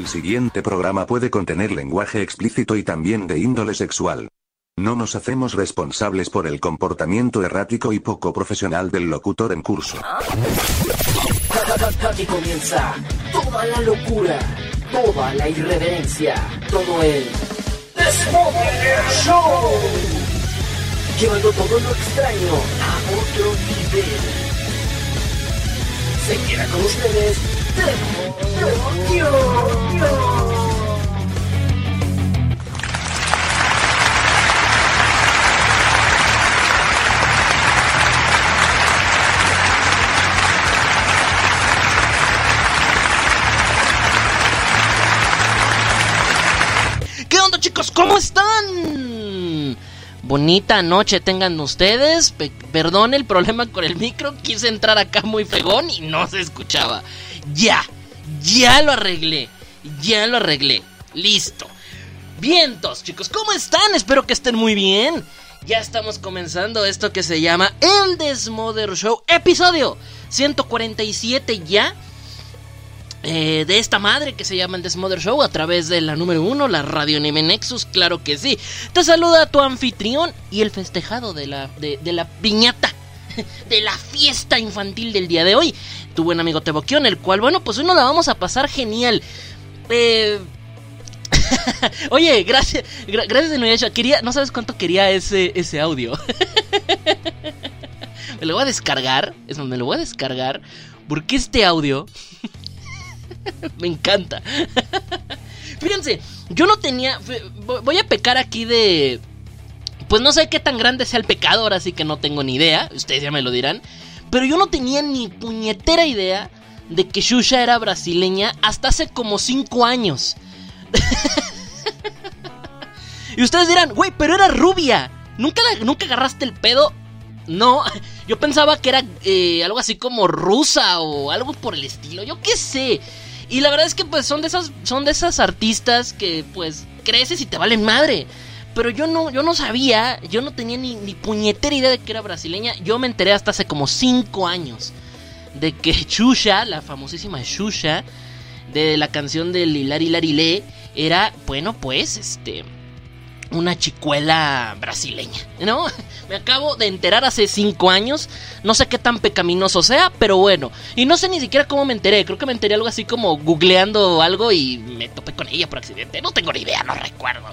El siguiente programa puede contener lenguaje explícito y también de índole sexual. No nos hacemos responsables por el comportamiento errático y poco profesional del locutor en curso. Aquí comienza toda la locura, toda la irreverencia, todo el Show. Llevando todo lo extraño a otro nivel. Se queda con ustedes ¿Cómo están? Bonita noche tengan ustedes. Pe- perdón el problema con el micro. Quise entrar acá muy pegón y no se escuchaba. Ya, ya lo arreglé. Ya lo arreglé. Listo. Vientos, chicos, ¿cómo están? Espero que estén muy bien. Ya estamos comenzando esto que se llama El Desmother Show, episodio 147 ya. eh, de esta madre que se llama el Desmother Show a través de la número uno, la Radio Anime Nexus, claro que sí. Te saluda tu anfitrión y el festejado de la, de, de la piñata, de la fiesta infantil del día de hoy, tu buen amigo Teboquión, el cual, bueno, pues hoy nos la vamos a pasar genial. Eh, Oye, gracias, gra- gracias Inuyasha. Quería, no sabes cuánto quería ese, ese audio. me lo voy a descargar, es más, me lo voy a descargar porque este audio me encanta. Fíjense, yo no tenía, voy a pecar aquí de, pues no sé qué tan grande sea el pecado, ahora que no tengo ni idea, ustedes ya me lo dirán, pero yo no tenía ni puñetera idea de que Shusha era brasileña hasta hace como 5 años. Y ustedes dirán, güey, pero era rubia. ¿Nunca, ¿Nunca agarraste el pedo? No, yo pensaba que era eh, algo así como rusa o algo por el estilo, yo qué sé. Y la verdad es que pues son de esas, son de esas artistas que pues creces y te valen madre. Pero yo no, yo no sabía, yo no tenía ni, ni puñetera idea de que era brasileña. Yo me enteré hasta hace como 5 años de que Xuxa, la famosísima Xuxa, de la canción del Hilari Larilé, era, bueno, pues, este, una chicuela brasileña, ¿no? Me acabo de enterar hace cinco años, no sé qué tan pecaminoso sea, pero bueno, y no sé ni siquiera cómo me enteré, creo que me enteré algo así como googleando algo y me topé con ella por accidente, no tengo ni idea, no recuerdo,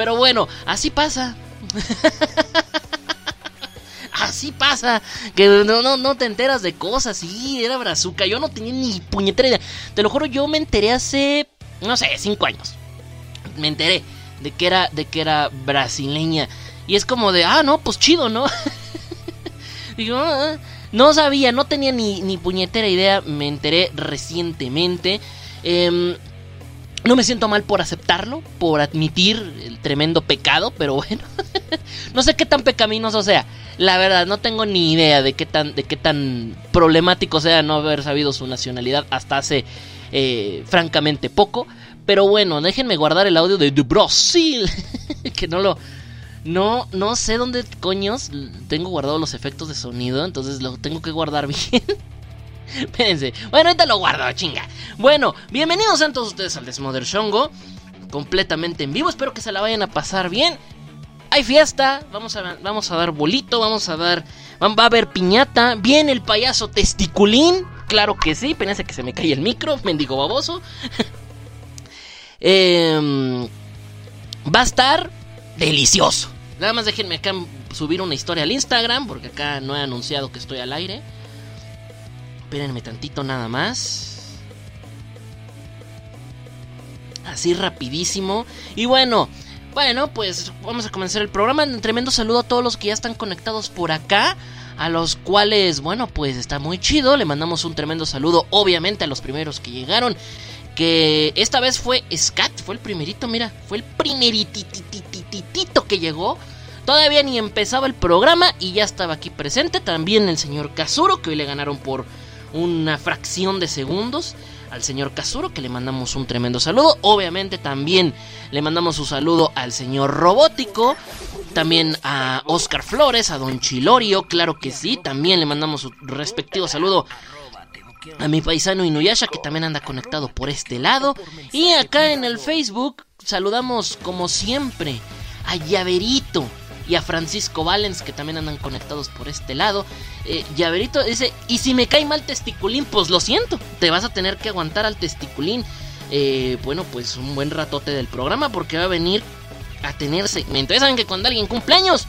pero bueno, así pasa. Así pasa, que no, no, no te enteras de cosas, sí, era brazuca, yo no tenía ni puñetera idea, te lo juro, yo me enteré hace, no sé, cinco años, me enteré de que era, de que era brasileña, y es como de, ah, no, pues chido, ¿no? Digo, "Ah, no sabía, no tenía ni, ni puñetera idea, me enteré recientemente, Em, no me siento mal por aceptarlo, por admitir el tremendo pecado, pero bueno. no sé qué tan pecaminoso sea. La verdad, no tengo ni idea de qué tan, de qué tan problemático sea no haber sabido su nacionalidad hasta hace eh, francamente poco. Pero bueno, déjenme guardar el audio de, de Brasil. que no lo. No, no sé dónde coños tengo guardados los efectos de sonido. Entonces lo tengo que guardar bien. Espérense. Bueno, ahorita lo guardo, chinga. Bueno, bienvenidos sean todos ustedes al Desmother Shongo. Completamente en vivo. Espero que se la vayan a pasar bien. Hay fiesta. Vamos a, vamos a dar bolito. Vamos a dar. Va a haber piñata. Viene el payaso testiculín. Claro que sí. Espérense que se me cae el micro. Mendigo baboso. Em, va a estar delicioso. Nada más déjenme acá subir una historia al Instagram. Porque acá no he anunciado que estoy al aire. Espérenme tantito nada más. Así rapidísimo. Y bueno, bueno, pues vamos a comenzar el programa. Un tremendo saludo a todos los que ya están conectados por acá. A los cuales, bueno, pues está muy chido. Le mandamos un tremendo saludo, obviamente, a los primeros que llegaron. Que esta vez fue Scat, fue el primerito, mira, fue el primerititititito que llegó. Todavía ni empezaba el programa y ya estaba aquí presente. También el señor Kazuro, que hoy le ganaron por una fracción de segundos al señor Kazuro, que le mandamos un tremendo saludo. Obviamente también le mandamos un saludo al señor Robótico, también a Oscar Flores, a Don Chilorio, claro que sí. También le mandamos su respectivo saludo a mi paisano Inuyasha que también anda conectado por este llado. Y acá en el Facebook saludamos como siempre a Llaverito y a Francisco Valens que también andan conectados por este lado. Eh, Llaverito dice, y si me cae mal testiculín, pues lo siento, te vas a tener que aguantar al testiculín. Eh, bueno, pues un buen ratote del programa porque va a venir a tener segmento. Ya saben que cuando alguien cumpleaños,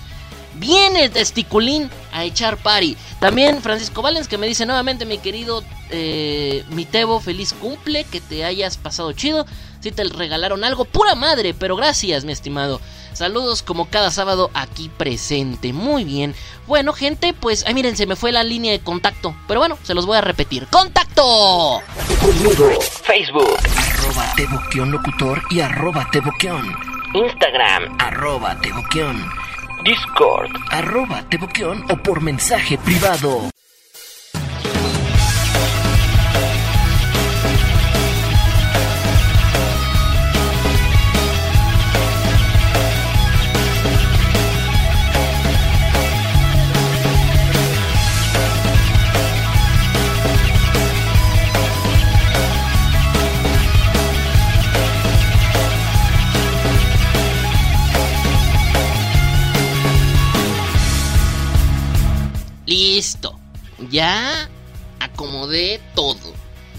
viene testiculín a echar party. También Francisco Valens que me dice nuevamente, mi querido eh, mi Tebo, feliz cumple, que te hayas pasado chido. Si te regalaron algo, pura madre, pero gracias, mi estimado. Saludos como cada sábado aquí presente. Muy bien. Bueno, gente, pues, ay, miren, se me fue la línea de contacto. Pero bueno, se los voy a repetir. ¡Contacto! Facebook. Arroba Locutor y arroba Instagram. Arroba Discord. Arroba o por mensaje privado. Listo. Ya acomodé todo.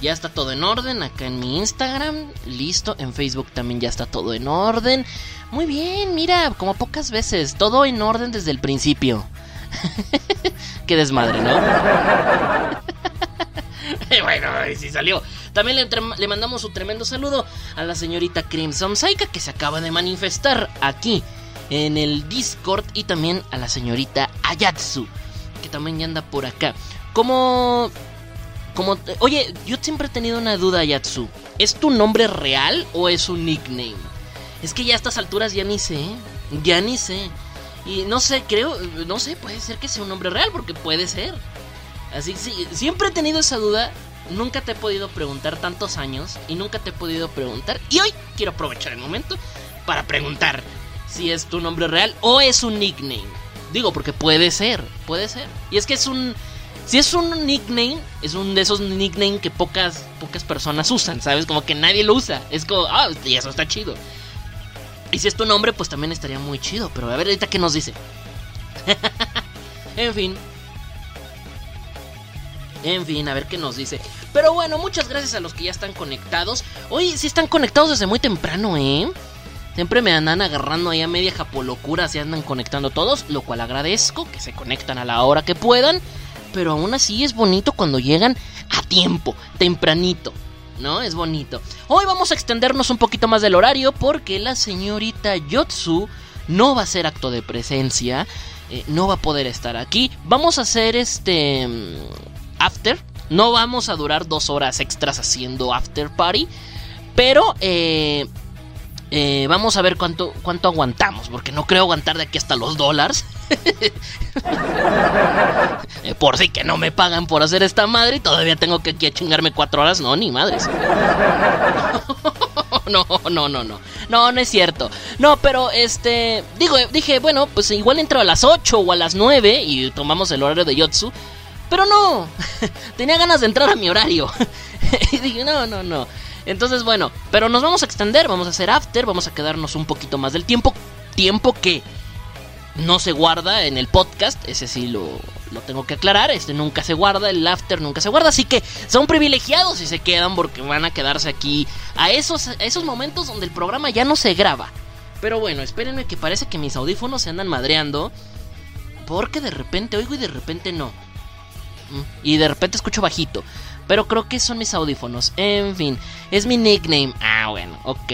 Ya está todo en orden acá en mi Instagram. Listo. En Facebook también ya está todo en orden. Muy bien, mira, como pocas veces. Todo en orden desde el principio. Qué desmadre, ¿no? bueno, sí salió. También le, le, mandamos un tremendo saludo a la señorita Crimson Saika que se acaba de manifestar aquí en el Discord y también a la señorita Ayatsu que también ya anda por acá. Como... Como... Oye, yo siempre he tenido una duda, Yatsu. ¿Es tu nombre real o es un nickname? Es que ya a estas alturas ya ni sé. ¿eh? Ya ni sé. Y no sé, creo... No sé, puede ser que sea un nombre real porque puede ser. Así que siempre he tenido esa duda. Nunca te he podido preguntar tantos años y nunca te he podido preguntar. Y hoy quiero aprovechar el momento para preguntar si es tu nombre real o es un nickname. Digo, porque puede ser, puede ser. Y es que es un... Si es un nickname, es un de esos nicknames que pocas, pocas personas usan, ¿sabes? Como que nadie lo usa. Es como, ah, y eso está chido. Y si es tu nombre, pues también estaría muy chido. Pero a ver ahorita qué nos dice. en fin. En fin, a ver qué nos dice. Pero bueno, muchas gracias a los que ya están conectados. Hoy sí están conectados desde muy temprano, ¿eh? Siempre me andan agarrando ahí a media japolocura, se andan conectando todos, lo cual agradezco, que se conectan a la hora que puedan, pero aún así es bonito cuando llegan a tiempo, tempranito. ¿No? Es bonito. Hoy vamos a extendernos un poquito más del horario porque la señorita Yotsu no va a hacer acto de presencia, eh, no va a poder estar aquí. Vamos a hacer este mm, after. No vamos a durar dos horas extras haciendo after party. Pero eh, eh, vamos a ver cuánto, cuánto aguantamos, porque no creo aguantar de aquí hasta los dólares. Eh, por si que no me pagan por hacer esta madre y todavía tengo que aquí chingarme cuatro horas. No, ni madres. no, no, no, no. No, no es cierto. No, pero este. Digo, dije, bueno, pues igual entro a las 8 o a las 9 y tomamos el horario de Yotsu. Pero no. Tenía ganas de entrar a mi horario. y dije, no, no, no. Entonces, bueno, pero nos vamos a extender, vamos a hacer after, vamos a quedarnos un poquito más del tiempo. Tiempo que no se guarda en el podcast, ese sí lo, lo tengo que aclarar, este nunca se guarda, el after nunca se guarda, así que son privilegiados si se quedan porque van a quedarse aquí a esos, a esos momentos donde el programa ya no se graba. Pero bueno, espérenme que parece que mis audífonos se andan madreando. Porque de repente oigo y de repente no. Mm, y de repente escucho bajito. Pero creo que son mis audífonos. En fin, es mi nickname. Ah, bueno, ok.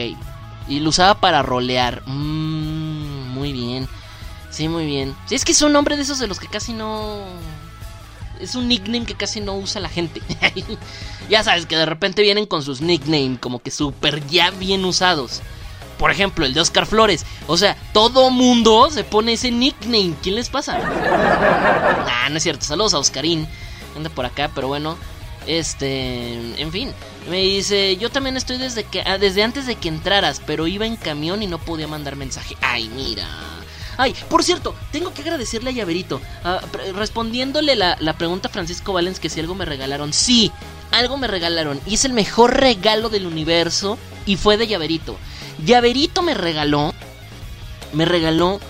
Y lo usaba para rolear. Mmm, muy bien. Sí, muy bien. Sí, es que es un nombre de esos de los que casi no... Es un nickname que casi no usa la gente. ya sabes que de repente vienen con sus nicknames como que súper ya bien usados. Por ejemplo, el de Oscar Flores. O sea, todo mundo se pone ese nickname. ¿Quién les pasa? Ah, no es cierto. Saludos a Oscarín. Anda por acá, pero bueno. Este, en fin, me dice, yo también estoy desde que ah, desde antes de que entraras, pero iba en camión y no podía mandar mensaje. Ay, mira. Ay, por cierto, tengo que agradecerle a Llaverito. ah, respondiéndole la, la pregunta a Francisco Valens que si algo me regalaron. Sí, algo me regalaron. Y es el mejor regalo del universo. Y fue de Llaverito. Llaverito me regaló. Me regaló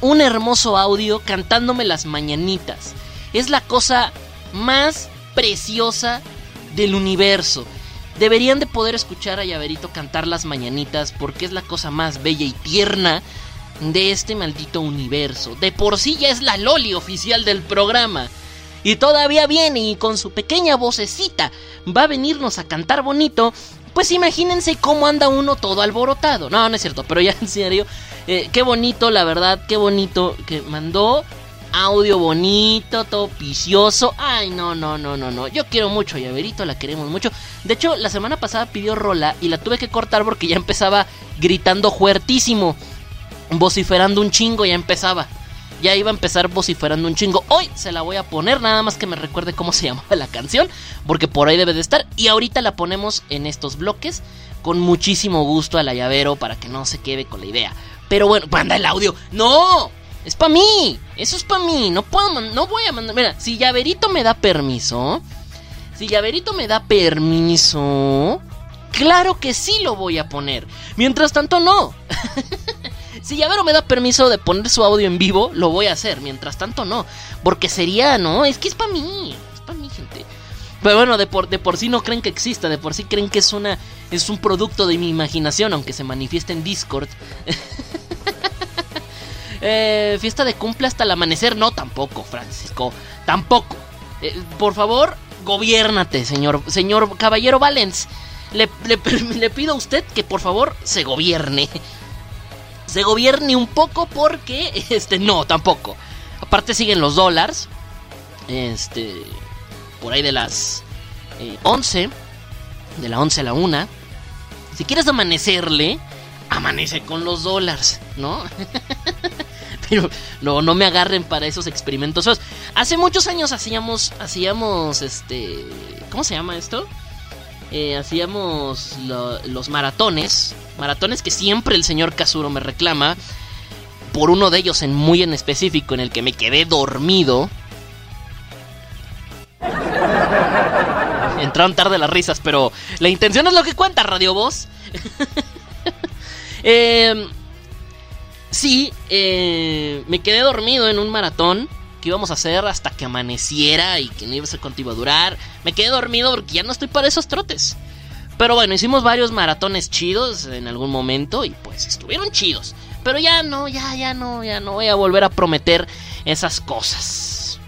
un hermoso audio cantándome las mañanitas. Es la cosa más preciosa del universo. Deberían de poder escuchar a Llaverito cantar las mañanitas porque es la cosa más bella y tierna de este maldito universo. De por sí ya es la Loli oficial del programa. Y todavía viene y con su pequeña vocecita va a venirnos a cantar bonito. Pues imagínense cómo anda uno todo alborotado. No, no es cierto, pero ya en serio. eh, qué bonito, la verdad, qué bonito que mandó. Audio bonito, todo picioso. Ay, no, no, no, no, no. Yo quiero mucho Llaverito, la queremos mucho. De hecho, la semana pasada pidió rola y la tuve que cortar porque ya empezaba gritando fuertísimo. Vociferando un chingo, ya empezaba. Ya iba a empezar vociferando un chingo. Hoy se la voy a poner, nada más que me recuerde cómo se llamaba la canción. Porque por ahí debe de estar. Y ahorita la ponemos en estos bloques. Con muchísimo gusto a la llavero para que no se quede con la idea. Pero bueno, manda el audio. ¡No! Es para mí. Eso es para mí. No puedo no voy a mandar. Mira, si Llaverito me da permiso. Si Llaverito me da permiso. Claro que sí lo voy a poner. Mientras tanto, no. si Llavero me da permiso de poner su audio en vivo, lo voy a hacer. Mientras tanto, no. Porque sería, no, es que es para mí. Es para mí, gente. Pero bueno, de por, de por sí no creen que exista. De por sí creen que es una. Es un producto de mi imaginación, aunque se manifieste en Discord. Eh, fiesta de cumple hasta el amanecer. No, tampoco, Francisco. Tampoco. Eh, por favor, gobiérnate, señor, señor Caballero Valens. Le, le- pido a usted que por favor se gobierne. Se gobierne un poco porque, este, no, tampoco. Aparte siguen los dólares. Este, por ahí de las eh, 11. De la 11 a la 1. Si quieres amanecerle, amanece con los dólares, ¿no? Pero no, no me agarren para esos experimentos. Hace muchos años hacíamos, hacíamos, este, ¿cómo se llama esto? Eh, hacíamos lo- los maratones, maratones que siempre el señor Kazuro me reclama. Por uno de ellos en muy en específico, en el que me quedé dormido. Entraron tarde las risas, pero la intención es lo que cuenta, Radio Voz. eh, Sí, eh, me quedé dormido en un maratón que íbamos a hacer hasta que amaneciera y que no iba a ser a durar. Me quedé dormido porque ya no estoy para esos trotes. Pero bueno, hicimos varios maratones chidos en algún momento y pues estuvieron chidos. Pero ya no, ya, ya no, ya no voy a volver a prometer esas cosas.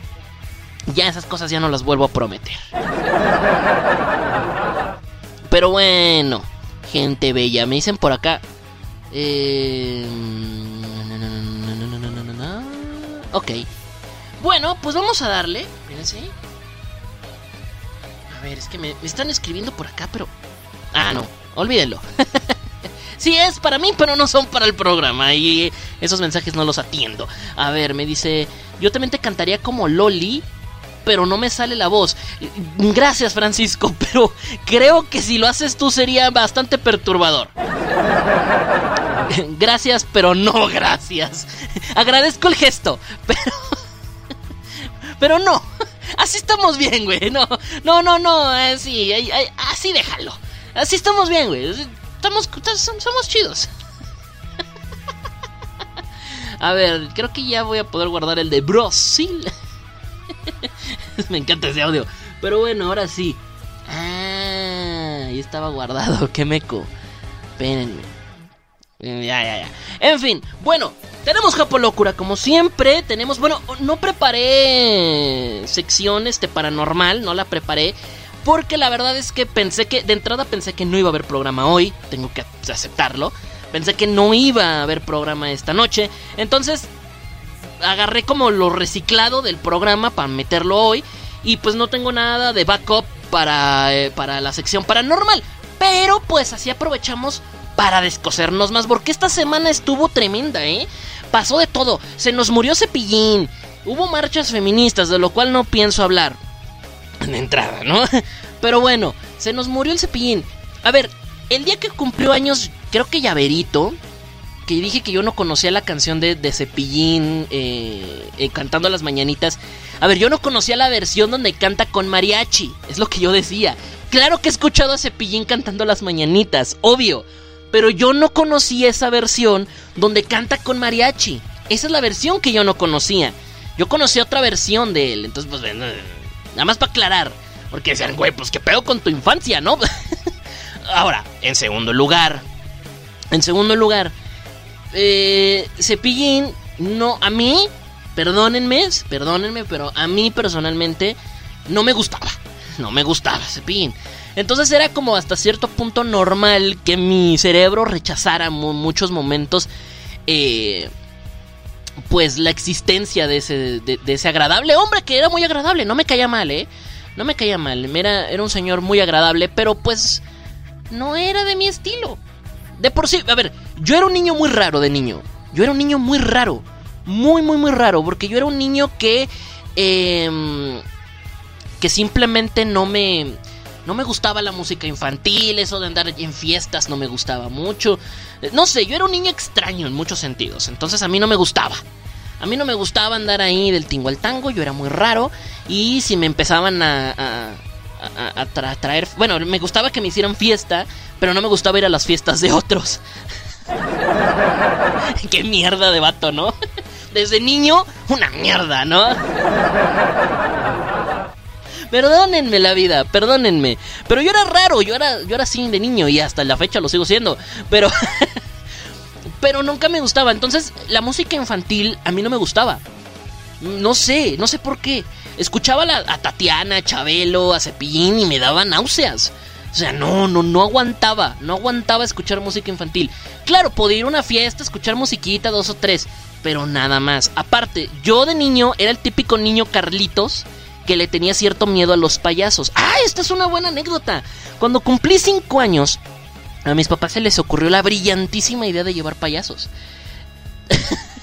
Ya esas cosas ya no las vuelvo a prometer. Pero bueno, gente bella, me dicen por acá. Eh, ok. Bueno, pues vamos a darle. Fíjense. A ver, es que me, están escribiendo por acá, pero. Ah, no. Olvídenlo. sí es para mí, pero no son para el programa. Y eh, esos mensajes no los atiendo. A ver, me dice. Yo también te cantaría como Loli pero no me sale la voz. Gracias, Francisco, pero creo que si lo haces tú sería bastante perturbador. Gracias, pero no gracias. Agradezco el gesto, pero. Pero no. Así estamos bien, güey. No, no, no, no. Así, ay, ay, así déjalo. Así estamos bien, güey. Estamos, som- somos chidos. A ver, creo que ya voy a poder guardar el de Brasil. Me encanta ese audio. Pero bueno, ahora sí. Ah, ahí estaba guardado. Qué meco. Espérenme. Eh, Ya, ya, ya. En fin, bueno, tenemos Japo Locura como siempre. Tenemos, bueno, no preparé sección este paranormal, no la preparé. Porque la verdad es que pensé que, de entrada pensé que no iba a haber programa hoy. Tengo que aceptarlo. Pensé que no iba a haber programa esta noche. Entonces, agarré como lo reciclado del programa para meterlo hoy. Y pues no tengo nada de backup para, eh, para la sección paranormal. Pero pues así aprovechamos para descosernos más. Porque esta semana estuvo tremenda, ¿eh? Pasó de todo. Se nos murió Cepillín. Hubo marchas feministas, de lo cual no pienso hablar. De entrada, ¿no? Pero bueno, se nos murió el Cepillín. A ver, el día que cumplió años, creo que Llaverito. que dije que yo no conocía la canción de, Cepillín eh, eh, cantando las mañanitas. A ver, yo no conocía la versión donde canta con mariachi. Es lo que yo decía. Claro que he escuchado a Cepillín cantando las mañanitas, obvio. Pero yo no conocía esa versión donde canta con mariachi. Esa es la versión que yo no conocía. Yo conocí otra versión de él. Entonces, pues, nada más para aclarar. Porque decían, güey, pues qué pedo con tu infancia, ¿no? Ahora, en segundo lugar. En segundo lugar. Eh, Cepillín, no, a mí, perdónenme, perdónenme, pero a mí personalmente no me gustaba. No me gustaba Cepillín. Entonces era como hasta cierto punto normal que mi cerebro rechazara muchos momentos eh, pues la existencia de ese, de, ese agradable hombre que era muy agradable, no me caía mal, ¿eh? No me caía mal, era, era un señor muy agradable, pero pues no era de mi estilo. De por sí, a ver, yo era un niño muy raro de niño. Yo era un niño muy raro. Muy, muy, muy raro. Porque yo era un niño que... Eh, que simplemente no me... No me gustaba la música infantil, eso de andar en fiestas no me gustaba mucho. No sé, yo era un niño extraño en muchos sentidos, entonces a mí no me gustaba. A mí no me gustaba andar ahí del tingo al tango, yo era muy raro. Y si me empezaban a, a, traer... Bueno, me gustaba que me hicieran fiesta, pero no me gustaba ir a las fiestas de otros. Qué mierda de vato, ¿no? Desde niño, una mierda, ¿no? Perdónenme la vida, perdónenme. Pero yo era raro, yo era, yo era así de niño y hasta la fecha lo sigo siendo. Pero. pero nunca me gustaba. Entonces, la música infantil a mí no me gustaba. No sé, no sé por qué. Escuchaba a Tatiana, a Chabelo, a Cepillín y me daba náuseas. O sea, no, no, no aguantaba. No aguantaba escuchar música infantil. Claro, podía ir a una fiesta, escuchar musiquita, dos o tres. Pero nada más. Aparte, yo de niño era el típico niño Carlitos que le tenía cierto miedo a los payasos. Ah, esta es una buena anécdota. Cuando cumplí cinco años, a mis papás se les ocurrió la brillantísima idea de llevar payasos.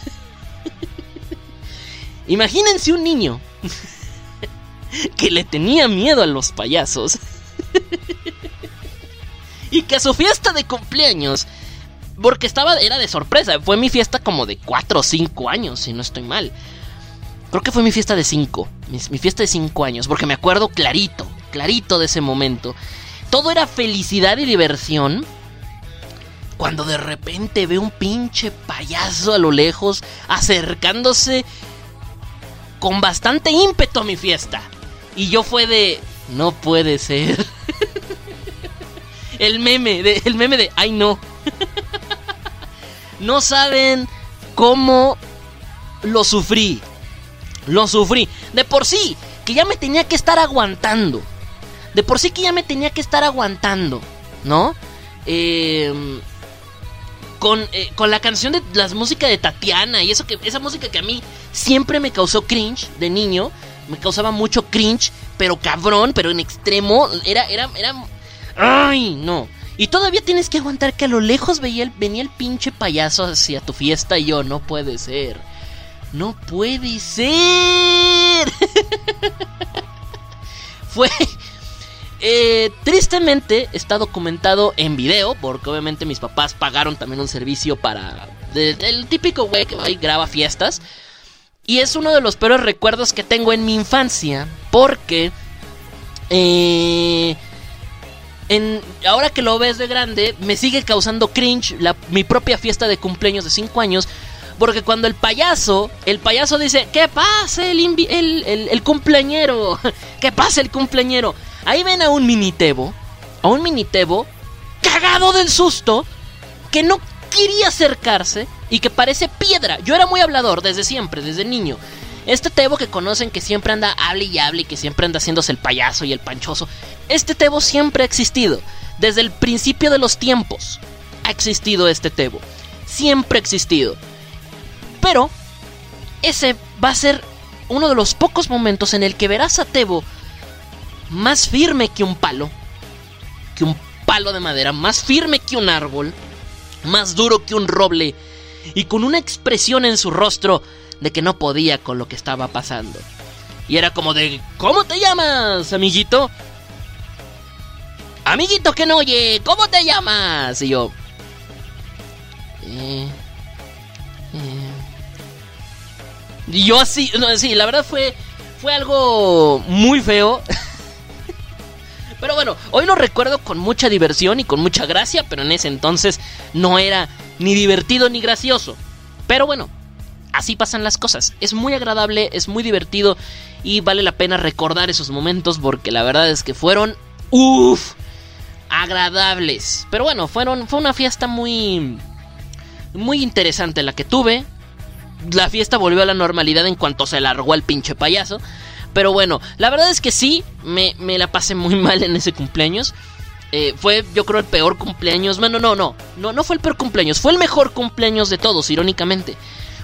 Imagínense un niño que le tenía miedo a los payasos y que a su fiesta de cumpleaños, porque estaba, era de sorpresa, fue mi fiesta como de 4 o 5 años, si no estoy mal. Creo que fue mi fiesta de 5, mi, fiesta de 5 años, porque me acuerdo clarito, clarito de ese momento. Todo era felicidad y diversión. Cuando de repente veo un pinche payaso a lo lejos acercándose con bastante ímpetu a mi fiesta. Y yo fue de, no puede ser. el meme, de, el meme de, ay no. no saben cómo lo sufrí. Lo sufrí. De por sí, que ya me tenía que estar aguantando. De por sí que ya me tenía que estar aguantando. ¿No? Eh, con, con, la canción de las músicas de Tatiana y eso que esa música que a mí siempre me causó cringe de niño, me causaba mucho cringe, pero cabrón, pero en extremo, era era era ay, no. Y todavía tienes que aguantar que a lo lejos veía el, venía el pinche payaso hacia tu fiesta y yo, no puede ser. No puede ser. Fue eh, tristemente está documentado en video, porque obviamente mis papás pagaron también un servicio para el típico güey que va graba fiestas. Y es uno de los peores recuerdos que tengo en mi infancia, porque eh, en, ahora que lo ves de grande, me sigue causando cringe mi propia fiesta de cumpleaños de 5 años. Porque cuando el payaso, el payaso dice, ¿qué pasa el, el, el, cumpleañero? ¿Qué pasa el cumpleañero? Ahí ven a un minitebo, a un minitebo cagado del susto, que no quería acercarse y que parece piedra. Yo era muy hablador desde siempre, desde niño. Este Tebo que conocen que siempre anda hable y hable y que siempre anda haciéndose el payaso y el panchoso. Este Tebo siempre ha existido. Desde el principio de los tiempos ha existido este Tebo. Siempre ha existido. Pero ese va a ser uno de los pocos momentos en el que verás a Tebo más firme que un palo, que un palo de madera, más firme que un árbol, más duro que un roble, y con una expresión en su rostro de que no podía con lo que estaba pasando. Y era como de, ¿cómo te llamas, amiguito? Amiguito que no oye, ¿cómo te llamas? Y yo, eh, yo así, no, sí, la verdad fue, fue algo muy feo. Pero bueno, hoy lo recuerdo con mucha diversión y con mucha gracia, pero en ese entonces no era ni divertido ni gracioso. Pero bueno, así pasan las cosas. Es muy agradable, es muy divertido y vale la pena recordar esos momentos porque la verdad es que fueron, uff, agradables. Pero bueno, fueron, fue una fiesta muy, muy interesante la que tuve. La fiesta volvió a la normalidad en cuanto se largó el pinche payaso. Pero bueno, la verdad es que sí, me, me la pasé muy mal en ese cumpleaños. Eh, fue, yo creo, el peor cumpleaños. Bueno, no, no, no, no fue el peor cumpleaños. Fue el mejor cumpleaños de todos, irónicamente.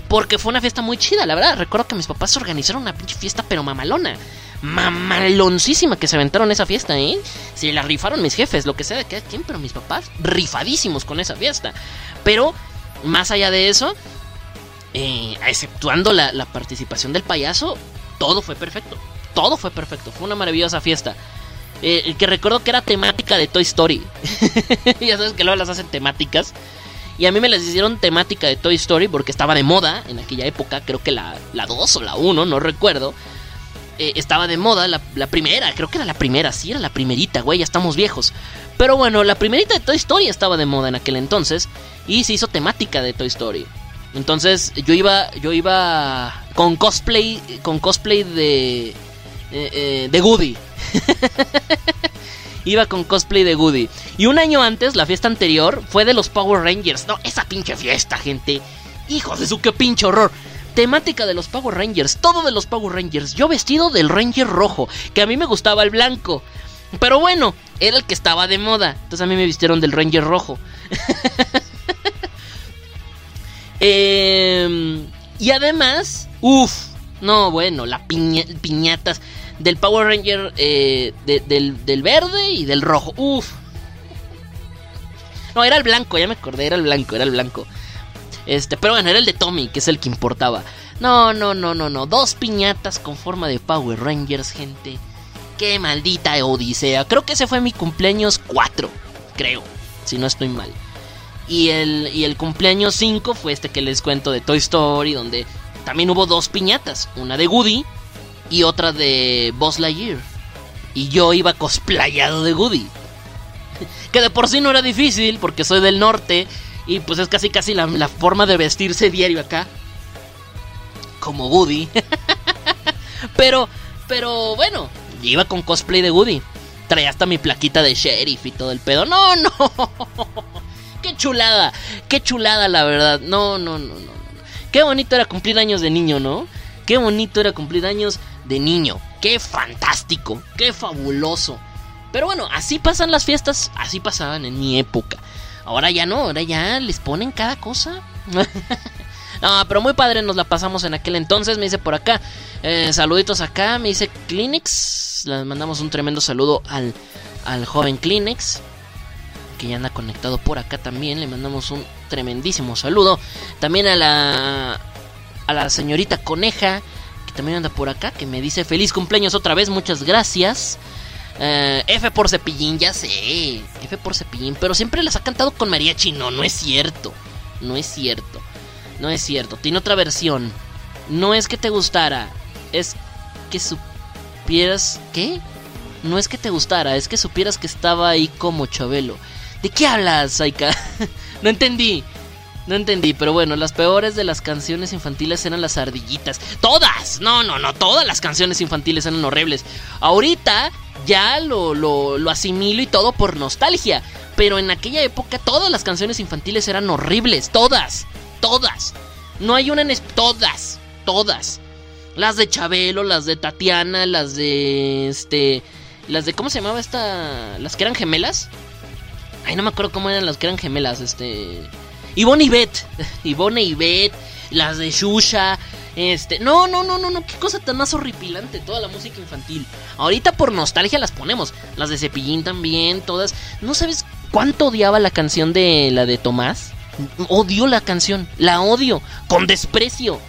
Porque fue una fiesta muy chida, la verdad. Recuerdo que mis papás organizaron una pinche fiesta, pero mamalona. Mamaloncísima que se aventaron esa fiesta, ¿eh? Se la rifaron mis jefes, lo que sea de cada quien, pero mis papás rifadísimos con esa fiesta. Pero, más allá de eso, eh, exceptuando la, participación del payaso, todo fue perfecto. Todo fue perfecto. Fue una maravillosa fiesta. Eh, que recuerdo que era temática de Toy Story. ya sabes que luego las hacen temáticas. Y a mí me las hicieron temática de Toy Story porque estaba de moda en aquella época. Creo que la, la 2 o la 1, no recuerdo. Eh, estaba de moda la, la, primera. Creo que era la primera. Sí, era la primerita, güey. Ya estamos viejos. Pero bueno, la primerita de Toy Story estaba de moda en aquel entonces. Y se hizo temática de Toy Story. Entonces yo iba, yo iba con cosplay, con cosplay de, eh, eh, de Goody. iba con cosplay de Goody. Y un año antes, la fiesta anterior, fue de los Power Rangers. No, esa pinche fiesta, gente. Hijos de su qué pinche horror. Temática de los Power Rangers, todo de los Power Rangers. Yo vestido del Ranger rojo, que a mí me gustaba el blanco. Pero bueno, era el que estaba de moda. Entonces a mí me vistieron del Ranger rojo. Eh, y además, uff, no, bueno, las piña, piñatas del Power Ranger eh, de, del, del, verde y del rojo, uff. No, era el blanco, ya me acordé, era el blanco, era el blanco. Este, pero bueno, era el de Tommy, que es el que importaba. No, no, no, no, no. Dos piñatas con forma de Power Rangers, gente. Qué maldita odisea. Creo que ese fue mi cumpleaños 4. Creo. Si no estoy mal. Y el, y el cumpleaños 5 fue este que les cuento de Toy Story, donde también hubo dos piñatas, una de Woody y otra de Buzz Lightyear. Y yo iba cosplayado de Woody. Que de por sí no era difícil, porque soy del norte, y pues es casi casi la, la forma de vestirse diario acá. Como Woody. pero, pero bueno, iba con cosplay de Woody. Traía hasta mi plaquita de sheriff y todo el pedo. No, no. qué chulada, qué chulada la verdad. No, no, no, no. Qué bonito era cumplir años de niño, ¿no? Qué bonito era cumplir años de niño. Qué fantástico, qué fabuloso. Pero bueno, así pasan las fiestas, así pasaban en mi época. Ahora ya no, ahora ya les ponen cada cosa. no, pero muy padre nos la pasamos en aquel entonces. Me dice por acá, eh, saluditos acá. Me dice Kleenex. Les mandamos un tremendo saludo al, al joven Kleenex que ya anda conectado por acá también. Le mandamos un tremendísimo saludo. También a la a la señorita Coneja, que también anda por acá, que me dice feliz cumpleaños otra vez, muchas gracias. Uh, F por cepillín, ya sé. F por cepillín, pero siempre las ha cantado con mariachi. No, no es cierto. No es cierto. No es cierto. Tiene otra versión. No es que te gustara, es que supieras. ¿Qué? No es que te gustara, es que supieras que estaba ahí como Chabelo. ¿De qué hablas, Saika? no entendí. No entendí, pero bueno, las peores de las canciones infantiles eran las ardillitas. ¡Todas! No, no, no, todas las canciones infantiles eran horribles. Ahorita ya lo, lo, lo asimilo y todo por nostalgia. Pero en aquella época todas las canciones infantiles eran horribles. Todas. Todas. No hay una en... Todas. Todas. Las de Chabelo, las de Tatiana, las de... Este... Las de... ¿Cómo se llamaba esta? Las que eran gemelas. Ay, no me acuerdo cómo eran las que eran gemelas. Este. Ivonne y Beth. Ivonne y Beth. Las de Shusha. Este. No, no, no, no, no. Qué cosa tan más horripilante. Toda la música infantil. Ahorita por nostalgia las ponemos. Las de Cepillín también. Todas. ¿No sabes cuánto odiaba la canción de la de Tomás? Odio la canción. La odio. Con desprecio.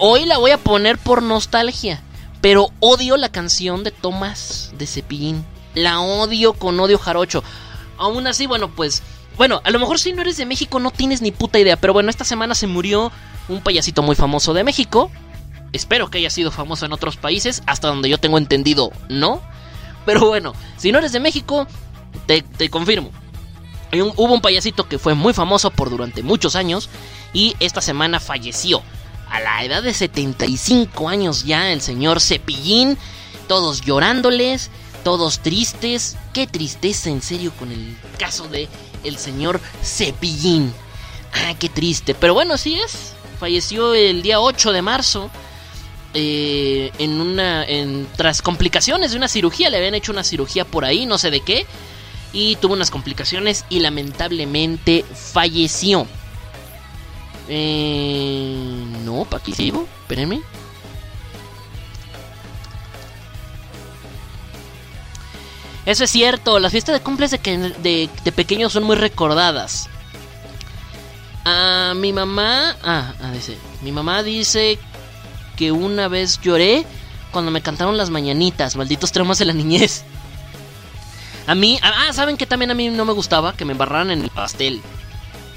Hoy la voy a poner por nostalgia. Pero odio la canción de Tomás de Cepillín. La odio con odio jarocho. Aún así, bueno, pues. Bueno, a lo mejor si no eres de México no tienes ni puta idea. Pero bueno, esta semana se murió un payasito muy famoso de México. Espero que haya sido famoso en otros países. Hasta donde yo tengo entendido, no. Pero bueno, si no eres de México, te, te confirmo. hubo un payasito que fue muy famoso por durante muchos años y esta semana falleció. A la edad de 75 años ya el señor Cepillín, todos llorándoles, todos tristes. Qué tristeza en serio con el caso de el señor Cepillín. Ah, qué triste. Pero bueno, así es. Falleció el día 8 de marzo. Eh, en una. Tras complicaciones de una cirugía. Le habían hecho una cirugía por ahí, no sé de qué. Y tuvo unas complicaciones y lamentablemente falleció. Eh, no, ¿para qué sigo? Espérenme. Eso es cierto, las fiestas de cumples de, de, pequeños son muy recordadas. A mi mamá. Ah, ah, dice. Mi mamá dice que una vez lloré cuando me cantaron las mañanitas, malditos traumas de la niñez. A mí. Ah, ¿saben que también a mí no me gustaba que me embarraran en el pastel?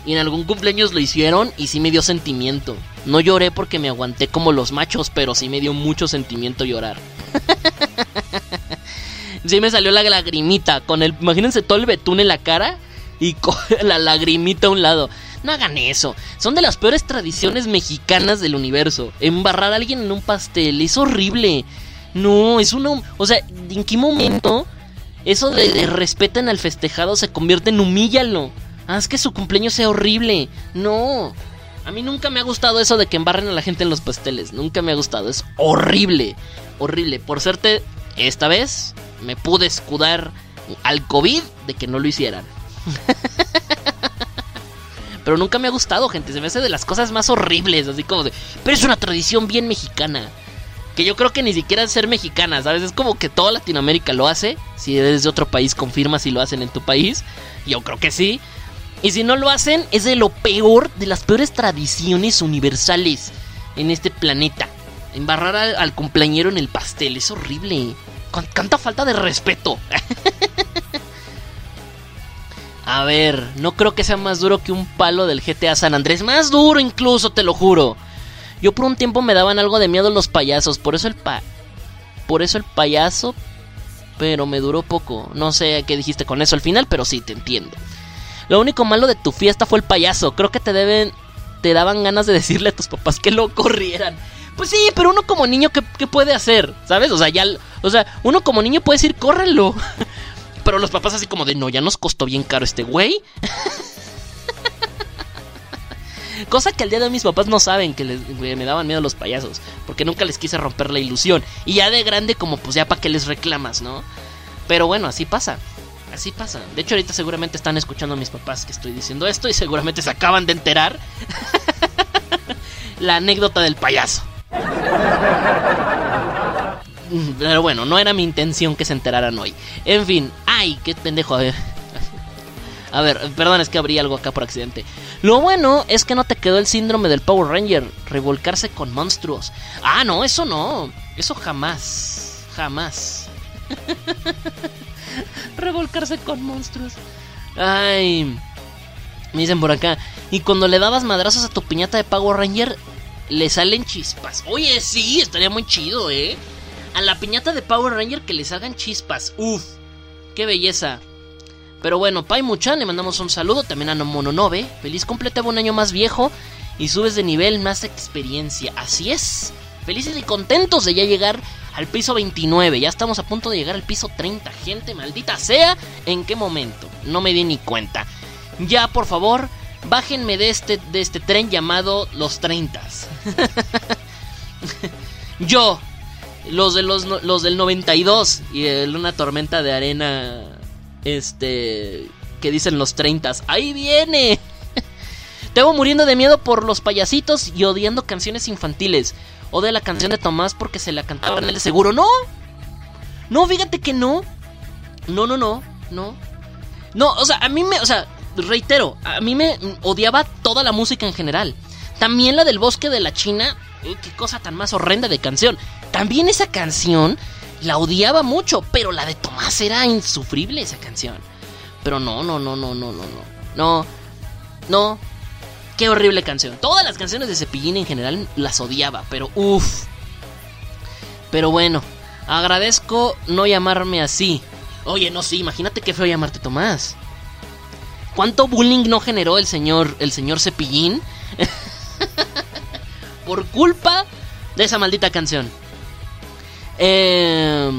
Y en algún cumpleaños lo hicieron y sí me dio sentimiento. No lloré porque me aguanté como los machos, pero sí me dio mucho sentimiento llorar. sí me salió la lagrimita con el... Imagínense todo el betún en la cara y la lagrimita a un lado. No hagan eso. Son de las peores tradiciones mexicanas del universo. Embarrar a alguien en un pastel es horrible. No, es uno... O sea, ¿en qué momento eso de, de respeten al festejado se convierte en humíllalo? haz que su cumpleaños sea horrible. No. A mí nunca me ha gustado eso de que embarren a la gente en los pasteles. Nunca me ha gustado. Es horrible. Horrible. Por serte, esta vez me pude escudar al COVID de que no lo hicieran. Pero nunca me ha gustado, gente. Se me hace de las cosas más horribles. Así como de. Pero es una tradición bien mexicana. Que yo creo que ni siquiera es ser mexicana, ¿sabes? Es como que toda Latinoamérica lo hace. Si eres de otro país, confirma si lo hacen en tu país. Yo creo que sí. Y si no lo hacen, es de lo peor, de las peores tradiciones universales en este planeta. Embarrar al, cumpleañero en el pastel, es horrible. Con tanta falta de respeto. A ver, no creo que sea más duro que un palo del GTA San Andrés. Más duro incluso, te lo juro. Yo por un tiempo me daban algo de miedo los payasos. Por eso el pa... Por eso el payaso... Pero me duró poco. No sé qué dijiste con eso al final, pero sí, te entiendo. Lo único malo de tu fiesta fue el payaso. Creo que te deben. Te daban ganas de decirle a tus papás que lo corrieran. Pues sí, pero uno como niño, ¿qué, puede hacer? ¿Sabes? O sea, ya. O sea, uno como niño puede decir, córrelo. Pero los papás así como de, no, ya nos costó bien caro este güey. Cosa que al día de hoy mis papás no saben que me daban miedo los payasos. Porque nunca les quise romper la ilusión. Y ya de grande como pues ya para que les reclamas, ¿no? Pero bueno, así pasa. Así pasa. De hecho, ahorita seguramente están escuchando a mis papás que estoy diciendo esto y seguramente se acaban de enterar la anécdota del payaso. Pero bueno, no era mi intención que se enteraran hoy. En fin, ay, qué pendejo. A ver, a ver perdón, es que abrí algo acá por accidente. Lo bueno es que no te quedó el síndrome del Power Ranger, revolcarse con monstruos. Ah, no, eso no. Eso jamás. Jamás. Revolcarse con monstruos. Ay. Me dicen por acá. Y cuando le dabas madrazos a tu piñata de Power Ranger, le salen chispas. Oye, sí, estaría muy chido, ¿eh? A la piñata de Power Ranger que le salgan chispas. Uf, qué belleza. Pero bueno, Pai Muchan, le mandamos un saludo también a Mononobe. Feliz completaba un año más viejo y subes de nivel, más experiencia. Así es. Felices y contentos de ya llegar al piso 29. Ya estamos a punto de llegar al piso 30. Gente, maldita sea, ¿en qué momento? No me di ni cuenta. Ya, por favor, bájenme de este, de este tren llamado Los 30. Yo, los, de los, los del 92 y el, una tormenta de arena, este, que dicen los 30. Ahí viene. Tengo muriendo de miedo por los payasitos y odiando canciones infantiles o de la canción de Tomás porque se la cantaban de seguro. No, no, fíjate que no. No, no, no, no. No, o sea, a mí me, o sea, reitero, a mí me odiaba toda la música en general. También la del bosque de la China, qué cosa tan más horrenda de canción. También esa canción la odiaba mucho, pero la de Tomás era insufrible esa canción. Pero no, no, no, no, no, no, no. No, no, Qué horrible canción. Todas las canciones de Cepillín en general las odiaba, pero uff, Pero bueno, agradezco no llamarme así. Oye, no, sí, imagínate qué feo llamarte Tomás. ¿Cuánto bullying no generó el señor, el señor Cepillín? Por culpa de esa maldita canción. Eh,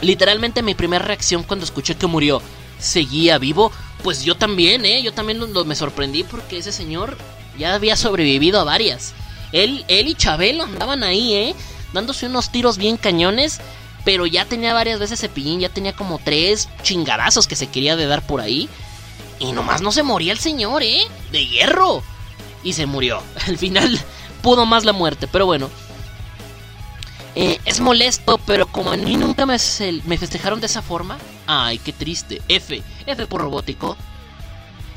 literalmente mi primera reacción cuando escuché que murió seguía vivo, pues yo también, ¿eh? Yo también me sorprendí porque ese señor ya había sobrevivido a varias. Él, él y Chabelo andaban ahí, ¿eh? Dándose unos tiros bien cañones. Pero ya tenía varias veces cepillín, ya tenía como tres chingadazos que se quería de dar por ahí. Y nomás no se moría el señor, ¿eh? De hierro. Y se murió. Al final pudo más la muerte, pero bueno. Eh, es molesto, pero como a mí nunca me, me festejaron de esa forma. Ay, qué triste. F. F por robótico.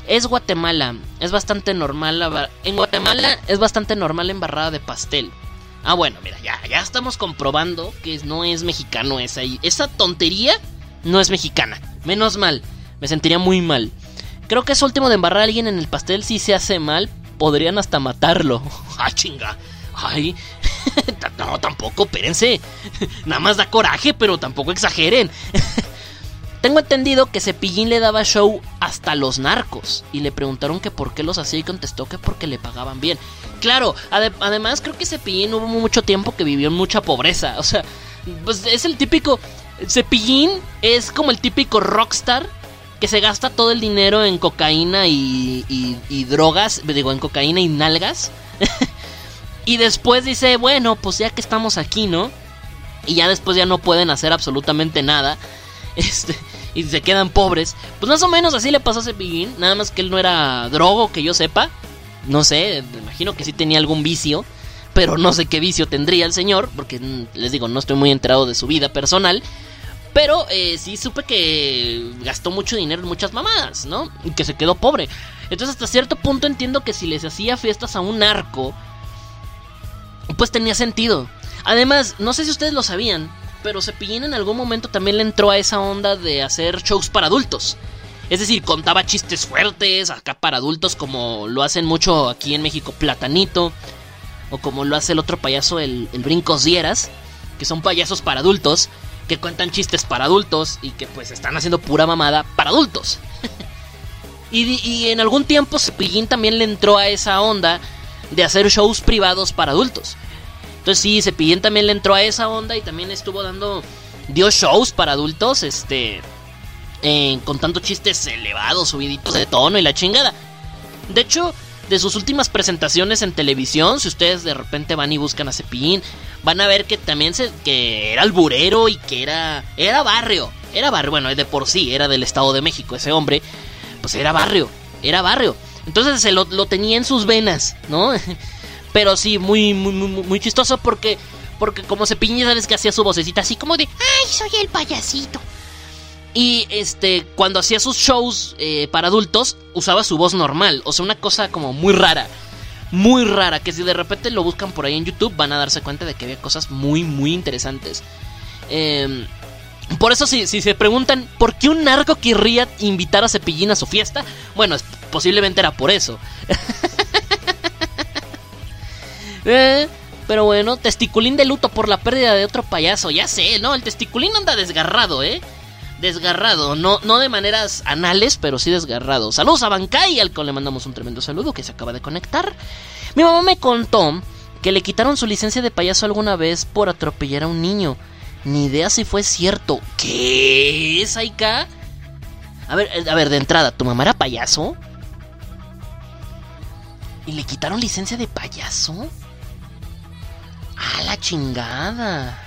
Es Guatemala. Es bastante normal. En Guatemala es bastante normal embarrada de pastel. Ah, bueno, mira, ya, ya estamos comprobando que no es mexicano esa. Esa tontería no es mexicana. Menos mal. Me sentiría muy mal. Creo que es último de embarrar a alguien en el pastel si se hace mal. Podrían hasta matarlo. ¡Ah, chinga! ¡Ay! no, tampoco, espérense. Nada más da coraje, pero tampoco exageren. Tengo entendido que Cepillín le daba show hasta los narcos y le preguntaron que por qué los hacía y contestó que porque le pagaban bien. Claro, además creo que Cepillín hubo mucho tiempo que vivió en mucha pobreza. O sea, pues es el típico... Cepillín es como el típico rockstar que se gasta todo el dinero en cocaína y, y drogas, digo, en cocaína y nalgas. y después dice, bueno, pues ya que estamos aquí, ¿no? Y ya después ya no pueden hacer absolutamente nada. Este, y se quedan pobres. Pues más o menos así le pasó a Cepillín. Nada más que él no era drogo, que yo sepa. No sé, me imagino que sí tenía algún vicio. Pero no sé qué vicio tendría el señor. Porque mm, les digo, no estoy muy enterado de su vida personal. Pero eh, sí supe que gastó mucho dinero en muchas mamadas, ¿no? Y que se quedó pobre. Entonces hasta cierto punto entiendo que si les hacía fiestas a un narco, pues tenía sentido. Además, no sé si ustedes lo sabían, pero Cepillín en algún momento también le entró a esa onda de hacer shows para adultos. Es decir, contaba chistes fuertes acá para adultos como lo hacen mucho aquí en México Platanito. O como lo hace el otro payaso, el, Brincos Dieras. Que son payasos para adultos. Que cuentan chistes para adultos. Y que pues están haciendo pura mamada para adultos. y, y en algún tiempo Cepillín también le entró a esa onda de hacer shows privados para adultos. Entonces sí, Cepillín también le entró a esa onda y también estuvo dando, dio shows para adultos, este, contando chistes elevados, subiditos de tono y la chingada. De hecho, de sus últimas presentaciones en televisión, si ustedes de repente van y buscan a Cepillín, van a ver que también se, que era alburero y que era, era barrio, era barrio, bueno, de por sí, era del Estado de México ese hombre, pues era barrio, era barrio. Entonces se lo, lo tenía en sus venas, ¿no? Pero sí, muy, muy, muy, muy chistoso porque, porque como piña, sabes que hacía su vocecita así como de, ay, soy el payasito. Y este, cuando hacía sus shows eh, para adultos, usaba su voz normal. O sea, una cosa como muy rara. Muy rara. Que si de repente lo buscan por ahí en YouTube, van a darse cuenta de que había cosas muy, muy interesantes. Em, por eso, si, si se preguntan por qué un narco querría invitar a Cepillín a su fiesta, bueno, posiblemente era por eso. Eh, pero bueno, testiculín de luto por la pérdida de otro payaso. Ya sé, ¿no? El testiculín anda desgarrado, ¿eh? Desgarrado, no, no de maneras anales, pero sí desgarrado. Saludos a Bancay, al cual le mandamos un tremendo saludo que se acaba de conectar. Mi mamá me contó que le quitaron su licencia de payaso alguna vez por atropellar a un niño. Ni idea si fue cierto. ¿Qué es, Aika? A ver, eh, a ver, de entrada, ¿tu mamá era payaso? ¿Y le quitaron licencia de payaso? ¡A la chingada!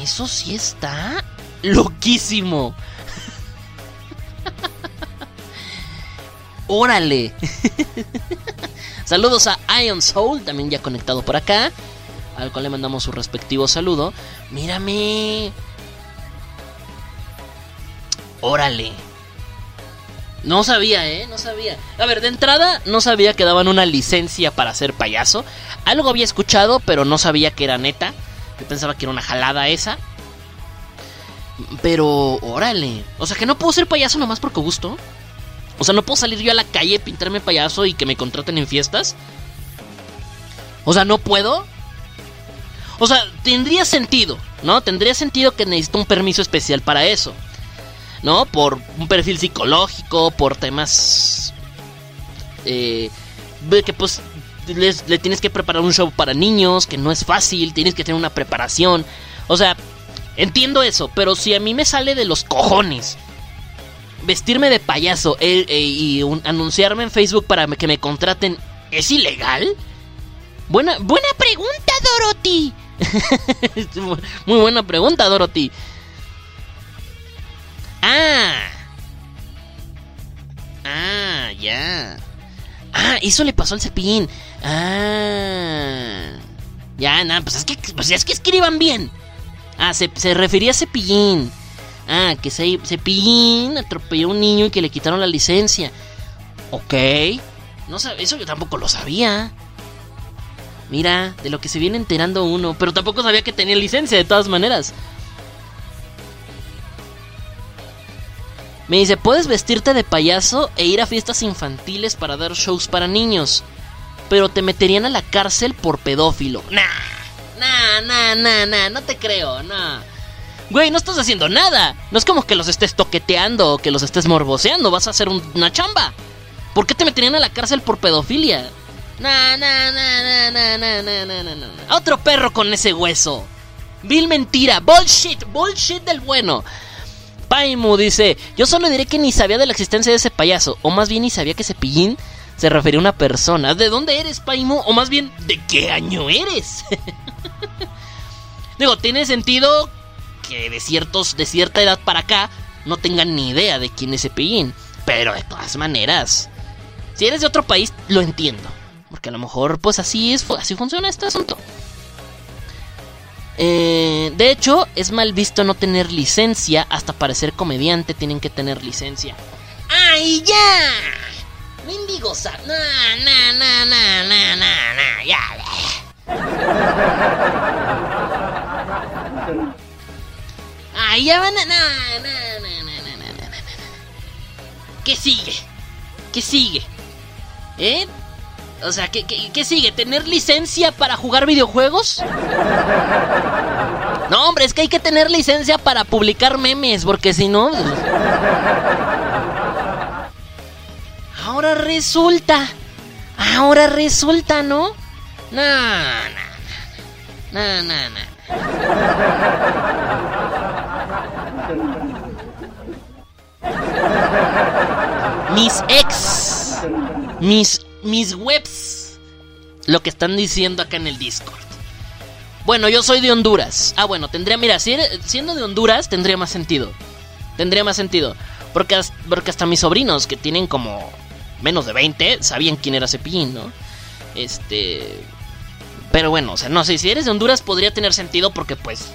Eso sí está loquísimo. Órale. Saludos a Ion Soul, también ya conectado por acá, al cual le mandamos su respectivo saludo. Mírame. Órale. No sabía, ¿eh? No sabía. A ver, de entrada no sabía que daban una licencia para ser payaso. Algo había escuchado, pero no sabía que era neta. Yo pensaba que era una jalada esa. Pero, órale. O sea, que no puedo ser payaso nomás porque gusto. O sea, no puedo salir yo a la calle, pintarme payaso y que me contraten en fiestas. O sea, no puedo. O sea, tendría sentido, ¿no? Tendría sentido que necesito un permiso especial para eso. ¿No? Por un perfil psicológico, por temas... Eh, que pues le tienes que preparar un show para niños, que no es fácil, tienes que tener una preparación. O sea, entiendo eso, pero si a mí me sale de los cojones vestirme de payaso eh, eh, y anunciarme en Facebook para que me contraten, ¿es ilegal? Buena, buena pregunta, Dorothy. Muy buena pregunta, Dorothy. Ah. Ah, ya. Ah, eso le pasó al cepillín. Ah. Ya, nada, pues es que, pues es que escriban bien. Ah, se, se refería a cepillín. Ah, que se, Cepillín atropelló a un niño y que le quitaron la licencia. Ok. No eso yo tampoco lo sabía. Mira, de lo que se viene enterando uno. Pero tampoco sabía que tenía licencia, de todas maneras. Me dice, puedes vestirte de payaso e ir a fiestas infantiles para dar shows para niños. Pero te meterían a la cárcel por pedófilo. Nah, nah, nah, nah, nah, no te creo, nah. Güey, no estás haciendo nada. No es como que los estés toqueteando o que los estés morboseando. Vas a hacer una chamba. ¿Por qué te meterían a la cárcel por pedofilia? Na, na, na, na, na, na, na, na, Otro perro con ese hueso. Vil mentira. Bullshit. Bullshit del bueno. Paimu dice: Yo solo diré que ni sabía de la existencia de ese payaso. O más bien ni sabía que Cepillín se refería a una persona. ¿De dónde eres, Paimu? O más bien, ¿de qué año eres? Digo, tiene sentido que de, ciertos, de cierta edad para acá no tengan ni idea de quién es Cepillín. Pero de todas maneras, si eres de otro país, lo entiendo. Porque a lo mejor, pues así es, así funciona este asunto. Eh, de hecho, es mal visto no tener licencia. Hasta para ser comediante tienen que tener licencia. ¡Ay, ya! Mendigosa. No, no, no, no, no, no, no, ya. Ay, ya van a. No, no, no, no, no, no, ¿Qué sigue? ¿Qué sigue? ¿Eh? O sea, ¿qué, qué, sigue? ¿Tener licencia para jugar videojuegos? No, hombre, es que hay que tener licencia para publicar memes, porque si no... Resulta. Ahora resulta, ¿no? No, no, no, no, no. Mis ex, mis, mis webs, lo que están diciendo acá en el Discord. Bueno, yo soy de Honduras. Ah, bueno, tendría, mira, siendo de Honduras tendría más sentido. Tendría más sentido. Porque, porque hasta mis sobrinos, que tienen como menos de 20, sabían quién era Cepillín, ¿no? Este... Pero bueno, o sea, no sé, si eres de Honduras podría tener sentido porque pues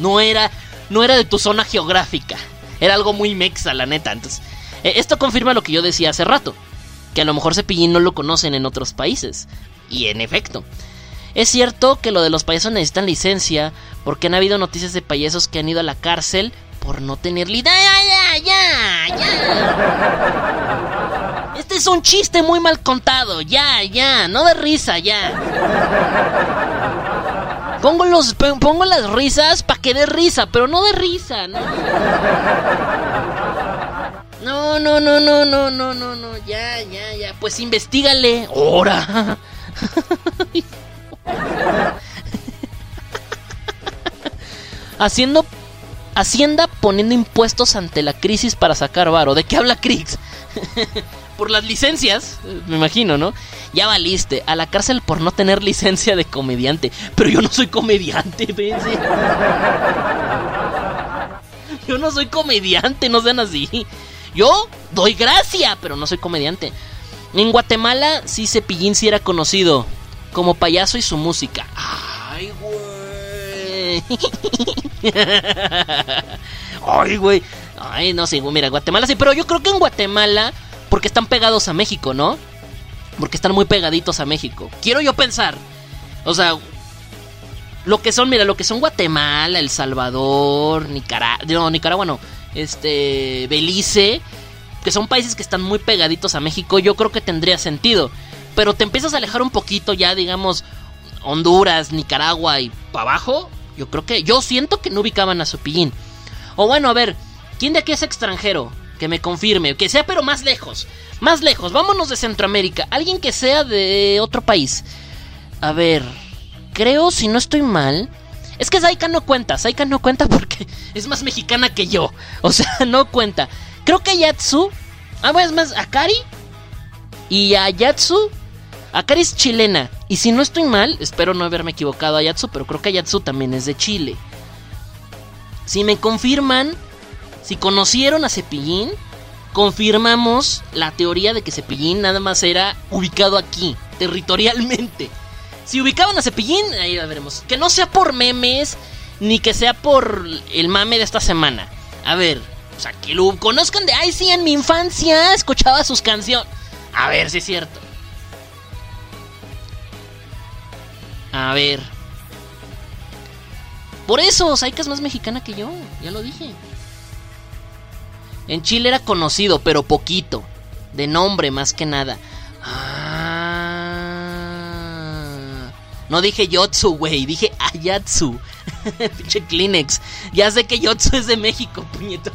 no era no era de tu zona geográfica. Era algo muy mexa, la neta. Entonces, eh, esto confirma lo que yo decía hace rato, que a lo mejor Cepillín no lo conocen en otros países. Y en efecto, es cierto que lo de los payasos necesitan licencia, porque han habido noticias de payasos que han ido a la cárcel por no tener licencia. ¡Ya, ya, ya, ya! Este es un chiste muy mal contado, ya, ya, no de risa, ya. Pongo, los, pongo las risas para que dé risa, pero no de risa, ¿no? No, no, no, no, no, no, no, no, ya, ya, ya. Pues investigale. ¡Hora! Haciendo. Hacienda poniendo impuestos ante la crisis para sacar varo. ¿De qué habla Crix? por las licencias, me imagino, ¿no? Ya valiste, a la cárcel por no tener licencia de comediante. Pero yo no soy comediante, pense. Yo no soy comediante, no sean así. Yo doy gracia, pero no soy comediante. En Guatemala sí Cepillín sí era conocido como payaso y su música. Ay, güey. Ay, güey. Ay, no sé, mira, Guatemala sí, pero yo creo que en Guatemala porque están pegados a México, ¿no? Porque están muy pegaditos a México. Quiero yo pensar. O sea, lo que son, mira, lo que son Guatemala, El Salvador, Nicaragua, no, Nicaragua no, este, Belice, que son países que están muy pegaditos a México, yo creo que tendría sentido. Pero te empiezas a alejar un poquito ya, digamos, Honduras, Nicaragua y para abajo, yo creo que, yo siento que no ubicaban a Cepillín. O bueno, a ver, ¿quién de aquí es extranjero? Que me confirme, que sea pero más lejos. Más lejos, vámonos de Centroamérica. Alguien que sea de otro país. A ver, creo, si no estoy mal. Es que Zaika no cuenta, Zaika no cuenta porque es más mexicana que yo. O sea, no cuenta. Creo que Yatsu. Ah, bueno, es más, Akari. Y Ayatsu. Akari es chilena. Y si no estoy mal, espero no haberme equivocado a Ayatsu, pero creo que Ayatsu también es de Chile. Si me confirman, si conocieron a Cepillín, confirmamos la teoría de que Cepillín nada más era ubicado aquí, territorialmente. Si ubicaban a Cepillín, ahí la veremos. Que no sea por memes, ni que sea por el mame de esta semana. A ver, o sea, que lo conozcan de, ay, sí, en mi infancia escuchaba sus canciones. A ver si es cierto. A ver. Por eso, Saika es más mexicana que yo, ya lo dije. En Chile era conocido, pero poquito. De nombre más que nada. Ah. No dije Yotsu, güey, dije Ayatsu. Pinche Kleenex. Ya sé que Yotsu es de México, puñeto.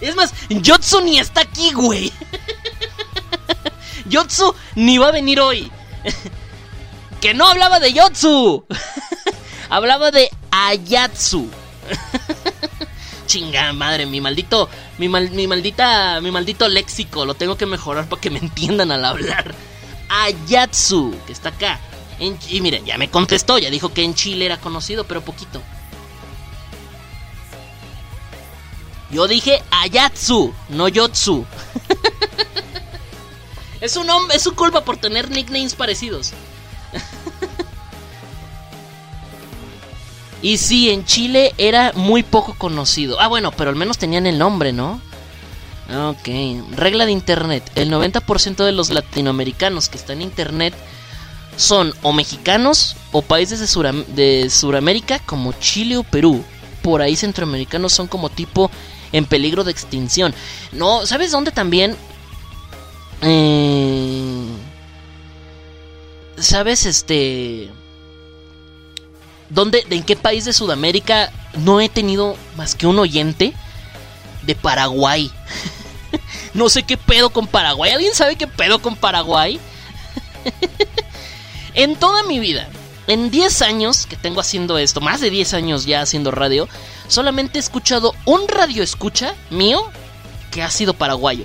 Es más, Yotsu ni está aquí, güey. Yotsu ni va a venir hoy. que no hablaba de Yotsu. hablaba de Ayatsu. Chinga madre, mi maldito, mi, mi maldita, mi maldito léxico, lo tengo que mejorar para que me entiendan al hablar. Ayatsu, que está acá. y mire, ya me contestó, ya dijo que en Chile era conocido, pero poquito. Yo dije Ayatsu, no Yotsu. es, un es su culpa por tener nicknames parecidos. Y sí, en Chile era muy poco conocido. Ah, bueno, pero al menos tenían el nombre, ¿no? Ok, regla de Internet. El 90% de los latinoamericanos que están en Internet son o mexicanos o países de, de Suramérica como Chile o Perú. Por ahí centroamericanos son como tipo en peligro de extinción. No, ¿sabes dónde también? Eh... ¿Sabes este... ¿Dónde, ¿En qué país de Sudamérica no he tenido más que un oyente? De Paraguay. no sé qué pedo con Paraguay. ¿Alguien sabe qué pedo con Paraguay? en toda mi vida, en 10 años que tengo haciendo esto, más de 10 años ya haciendo radio, solamente he escuchado un radio escucha mío que ha sido paraguayo.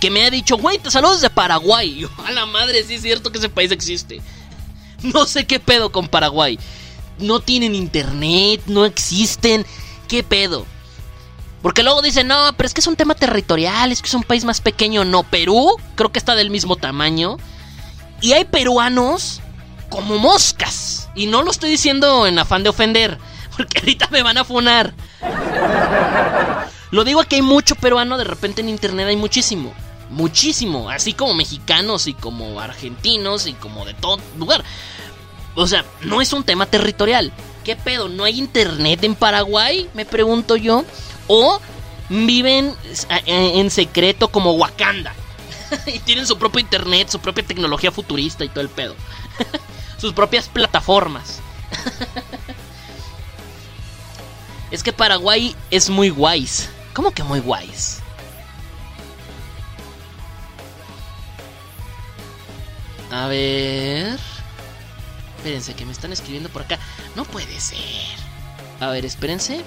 Que me ha dicho, güey, te saludos de Paraguay. yo, a la madre, sí es cierto que ese país existe. No sé qué pedo con Paraguay. No tienen internet, no existen. ¿Qué pedo? Porque luego dicen, no, pero es que es un tema territorial, es que es un país más pequeño. No, Perú creo que está del mismo tamaño. Y hay peruanos como moscas. Y no lo estoy diciendo en afán de ofender, porque ahorita me van a funar. Lo digo que hay mucho peruano, de repente en internet hay muchísimo. Muchísimo, así como mexicanos y como argentinos y como de todo lugar. O sea, no es un tema territorial. ¿Qué pedo? ¿No hay internet en Paraguay? Me pregunto yo. O viven en secreto como Wakanda. y tienen su propio internet, su propia tecnología futurista y todo el pedo. Sus propias plataformas. es que Paraguay es muy guays. ¿Cómo que muy guays? A ver. Espérense, que me están escribiendo por acá. No puede ser. A ver, espérense.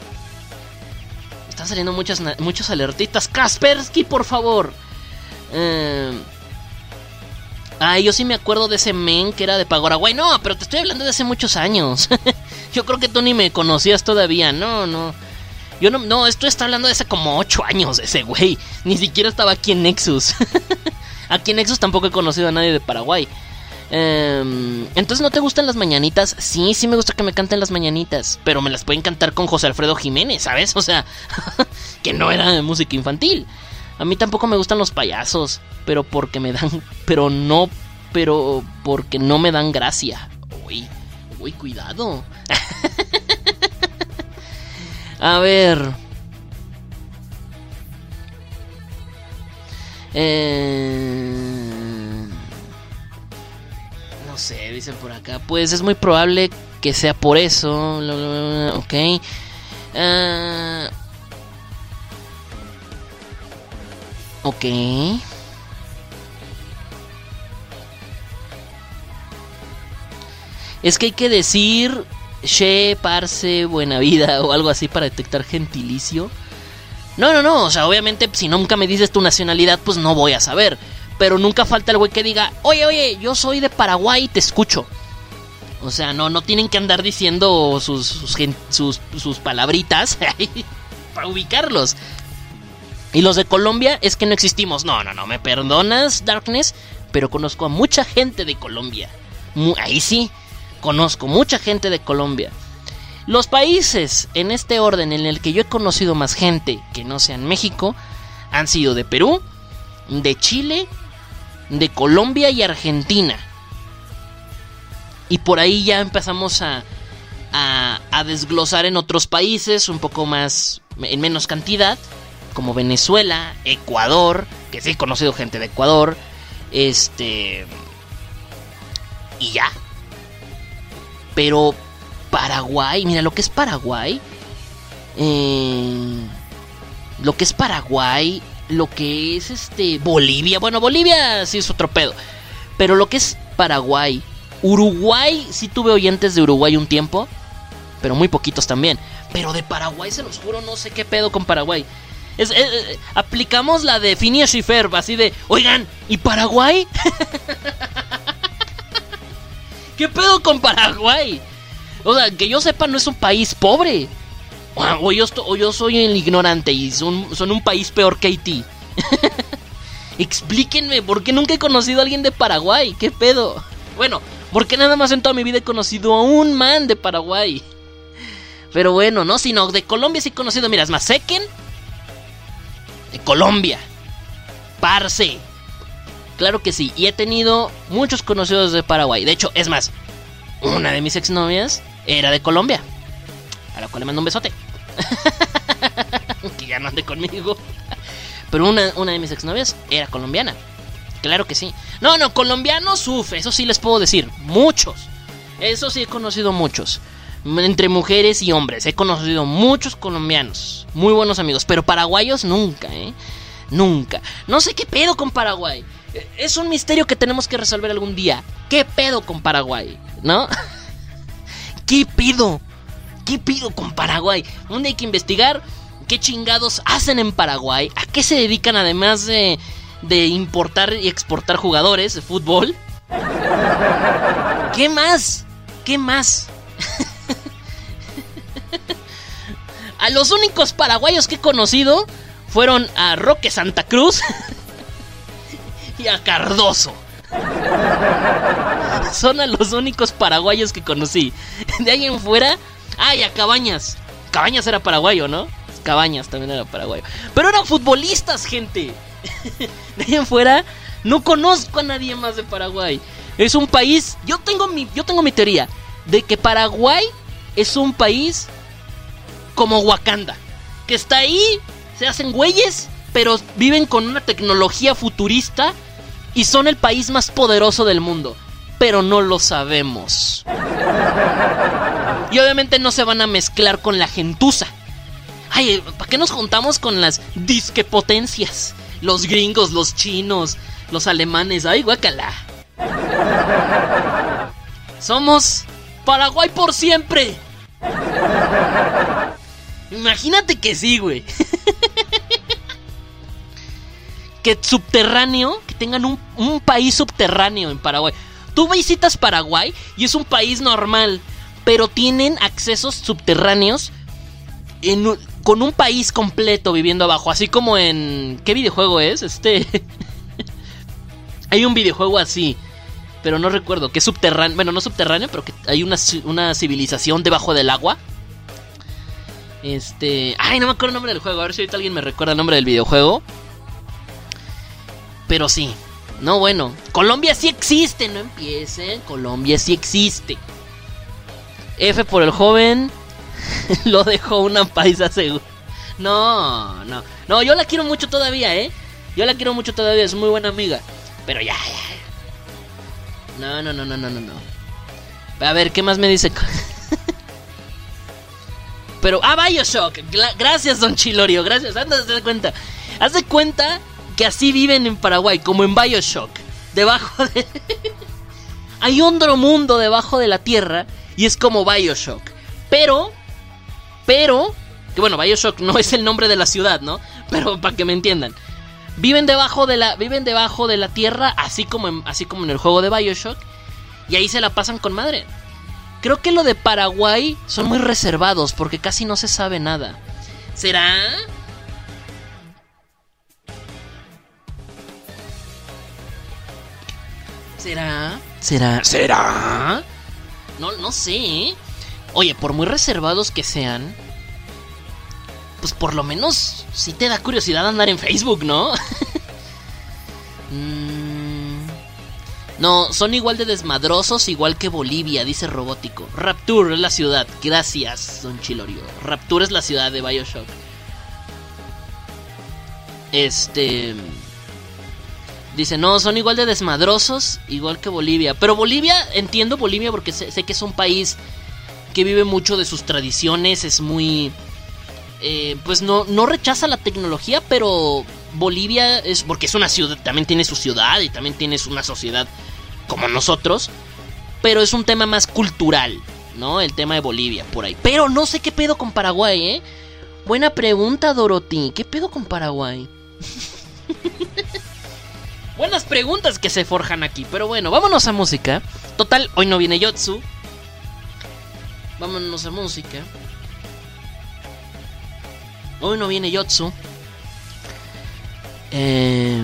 Están saliendo muchas, muchos alertitas. Kaspersky, por favor. Eh... Ay, yo sí me acuerdo de ese men que era de Paraguay. No, pero te estoy hablando de hace muchos años. yo creo que tú ni me conocías todavía. No, no. Yo no, no, esto está hablando de hace como 8 años, ese güey. Ni siquiera estaba aquí en Nexus. aquí en Nexus tampoco he conocido a nadie de Paraguay. Em, entonces, ¿no te gustan las mañanitas? Sí, sí me gusta que me canten las mañanitas, pero me las pueden cantar con José Alfredo Jiménez, ¿sabes? O sea, que no era de música infantil. A mí tampoco me gustan los payasos, pero porque me dan, pero no, pero porque no me dan gracia. Uy, uy, cuidado. A ver. Eh... dicen por acá. Pues es muy probable que sea por eso. Ok. Ah, ok. Es que hay que decir Che, Parse, Buena Vida o algo así para detectar gentilicio. No, no, no, o sea, obviamente si nunca me dices tu nacionalidad, pues no voy a saber. Pero nunca falta el güey que diga, oye, oye, yo soy de Paraguay y te escucho. O sea, no, no tienen que andar diciendo sus, sus, sus, palabritas para ubicarlos. Y los de Colombia es que no existimos. No, no, no, me perdonas, Darkness, pero conozco a mucha gente de Colombia. Ahí sí, conozco mucha gente de Colombia. Los países en este orden en el que yo he conocido más gente que no sean México han sido de Perú, de Chile, de Colombia y Argentina. Y por ahí ya empezamos a, a, desglosar en otros países un poco más, en menos cantidad, como Venezuela, Ecuador, que sí he conocido gente de Ecuador, este... Y ya. Pero Paraguay, mira, lo que es Paraguay, eh, lo que es Paraguay, lo que es este Bolivia, bueno, Bolivia sí es otro pedo, pero lo que es Paraguay, Uruguay, sí tuve oyentes de Uruguay un tiempo, pero muy poquitos también, pero de Paraguay se los juro, no sé qué pedo con Paraguay. Es, aplicamos la de Phineas y así de, oigan, ¿y Paraguay? ¿Qué pedo con Paraguay? O sea, que yo sepa, no es un país pobre. O yo, soy el ignorante y son, son un país peor que Haití. Explíquenme, ¿por qué nunca he conocido a alguien de Paraguay? ¿Qué pedo? Bueno, porque nada más en toda mi vida he conocido a un man de Paraguay. Pero bueno, no, sino de Colombia sí he conocido, mira, es más, Sequen. De Colombia. Parce. Claro que sí, y he tenido muchos conocidos de Paraguay. De hecho, es más, una de mis exnovias era de Colombia. A la cual le mando un besote. que ya no ande conmigo. Pero una, una de mis exnovias era colombiana. Claro que sí. No, no, colombianos, sufre eso sí les puedo decir. Muchos. Eso sí he conocido muchos. Entre mujeres y hombres. He conocido muchos colombianos. Muy buenos amigos. Pero paraguayos nunca, ¿eh? Nunca. No sé qué pedo con Paraguay. Es un misterio que tenemos que resolver algún día. ¿Qué pedo con Paraguay? ¿No? ¿Qué pido? ¿Qué pido con Paraguay? ¿Dónde hay que investigar qué chingados hacen en Paraguay, a qué se dedican además de, de importar y exportar jugadores de fútbol. ¿Qué más? ¿Qué más? a los únicos paraguayos que he conocido fueron a Roque Santa Cruz y a Cardoso. Son a los únicos paraguayos que conocí. De ahí en fuera. ¡Ay, a Cabañas! Cabañas era paraguayo, ¿no? Cabañas también era paraguayo. Pero eran futbolistas, gente. De ahí en fuera, no conozco a nadie más de Paraguay. Es un país. Yo tengo mi, yo tengo mi teoría de que Paraguay es un país como Wakanda. Que está ahí, se hacen güeyes, pero viven con una tecnología futurista y son el país más poderoso del mundo. Pero no lo sabemos. Y obviamente no se van a mezclar con la gentuza. Ay, ¿para qué nos juntamos con las disquepotencias? Los gringos, los chinos, los alemanes. Ay, guacala. Somos Paraguay por siempre. Imagínate que sí, güey. que subterráneo, que tengan un, un país subterráneo en Paraguay. Tú visitas Paraguay y es un país normal, pero tienen accesos subterráneos con un país completo viviendo abajo, así como en ¿qué videojuego es? Este Hay un videojuego así, pero no recuerdo, que es subterráneo, bueno, no subterráneo, pero que hay una, una civilización debajo del agua. Este, ay, no me acuerdo el nombre del juego, a ver si ahorita alguien me recuerda el nombre del videojuego. Pero sí. No, bueno. Colombia sí existe, no empiecen. Colombia sí existe. F por el joven. Lo dejó una paisa seguro. No, no. No, yo la quiero mucho todavía, ¿eh? Yo la quiero mucho todavía, es muy buena amiga. Pero ya, ya. No, no, no, no, no, no, no. A ver, ¿qué más me dice? Pero, ah, Bioshock. gracias, don Chilorio, gracias. Anda, de cuenta. Haz de cuenta que así viven en Paraguay, como en Bioshock. Debajo de. Hay otro mundo debajo de la tierra y es como Bioshock. Pero, pero, que bueno, Bioshock no es el nombre de la ciudad, ¿no? Pero para que me entiendan. Viven debajo de la, viven debajo de la tierra, así como, en, así como en el juego de Bioshock. Y ahí se la pasan con madre. Creo que lo de Paraguay son muy reservados porque casi no se sabe nada. ¿Será? ¿Será? ¿Será? ¿Será? No, no sé. ¿eh? Oye, por muy reservados que sean, pues por lo menos sí te da curiosidad andar en Facebook, ¿no? Mm. no, son igual de desmadrosos, igual que Bolivia, dice Robótico. Rapture es la ciudad. Gracias, don Chilorio. Rapture es la ciudad de Bioshock. Este... Dice, no, son igual de desmadrosos, igual que Bolivia. Pero Bolivia, entiendo Bolivia porque sé, que es un país que vive mucho de sus tradiciones, es muy... Eh, pues no, no rechaza la tecnología, pero Bolivia es porque es una ciudad, también tiene su ciudad y también tiene una sociedad como nosotros, pero es un tema más cultural, ¿no? El tema de Bolivia, por ahí. Pero no sé qué pedo con Paraguay, ¿eh? Buena pregunta, Dorothy. ¿Qué pedo con Paraguay? Buenas preguntas que se forjan aquí. Pero bueno, vámonos a música. Total, hoy no viene Yotsu. Vámonos a música. Hoy no viene Yotsu. Eh,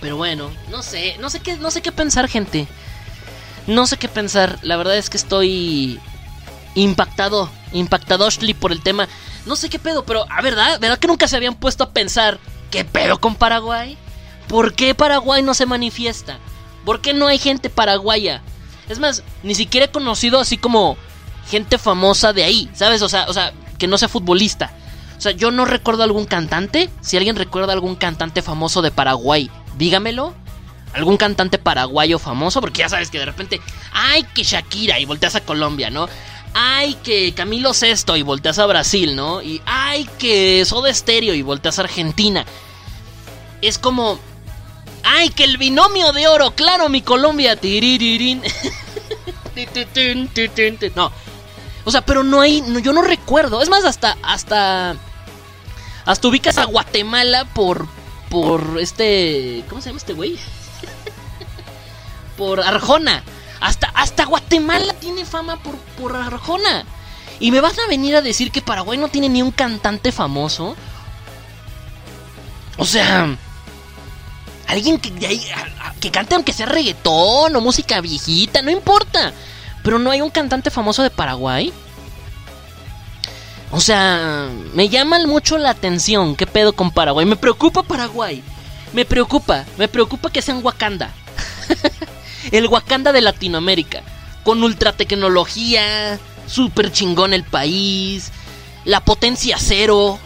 pero bueno, no sé, no sé qué, no sé qué pensar, gente. No sé qué pensar. La verdad es que estoy impactado, impactado por el tema. No sé qué pedo, pero a verdad, verdad que nunca se habían puesto a pensar qué pedo con Paraguay. ¿Por qué Paraguay no se manifiesta? ¿Por qué no hay gente paraguaya? Es más, ni siquiera he conocido así como gente famosa de ahí, ¿sabes? O sea, o sea, que no sea futbolista. O sea, yo no recuerdo algún cantante. Si alguien recuerda algún cantante famoso de Paraguay, dígamelo. Algún cantante paraguayo famoso, porque ya sabes que de repente, ay, que Shakira y volteas a Colombia, ¿no? Ay, que Camilo Sesto y volteas a Brasil, ¿no? Y ay, que Soda Stereo y volteas a Argentina. Es como, ¡Ay, que el binomio de oro! ¡Claro, mi Colombia! No. O sea, pero no hay. yo no recuerdo. Es más, hasta. Hasta. Hasta ubicas a Guatemala por. Por este. ¿Cómo se llama este güey? por Arjona. Hasta, hasta Guatemala tiene fama por, por Arjona. Y me vas a venir a decir que Paraguay no tiene ni un cantante famoso. O sea. Alguien que, que cante aunque sea reggaetón o música viejita, no importa. Pero no hay un cantante famoso de Paraguay. O sea, me llama mucho la atención. ¿Qué pedo con Paraguay? Me preocupa Paraguay. Me preocupa. Me preocupa que sea en Wakanda. el Wakanda de Latinoamérica. Con ultra tecnología. Súper chingón el país. La potencia cero.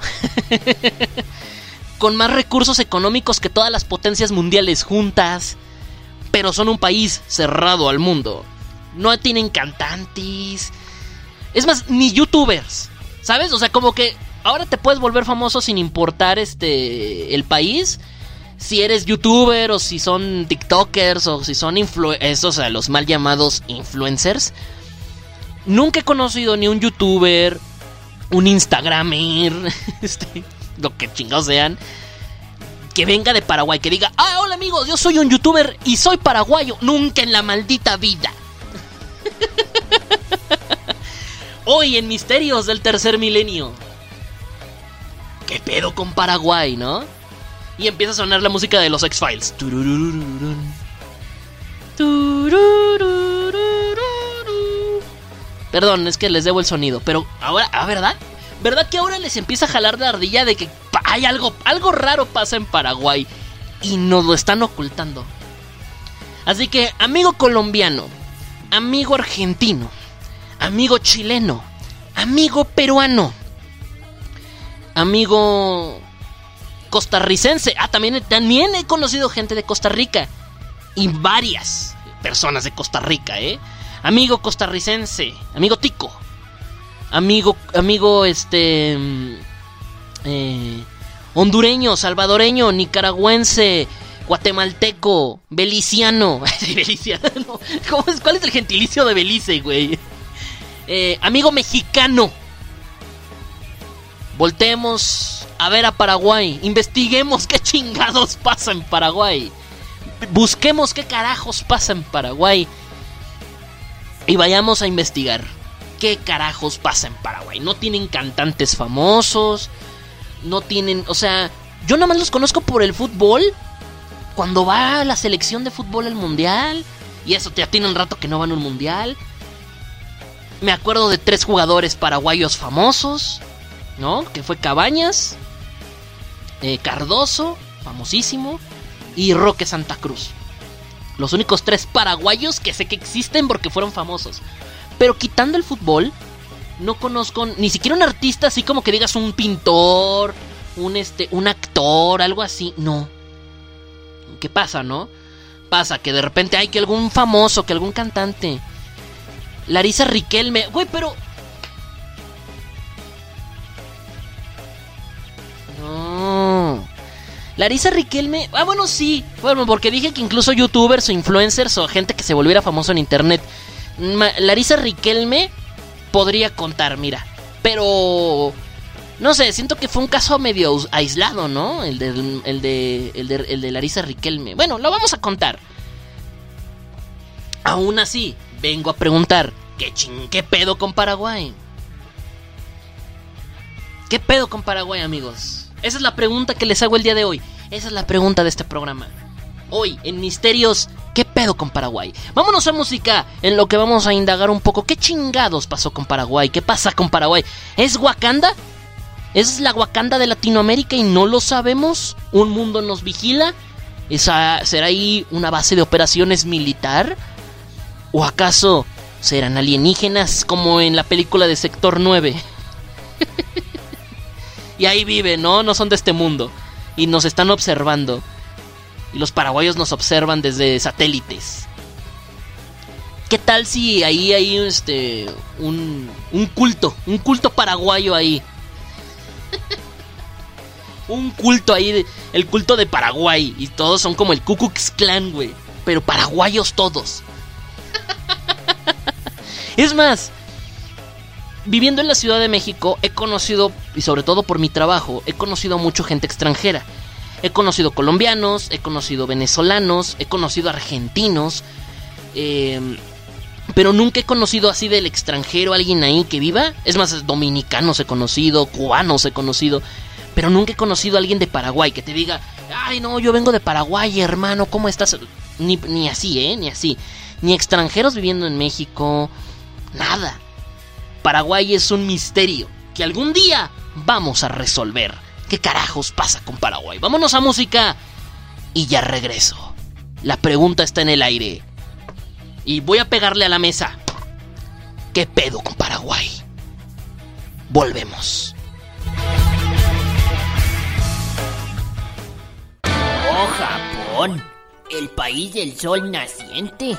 con más recursos económicos que todas las potencias mundiales juntas, pero son un país cerrado al mundo. No tienen cantantes. Es más, ni youtubers. ¿Sabes? O sea, como que ahora te puedes volver famoso sin importar este el país. Si eres youtuber o si son tiktokers o si son influencers, o sea, los mal llamados influencers. Nunca he conocido ni un youtuber, un instagramer, este, lo que chingados sean, que venga de Paraguay, que diga, ah, hola amigos, yo soy un youtuber y soy paraguayo, nunca en la maldita vida. Hoy en Misterios del Tercer Milenio. ¿Qué pedo con Paraguay, no? Y empieza a sonar la música de los X-Files. Perdón, es que les debo el sonido, pero ahora, ¿a verdad? ¿Verdad que ahora les empieza a jalar la ardilla de que hay algo, algo raro pasa en Paraguay y nos lo están ocultando? Así que, amigo colombiano, amigo argentino, amigo chileno, amigo peruano, amigo costarricense. Ah, también, también he conocido gente de Costa Rica. Y varias personas de Costa Rica, ¿eh? amigo costarricense, amigo tico, amigo, amigo, este, mm, eh, hondureño, salvadoreño, nicaragüense, guatemalteco, beliciano. beliciano ¿Cómo es? ¿Cuál es el gentilicio de Belice, güey? Eh, amigo mexicano. Voltemos a ver a Paraguay. Investiguemos qué chingados pasa en Paraguay. Busquemos qué carajos pasa en Paraguay. Y vayamos a investigar qué carajos pasa en Paraguay. No tienen cantantes famosos. No tienen, o sea, yo nada más los conozco por el fútbol. Cuando va la selección de fútbol al mundial. Y eso ya tiene un rato que no van a un mundial. Me acuerdo de tres jugadores paraguayos famosos. ¿No? Que fue Cabañas. Eh, Cardoso, famosísimo. Y Roque Santa Cruz. Los únicos tres paraguayos que sé que existen porque fueron famosos. Pero quitando el fútbol, no conozco ni siquiera un artista así como que digas un pintor, un este, un actor, algo así. No. ¿Qué pasa, no? Pasa que de repente hay que algún famoso, que algún cantante. Larisa Riquelme. Güey, pero. No. Larisa Riquelme. Ah, bueno, sí. Bueno, porque dije que incluso youtubers o influencers o gente que se volviera famoso en internet. Larisa Riquelme podría contar, mira. Pero no sé, siento que fue un caso medio aislado, ¿no? El de, el de, el de, el de Larisa Riquelme. Bueno, lo vamos a contar. Aún así, vengo a preguntar, ¿qué, ching, ¿qué pedo con Paraguay? ¿Qué pedo con Paraguay, amigos? Esa es la pregunta que les hago el día de hoy. Esa es la pregunta de este programa. Hoy, en Misterios, ¿qué pedo con Paraguay? Vámonos a música, en lo que vamos a indagar un poco. ¿Qué chingados pasó con Paraguay? ¿Qué pasa con Paraguay? ¿Es Wakanda? ¿Es la Wakanda de Latinoamérica y no lo sabemos? ¿Un mundo nos vigila? ¿Esa, ¿Será ahí una base de operaciones militar? ¿O acaso serán alienígenas como en la película de Sector 9? y ahí viven, ¿no? No son de este mundo. Y nos están observando. Y los paraguayos nos observan desde satélites. ¿Qué tal si ahí hay este un, un culto, un culto paraguayo ahí? un culto ahí, el culto de Paraguay. Y todos son como el Ku Klux Klan, güey. Pero paraguayos todos. es más, viviendo en la Ciudad de México, he conocido, y sobre todo por mi trabajo, he conocido a mucha gente extranjera. He conocido colombianos, he conocido venezolanos, he conocido argentinos. Eh, pero nunca he conocido así del extranjero alguien ahí que viva. Es más, dominicanos he conocido, cubanos he conocido. Pero nunca he conocido a alguien de Paraguay que te diga, ay no, yo vengo de Paraguay, hermano, ¿cómo estás? Ni, ni así, ¿eh? Ni así. Ni extranjeros viviendo en México. Nada. Paraguay es un misterio que algún día vamos a resolver. ¿Qué carajos pasa con Paraguay? Vámonos a música y ya regreso. La pregunta está en el aire. Y voy a pegarle a la mesa. ¿Qué pedo con Paraguay? Volvemos. Oh, Japón, el país del sol naciente,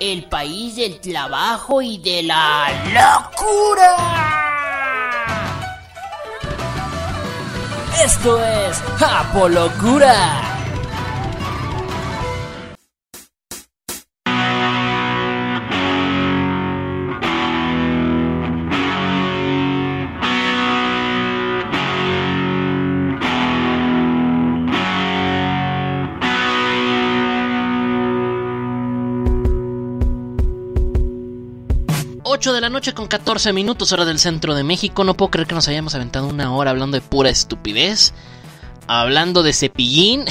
el país del trabajo y de la locura. Esto es Japolocura. de la noche con 14 minutos hora del centro de México. No puedo creer que nos hayamos aventado una hora hablando de pura estupidez. Hablando de cepillín.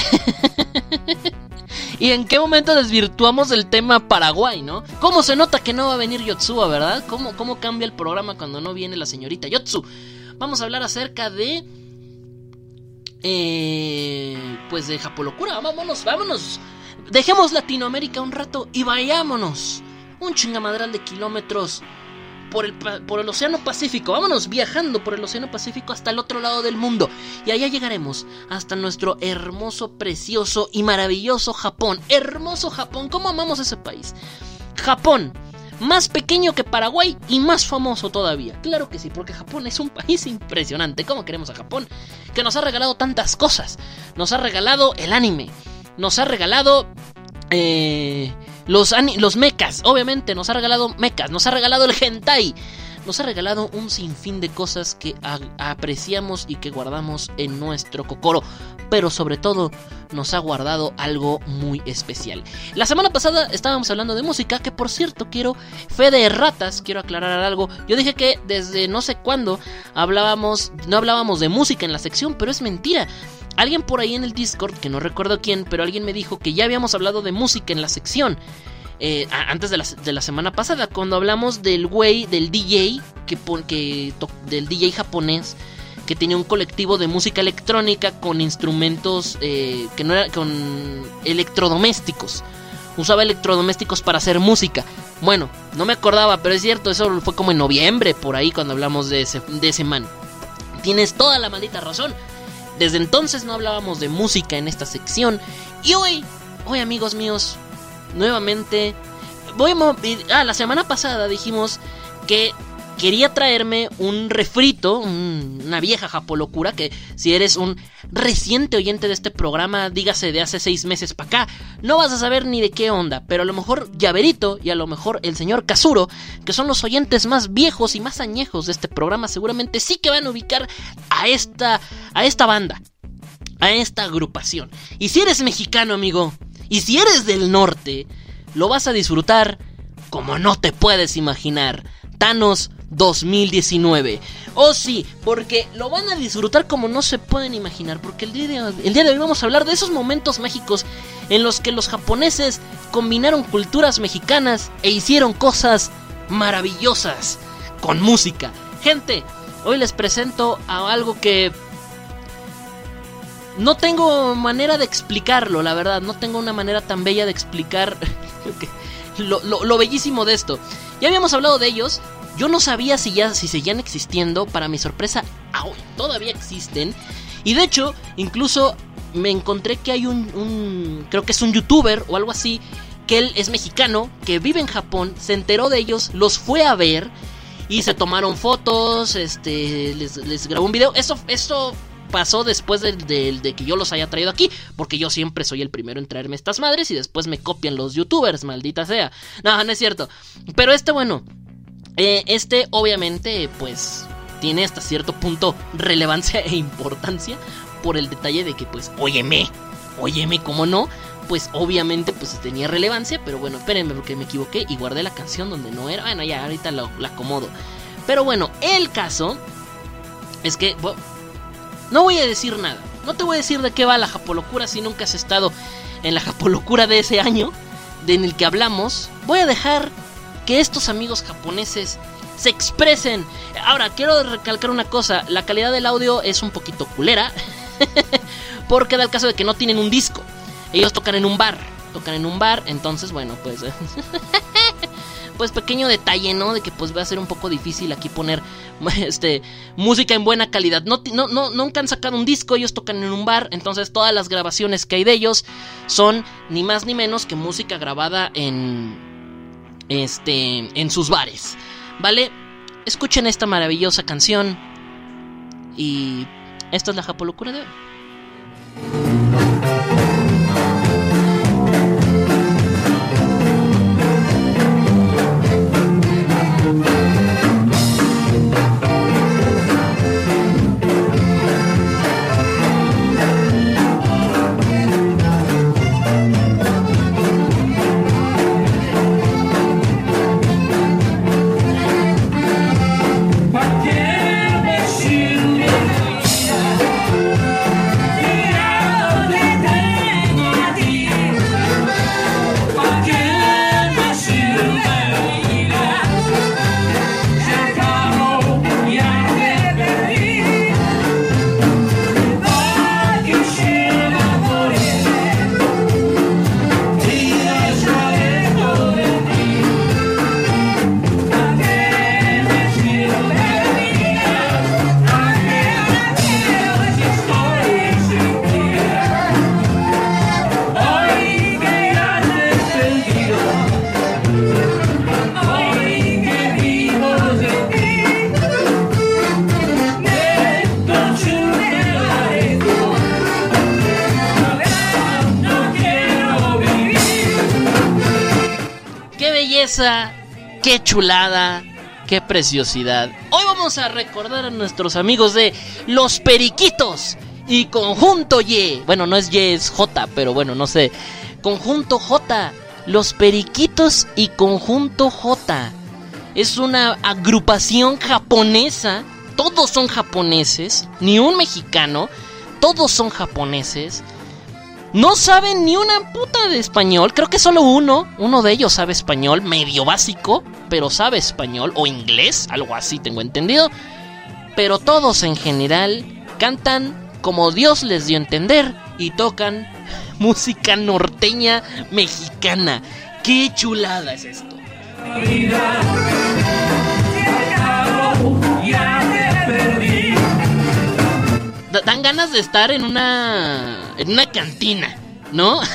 ¿Y en qué momento desvirtuamos el tema Paraguay, no? ¿Cómo se nota que no va a venir Yotsua, verdad? ¿Cómo, ¿Cómo cambia el programa cuando no viene la señorita Yotsu? Vamos a hablar acerca de... Eh, pues de Japolocura. Vámonos, vámonos. Dejemos Latinoamérica un rato y vayámonos. Un chingamadral de kilómetros por el, por el Océano Pacífico. Vámonos viajando por el Océano Pacífico hasta el otro lado del mundo. Y allá llegaremos hasta nuestro hermoso, precioso y maravilloso Japón. Hermoso Japón. ¿Cómo amamos ese país? Japón. más pequeño que Paraguay y más famoso todavía. Claro que sí, porque Japón es un país impresionante. ¿Cómo queremos a Japón? Que nos ha regalado tantas cosas. Nos ha regalado el anime. Nos ha regalado... Eh, los, los mechas, obviamente, nos ha regalado mechas, nos ha regalado el hentai, nos ha regalado un sinfín de cosas que apreciamos y que guardamos en nuestro cocoro, pero sobre todo nos ha guardado algo muy especial. La semana pasada estábamos hablando de música, que por cierto quiero, fe de ratas, quiero aclarar algo. Yo dije que desde no sé cuándo hablábamos, no hablábamos de música en la sección, pero es mentira. Alguien por ahí en el Discord, que no recuerdo quién, pero alguien me dijo que ya habíamos hablado de música en la sección. Eh, antes de la, semana pasada, cuando hablamos del güey, del DJ, que, que del DJ japonés, que tenía un colectivo de música electrónica con instrumentos eh, que no era, con electrodomésticos. Usaba electrodomésticos para hacer música. Bueno, no me acordaba, pero es cierto, eso fue como en noviembre, por ahí, cuando hablamos de ese, de ese man. Tienes toda la maldita razón. Desde entonces no hablábamos de música en esta sección. Y hoy, hoy amigos míos, nuevamente. Voy a ah, la semana pasada dijimos que quería traerme un refrito, una vieja japolocura, que si eres un reciente oyente de este programa, dígase de hace seis meses para acá, no vas a saber ni de qué onda, pero a lo mejor Llaverito y a lo mejor el señor Kazuro, que son los oyentes más viejos y más añejos de este programa, seguramente sí que van a ubicar a esta, a esta banda, a esta agrupación. Y si eres mexicano, amigo, y si eres del norte, lo vas a disfrutar como no te puedes imaginar. Thanos 2019. Oh sí, porque lo van a disfrutar como no se pueden imaginar. Porque el día, de, el día de hoy vamos a hablar de esos momentos mágicos en los que los japoneses combinaron culturas mexicanas e hicieron cosas maravillosas con música. Gente, hoy les presento a algo que no tengo manera de explicarlo, la verdad. No tengo una manera tan bella de explicar lo, bellísimo de esto. Ya habíamos hablado de ellos. Yo no sabía si ya si seguían existiendo. Para mi sorpresa, aún todavía existen. Y de hecho, incluso me encontré que hay un, creo que es un youtuber o algo así, que él es mexicano, que vive en Japón, se enteró de ellos, los fue a ver y se tomaron fotos, este, les, les grabó un video. Eso, eso pasó después de, que yo los haya traído aquí, porque yo siempre soy el primero en traerme estas madres y después me copian los youtubers, maldita sea. No, no es cierto. Pero este, bueno, eh, este obviamente pues tiene hasta cierto punto relevancia e importancia por el detalle de que pues, óyeme, óyeme, ¿cómo no? Pues obviamente pues tenía relevancia, pero bueno, espérenme porque me equivoqué y guardé la canción donde no era. Bueno, ya ahorita la acomodo. Pero bueno, el caso es que no voy a decir nada. No te voy a decir de qué va la japolocura si nunca has estado en la japolocura de ese año, de en el que hablamos. Voy a dejar que estos amigos japoneses se expresen. Ahora, quiero recalcar una cosa. La calidad del audio es un poquito culera. porque da el caso de que no tienen un disco. Ellos tocan en un bar. Tocan en un bar. Entonces, bueno, pues... pues pequeño detalle, ¿no? De que pues va a ser un poco difícil aquí poner este música en buena calidad. No, no, nunca han sacado un disco, ellos tocan en un bar, entonces todas las grabaciones que hay de ellos son ni más ni menos que música grabada en este en sus bares. ¿Vale? Escuchen esta maravillosa canción y esta es la Japolocura de hoy. Qué preciosidad. Hoy vamos a recordar a nuestros amigos de Los Periquitos y Conjunto Y. Bueno, no es Y, es J, pero bueno, no sé. Conjunto J. Los Periquitos y Conjunto J. Es una agrupación japonesa. Todos son japoneses, ni un mexicano. Todos son japoneses. No saben ni una puta de español. Creo que solo uno, uno de ellos sabe español, medio básico, pero sabe español o inglés, algo así tengo entendido. Pero todos en general cantan como Dios les dio a entender y tocan música norteña mexicana. ¡Qué chulada es esto! Dan ganas de estar en una en una cantina, ¿no?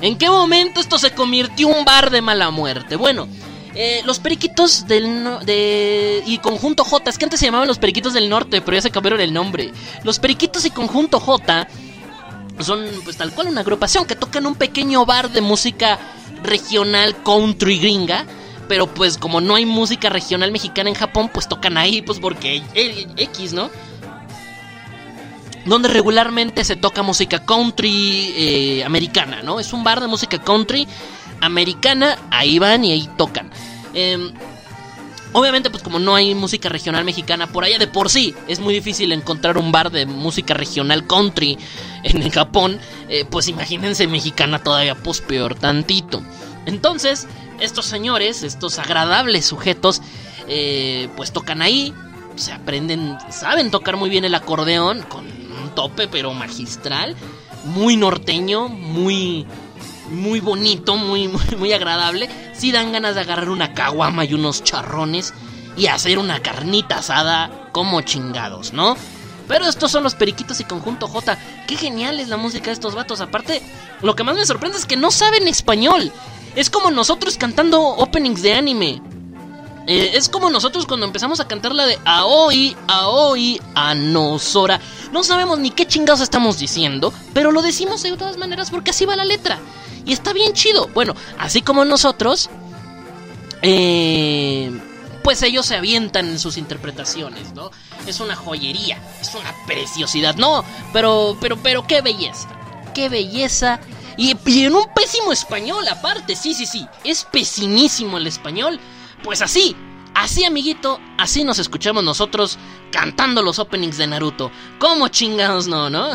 ¿En qué momento esto se convirtió en un bar de mala muerte? Bueno, eh, los periquitos del de, y conjunto J, es que antes se llamaban los periquitos del norte, pero ya se cambiaron el nombre. Los periquitos y conjunto J son pues tal cual una agrupación que tocan un pequeño bar de música regional country gringa. Pero pues como no hay música regional mexicana en Japón, pues tocan ahí, pues porque X, ¿no? Donde regularmente se toca música country eh, americana, ¿no? Es un bar de música country americana, ahí van y ahí tocan. Em, obviamente, pues como no hay música regional mexicana por allá de por sí, es muy difícil encontrar un bar de música regional country en Japón, eh, pues imagínense mexicana todavía, pues peor tantito. Entonces, estos señores, estos agradables sujetos, eh, pues tocan ahí, se aprenden, saben tocar muy bien el acordeón, con un tope pero magistral, muy norteño, muy muy bonito, muy, muy, agradable. Si dan ganas de agarrar una caguama y unos charrones y hacer una carnita asada como chingados, ¿no? Pero estos son los periquitos y conjunto J. Qué genial es la música de estos vatos. Aparte, lo que más me sorprende es que no saben español. Es como nosotros cantando openings de anime. Eh, es como nosotros cuando empezamos a cantar la de Aoi, Aoi, Anosora. No sabemos ni qué chingados estamos diciendo, pero lo decimos de todas maneras porque así va la letra. Y está bien chido. Bueno, así como nosotros, eh, pues ellos se avientan en sus interpretaciones, ¿no? Es una joyería, es una preciosidad, no, pero, pero, pero qué belleza, qué belleza. Y, en un pésimo español aparte, sí, sí, sí, es pesimísimo el español. Pues así, Así, amiguito, así nos escuchamos nosotros cantando los openings de Naruto. ¿Cómo chingados no, no?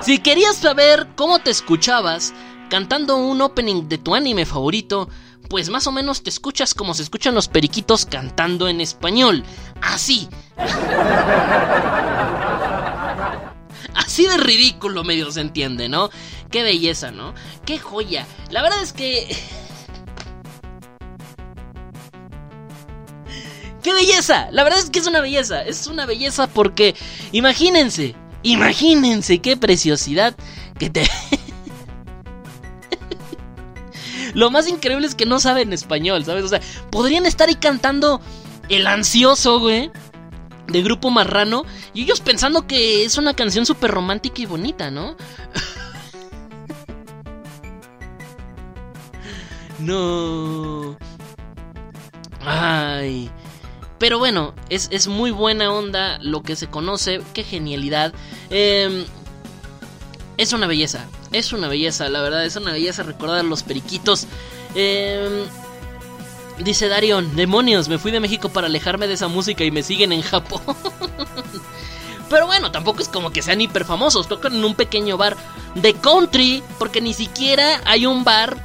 si querías saber cómo te escuchabas cantando un opening de tu anime favorito, pues más o menos te escuchas como se escuchan los periquitos cantando en español. Así. Así de ridículo medio se entiende, ¿no? Qué belleza, ¿no? Qué joya. La verdad es que... ¡Qué belleza! La verdad es que es una belleza. Es una belleza porque, imagínense, imagínense qué preciosidad que te... Lo más increíble es que no saben español, ¿sabes? O sea, podrían estar ahí cantando El ansioso, güey. De grupo marrano. Y ellos pensando que es una canción súper romántica y bonita, ¿no? no. Ay. Pero bueno, es, muy buena onda lo que se conoce, qué genialidad. Em, es una belleza, es una belleza, la verdad, es una belleza recordar los periquitos. Em, dice Darion, demonios, me fui de México para alejarme de esa música y me siguen en Japón. Pero bueno, tampoco es como que sean hiper famosos, tocan en un pequeño bar de country, porque ni siquiera hay un bar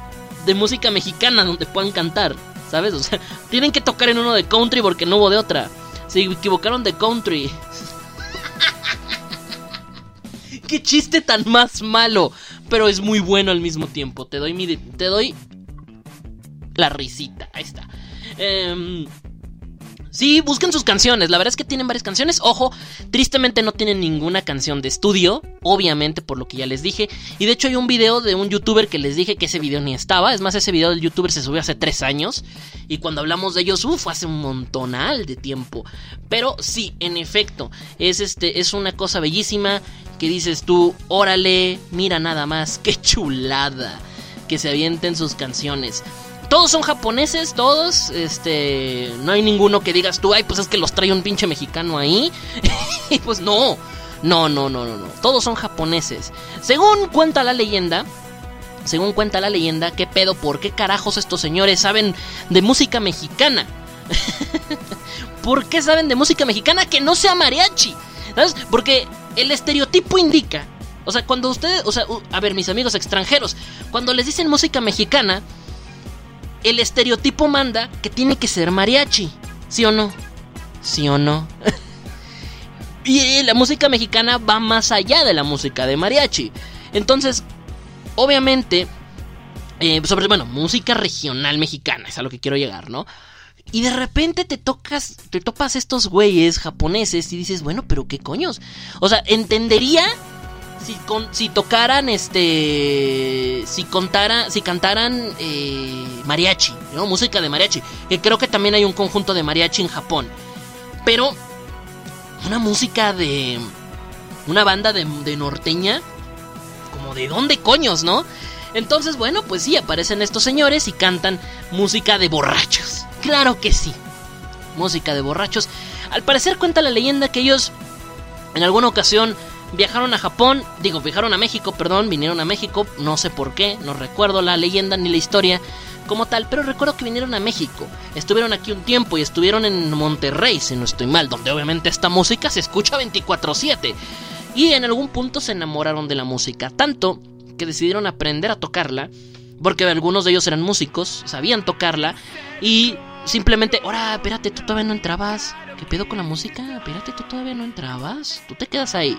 de música mexicana donde puedan cantar. ¿Sabes? O sea, tienen que tocar en uno de country porque no hubo de otra. Se equivocaron de country. Qué chiste tan más malo, pero es muy bueno al mismo tiempo. Te doy mi te doy la risita. Ahí está. Em, Sí, busquen sus canciones. La verdad es que tienen varias canciones. Ojo, tristemente no tienen ninguna canción de estudio. Obviamente, por lo que ya les dije. Y de hecho, hay un video de un youtuber que les dije que ese video ni estaba. Es más, ese video del youtuber se subió hace tres años. Y cuando hablamos de ellos, uff, hace un montonal de tiempo. Pero sí, en efecto, es, este, es una cosa bellísima. Que dices tú, órale, mira nada más, qué chulada. Que se avienten sus canciones todos son japoneses, todos, este, no hay ninguno que digas tú, ay, pues es que los trae un pinche mexicano ahí. y pues no, no, no, no, no, no, todos son japoneses. Según cuenta la leyenda, según cuenta la leyenda, ¿qué pedo? ¿Por qué carajos estos señores saben de música mexicana? ¿Por qué saben de música mexicana que no sea mariachi? ¿Sabes? Porque el estereotipo indica, o sea, cuando ustedes, o sea, a ver, mis amigos extranjeros, cuando les dicen música mexicana, el estereotipo manda que tiene que ser mariachi. ¿Sí o no? ¿Sí o no? y la música mexicana va más allá de la música de mariachi. Entonces, obviamente, eh, bueno, música regional mexicana, es a lo que quiero llegar, ¿no? Y de repente te tocas, te topas estos güeyes japoneses y dices, bueno, pero qué coños. O sea, entendería si, si tocaran este si contara si cantaran eh, mariachi ¿no? música de mariachi que creo que también hay un conjunto de mariachi en Japón. Pero una música de una banda de, de norteña como de dónde coños no entonces bueno pues sí aparecen estos señores y cantan música de borrachos. Claro que sí música de borrachos. Al parecer cuenta la leyenda que ellos en alguna ocasión viajaron a Japón, digo, viajaron a México, perdón, vinieron a México, no sé por qué, no recuerdo la leyenda ni la historia como tal, pero recuerdo que vinieron a México, estuvieron aquí un tiempo y estuvieron en Monterrey, si no estoy mal, donde obviamente esta música se escucha 24/7. Y en algún punto se enamoraron de la música, tanto que decidieron aprender a tocarla, porque algunos de ellos eran músicos, sabían tocarla, y simplemente, ahora, espérate, tú todavía no entrabas. ¿Qué pedo con la música? Espérate, tú todavía no entrabas. Tú te quedas ahí.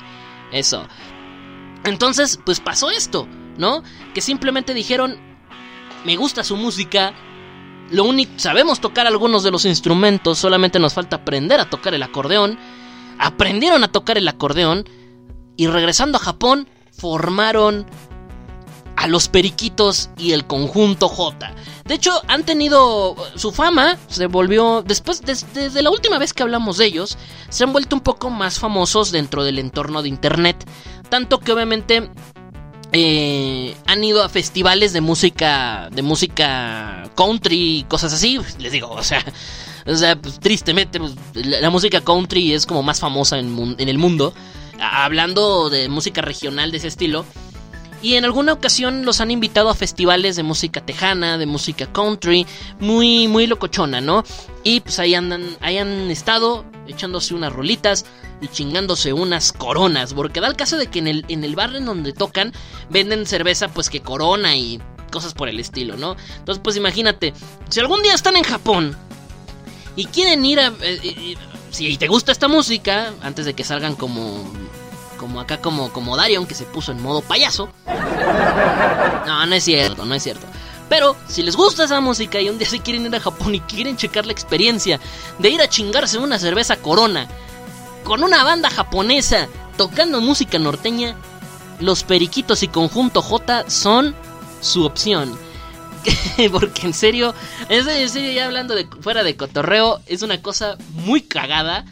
Eso. Entonces, pues pasó esto, ¿no? Que simplemente dijeron, me gusta su música, lo único, sabemos tocar algunos de los instrumentos, solamente nos falta aprender a tocar el acordeón. Aprendieron a tocar el acordeón y regresando a Japón formaron a los Periquitos y el conjunto J. De hecho, han tenido su fama, se volvió, después, desde la última vez que hablamos de ellos, se han vuelto un poco más famosos dentro del entorno de Internet. Tanto que obviamente eh, han ido a festivales de música, de música country y cosas así. Les digo, o sea, o sea pues, tristemente, pues, la, música country es como más famosa en el mundo. Hablando de música regional de ese estilo, y en alguna ocasión los han invitado a festivales de música tejana, de música country, muy, muy locochona, ¿no? Y pues ahí andan, ahí han estado echándose unas rolitas y chingándose unas coronas, porque da el caso de que en el, en el bar en donde tocan venden cerveza pues que corona y cosas por el estilo, ¿no? Entonces pues imagínate, si algún día están en Japón y quieren ir a... Eh, eh, si te gusta esta música, antes de que salgan como como acá como, como Darion que se puso en modo payaso. No, no es cierto, no es cierto. Pero si les gusta esa música y un día se quieren ir a Japón y quieren checar la experiencia de ir a chingarse una cerveza corona con una banda japonesa tocando música norteña, los Periquitos y Conjunto J son su opción. Porque en serio, en serio, ya hablando de fuera de cotorreo, es una cosa muy cagada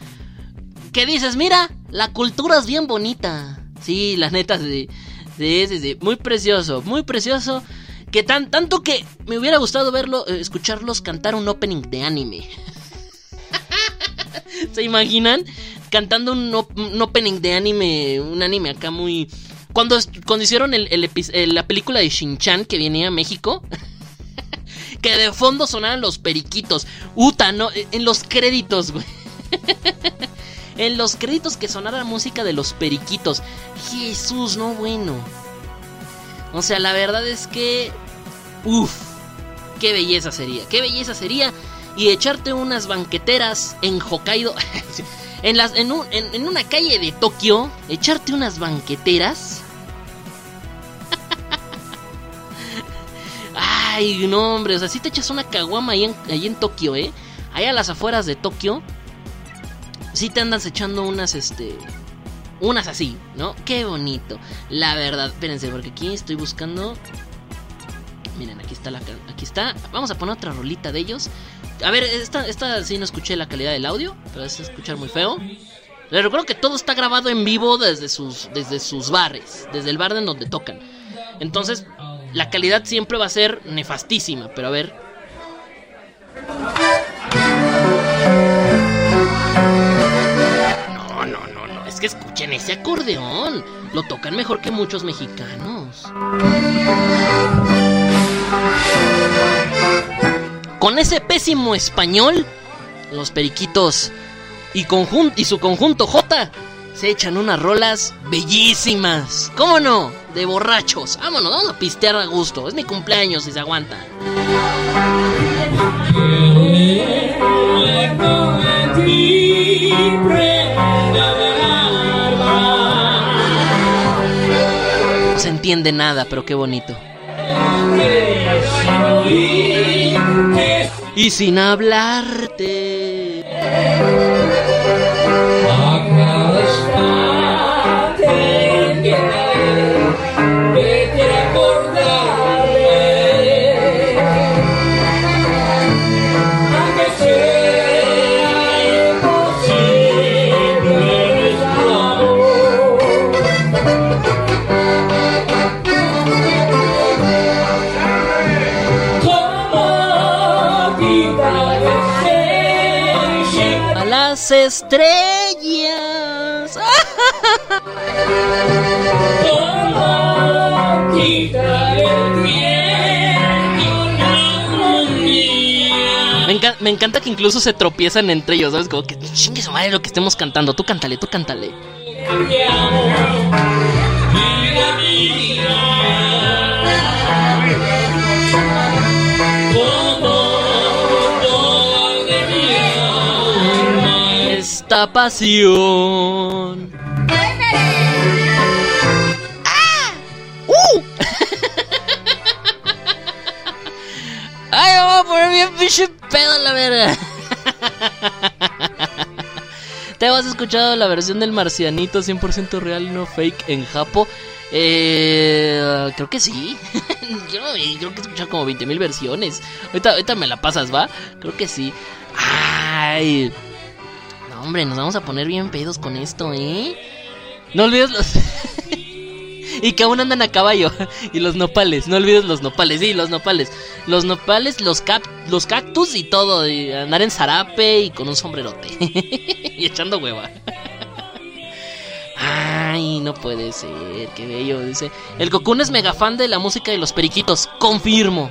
que dices, mira, la cultura es bien bonita. Sí, la neta, sí, sí, sí, muy precioso, muy precioso. Que tan, tanto que me hubiera gustado verlo, eh, escucharlos cantar un opening de anime. ¿Se imaginan? Cantando un, opening de anime, un anime acá muy... Cuando, cuando hicieron la película de Shin-Chan que venía a México, que de fondo sonaban los periquitos. Uta, ¿no? En los créditos, güey. en los créditos que sonara música de los periquitos. Jesús, no bueno. O sea, la verdad es que... Uf, qué belleza sería, qué belleza sería. Y echarte unas banqueteras en Hokkaido. en, las, en, en una calle de Tokio. Echarte unas banqueteras. Ay, no, hombre. O sea, si te echas una caguama ahí en, ahí en Tokio, ¿eh? allá a las afueras de Tokio, sí te andas echando unas, este, unas así, ¿no? Qué bonito. La verdad, espérense, porque aquí estoy buscando. Miren, aquí está la aquí está. Vamos a poner otra rolita de ellos. A ver, esta, esta sí no escuché la calidad del audio, pero es escuchar muy feo. Les recuerdo que todo está grabado en vivo desde sus, desde sus bares, desde el bar en donde tocan. Entonces, la calidad siempre va a ser nefastísima, pero a ver. Que escuchen ese acordeón. Lo tocan mejor que muchos mexicanos. Con ese pésimo español, los periquitos y, su conjunto J se echan unas rolas bellísimas. ¿Cómo no? De borrachos. Vámonos, vamos a pistear a gusto. Es mi cumpleaños y se aguanta. Entiende nada, pero qué bonito. Y sin hablarte. Estrellas. Me, encanta que incluso se tropiezan entre ellos, ¿sabes? Como que chingue su madre lo que estemos cantando. Tú cántale, tú cántale. Pasión. ¡Ah! ¡Uh! ¡Ay, vamos a poner bien pinche pedo la verga! ¿Te has escuchado la versión del marcianito 100% real, no fake en Japo? Eh, creo que sí. Yo creo que he escuchado como 20.000 versiones. Ahorita, ahorita me la pasas, ¿va? Creo que sí. Ay hombre, nos vamos a poner bien pedos con esto, ¿eh? No olvides los... y que aún andan a caballo. y los nopales, no olvides los nopales, sí, los nopales. Los nopales, los, cap los cactus y todo. Y andar en zarape y con un sombrerote. y echando hueva. Ay, no puede ser, qué bello. Dice, el Cocoon es mega fan de la música de los periquitos. Confirmo,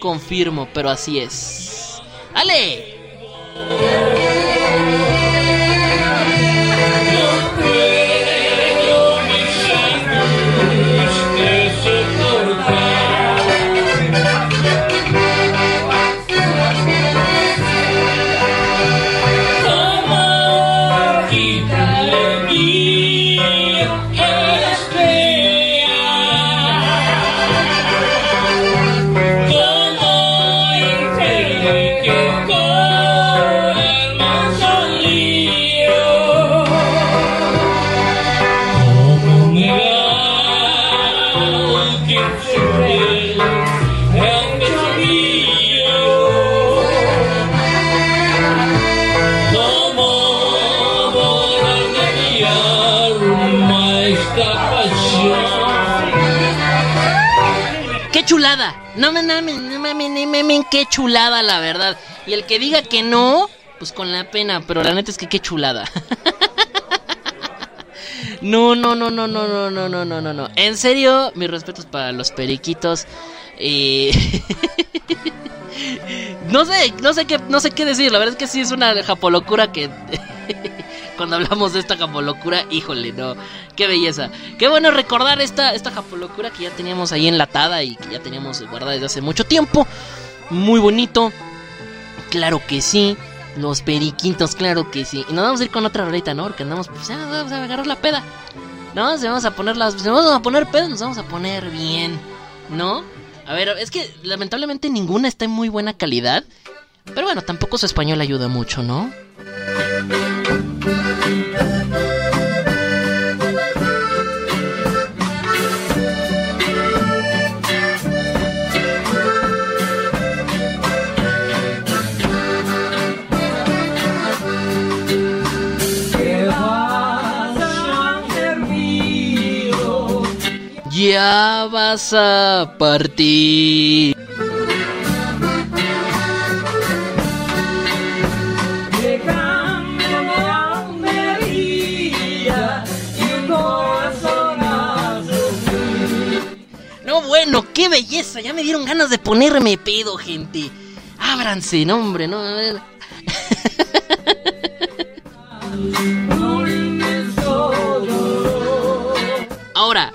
confirmo, pero así es. ¡Ale! No me mames, no mames, qué chulada, la verdad. Y el que diga que no, pues con la pena, pero la neta es que qué chulada. No, no, no, no, no, no, no, no, no, no, no. En serio, mis respetos para los periquitos. No sé, no sé qué, no sé qué decir. La verdad es que sí es una japolocura que cuando hablamos de esta japolocura, híjole, no, qué belleza. Qué bueno recordar esta, esta japolocura que ya teníamos ahí enlatada y que ya teníamos guardada desde hace mucho tiempo. Muy bonito, claro que sí. Los periquitos, claro que sí. Y nos vamos a ir con otra rolita, ¿no? Porque andamos, pues ya vamos a agarrar la peda. ¿No? Si vamos a poner las. Si vamos a poner pedas, nos vamos a poner bien. ¿No? A ver, es que lamentablemente ninguna está en muy buena calidad. Pero bueno, tampoco su español ayuda mucho, ¿no? Ya vas a partir. Bueno, qué belleza. Ya me dieron ganas de ponerme pedo, gente. Ábranse, no, hombre, no. Ahora,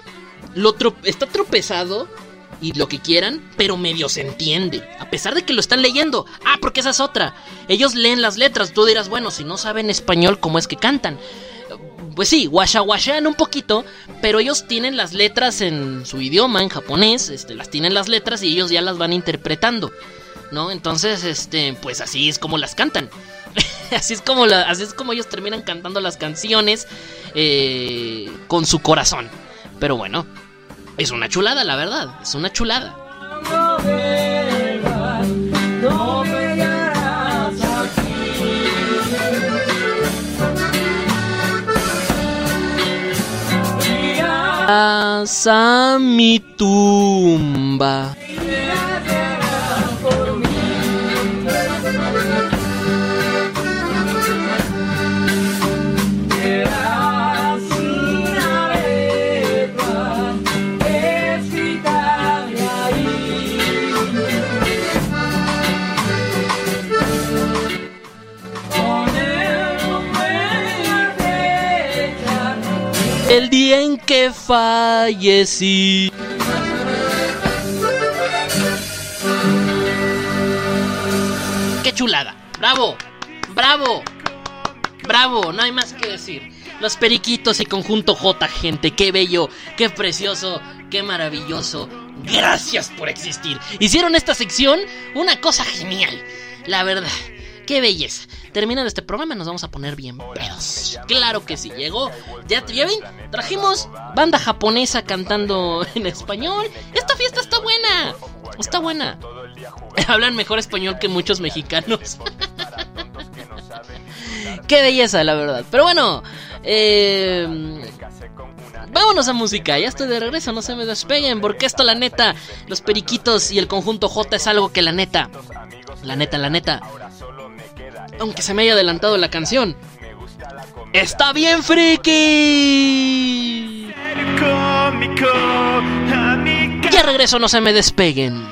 lo tro- está tropezado y lo que quieran, pero medio se entiende. A pesar de que lo están leyendo. Ah, porque esa es otra. Ellos leen las letras. Tú dirás, bueno, si no saben español, ¿cómo es que cantan? Pues sí, guashaguashean un poquito, pero ellos tienen las letras en su idioma, en japonés, este, las tienen las letras y ellos ya las van interpretando, ¿no? Entonces, este, pues así es como las cantan. así es como la- así es como ellos terminan cantando las canciones eh, con su corazón. Pero bueno, es una chulada, la verdad, es una chulada. Hasta mi. El día en que fallecí. ¡Qué chulada! ¡Bravo! ¡Bravo! ¡Bravo! No hay más que decir. Los periquitos y conjunto J, gente. ¡Qué bello! ¡Qué precioso! ¡Qué maravilloso! Gracias por existir. Hicieron esta sección una cosa genial. La verdad. ¡Qué belleza! Terminando este programa nos vamos a poner bien pedos. Claro que sí, llegó. Ya, ya ven, trajimos banda japonesa cantando en español. Esta fiesta está buena. Está buena. Hablan mejor español que muchos mexicanos. Qué belleza, la verdad. Pero bueno, eh, vámonos a música. Ya estoy de regreso, no se me despeguen. Porque esto, la neta, los periquitos y el conjunto J es algo que la neta, la neta, la neta, aunque se me haya adelantado la canción, está bien friki. Ya regreso, no se me despeguen.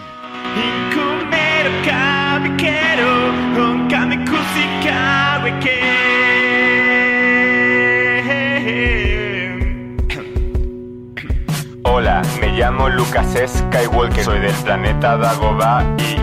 Hola, me llamo Lucas Skywalker, soy del planeta Dagobah y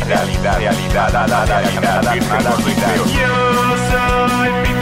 realidad, realidad, realidad, realidad. Yo soy friki, friki, friki,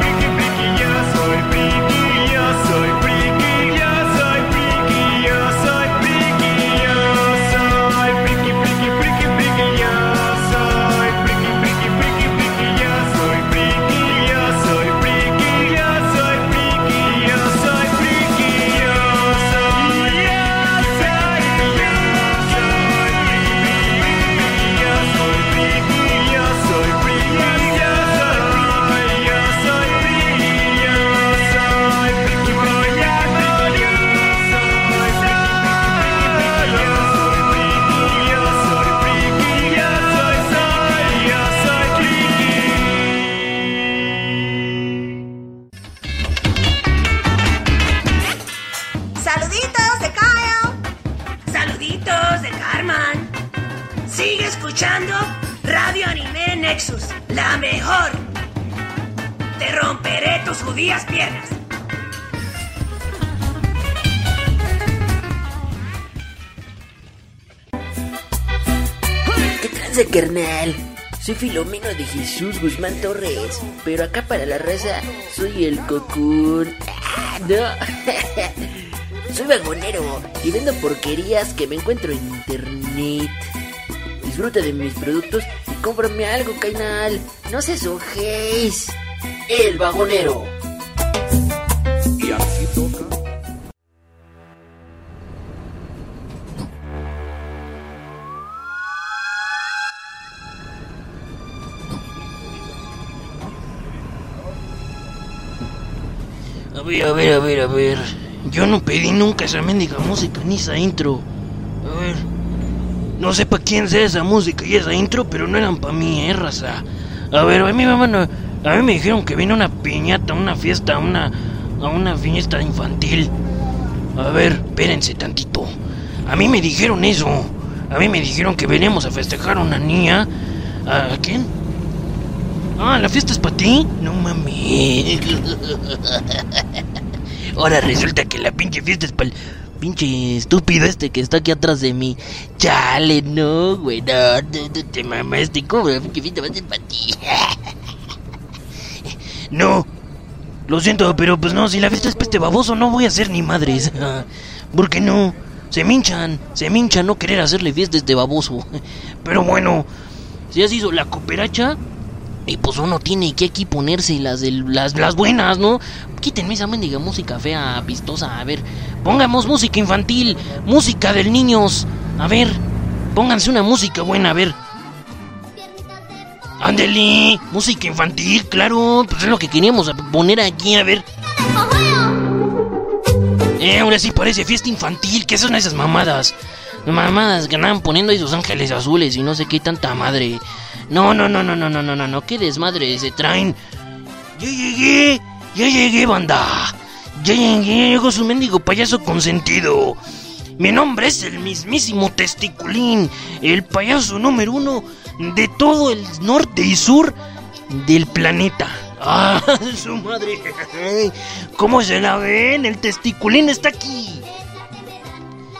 friki, friki, friki. Yo soy friki, yo soy la mejor. Te romperé tus judías piernas. ¿Qué tranza, carnal? Soy Filomeno de Jesús Guzmán Torres, pero acá para la raza soy el cocún. Ah, no. soy vagonero y vendo porquerías que me encuentro en internet. Disfruta de mis productos y cómprame algo, canal. No se sujéis. El vagonero. Y aquí toca. A ver, a ver, a ver, a ver. Yo no pedí nunca esa mendiga música ni esa intro. No sé para quién sea esa música y esa intro, pero no eran para mí, eh, raza. A ver, a mí, mamá, no- a mí me dijeron que vino una piñata, una fiesta, una, a una fiesta infantil. A ver, espérense tantito. A mí me dijeron eso. A mí me dijeron que veníamos a festejar a una niña. ¿A quién? Ah, ¿la fiesta es para ti? No mames. Ahora resulta que la pinche fiesta es para pinche estúpido este que está aquí atrás de mí. Chale, no, güey, no, no, no te mamaste. ¿Cómo la pinche fiesta va a ser para ti? No, lo siento, pero pues no, si la fiesta es para este baboso, no voy a hacer ni madres. ¿Por qué no? Se me hinchan, se me hinchan no querer hacerle fiesta a este baboso. Pero bueno, si has hizo la cooperacha, y pues uno tiene que aquí ponerse las, las, las buenas, ¿no? Quítenme esa mendiga música fea, vistosa. A ver, pongamos música infantil, música del niños. A ver, pónganse una música buena, a ver. Ándele, música infantil, claro, pues es lo que queríamos poner aquí, a ver. Eh, ahora sí parece fiesta infantil, ¿qué son esas mamadas? Mamadas que andaban poniendo ahí sus ángeles azules y no sé qué tanta madre. No, no, no, no, no, no, no, no, no, qué desmadre se traen. Ya llegué, ya llegué, banda. Ya llegué, llegó su mendigo payaso consentido. Mi nombre es el mismísimo Testiculín, el payaso número uno de todo el norte y sur del planeta. ¡Ah, su madre! ¿Cómo se la ven? El testiculín está aquí.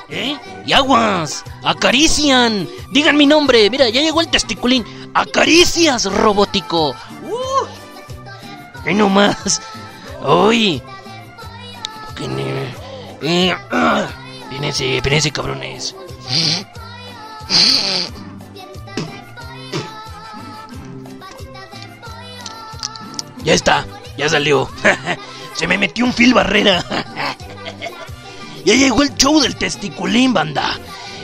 ¿Eh? Y aguas, acarician. Digan mi nombre. Mira, ya llegó el testiculín. Acaricias, robótico. Uh. Ahí nomás. Uy. Que ne- Eh, ah. Espérense, espérense, cabrones. Ya está, ya salió. Se me metió un fil barrera. ya llegó el show del testiculín, banda.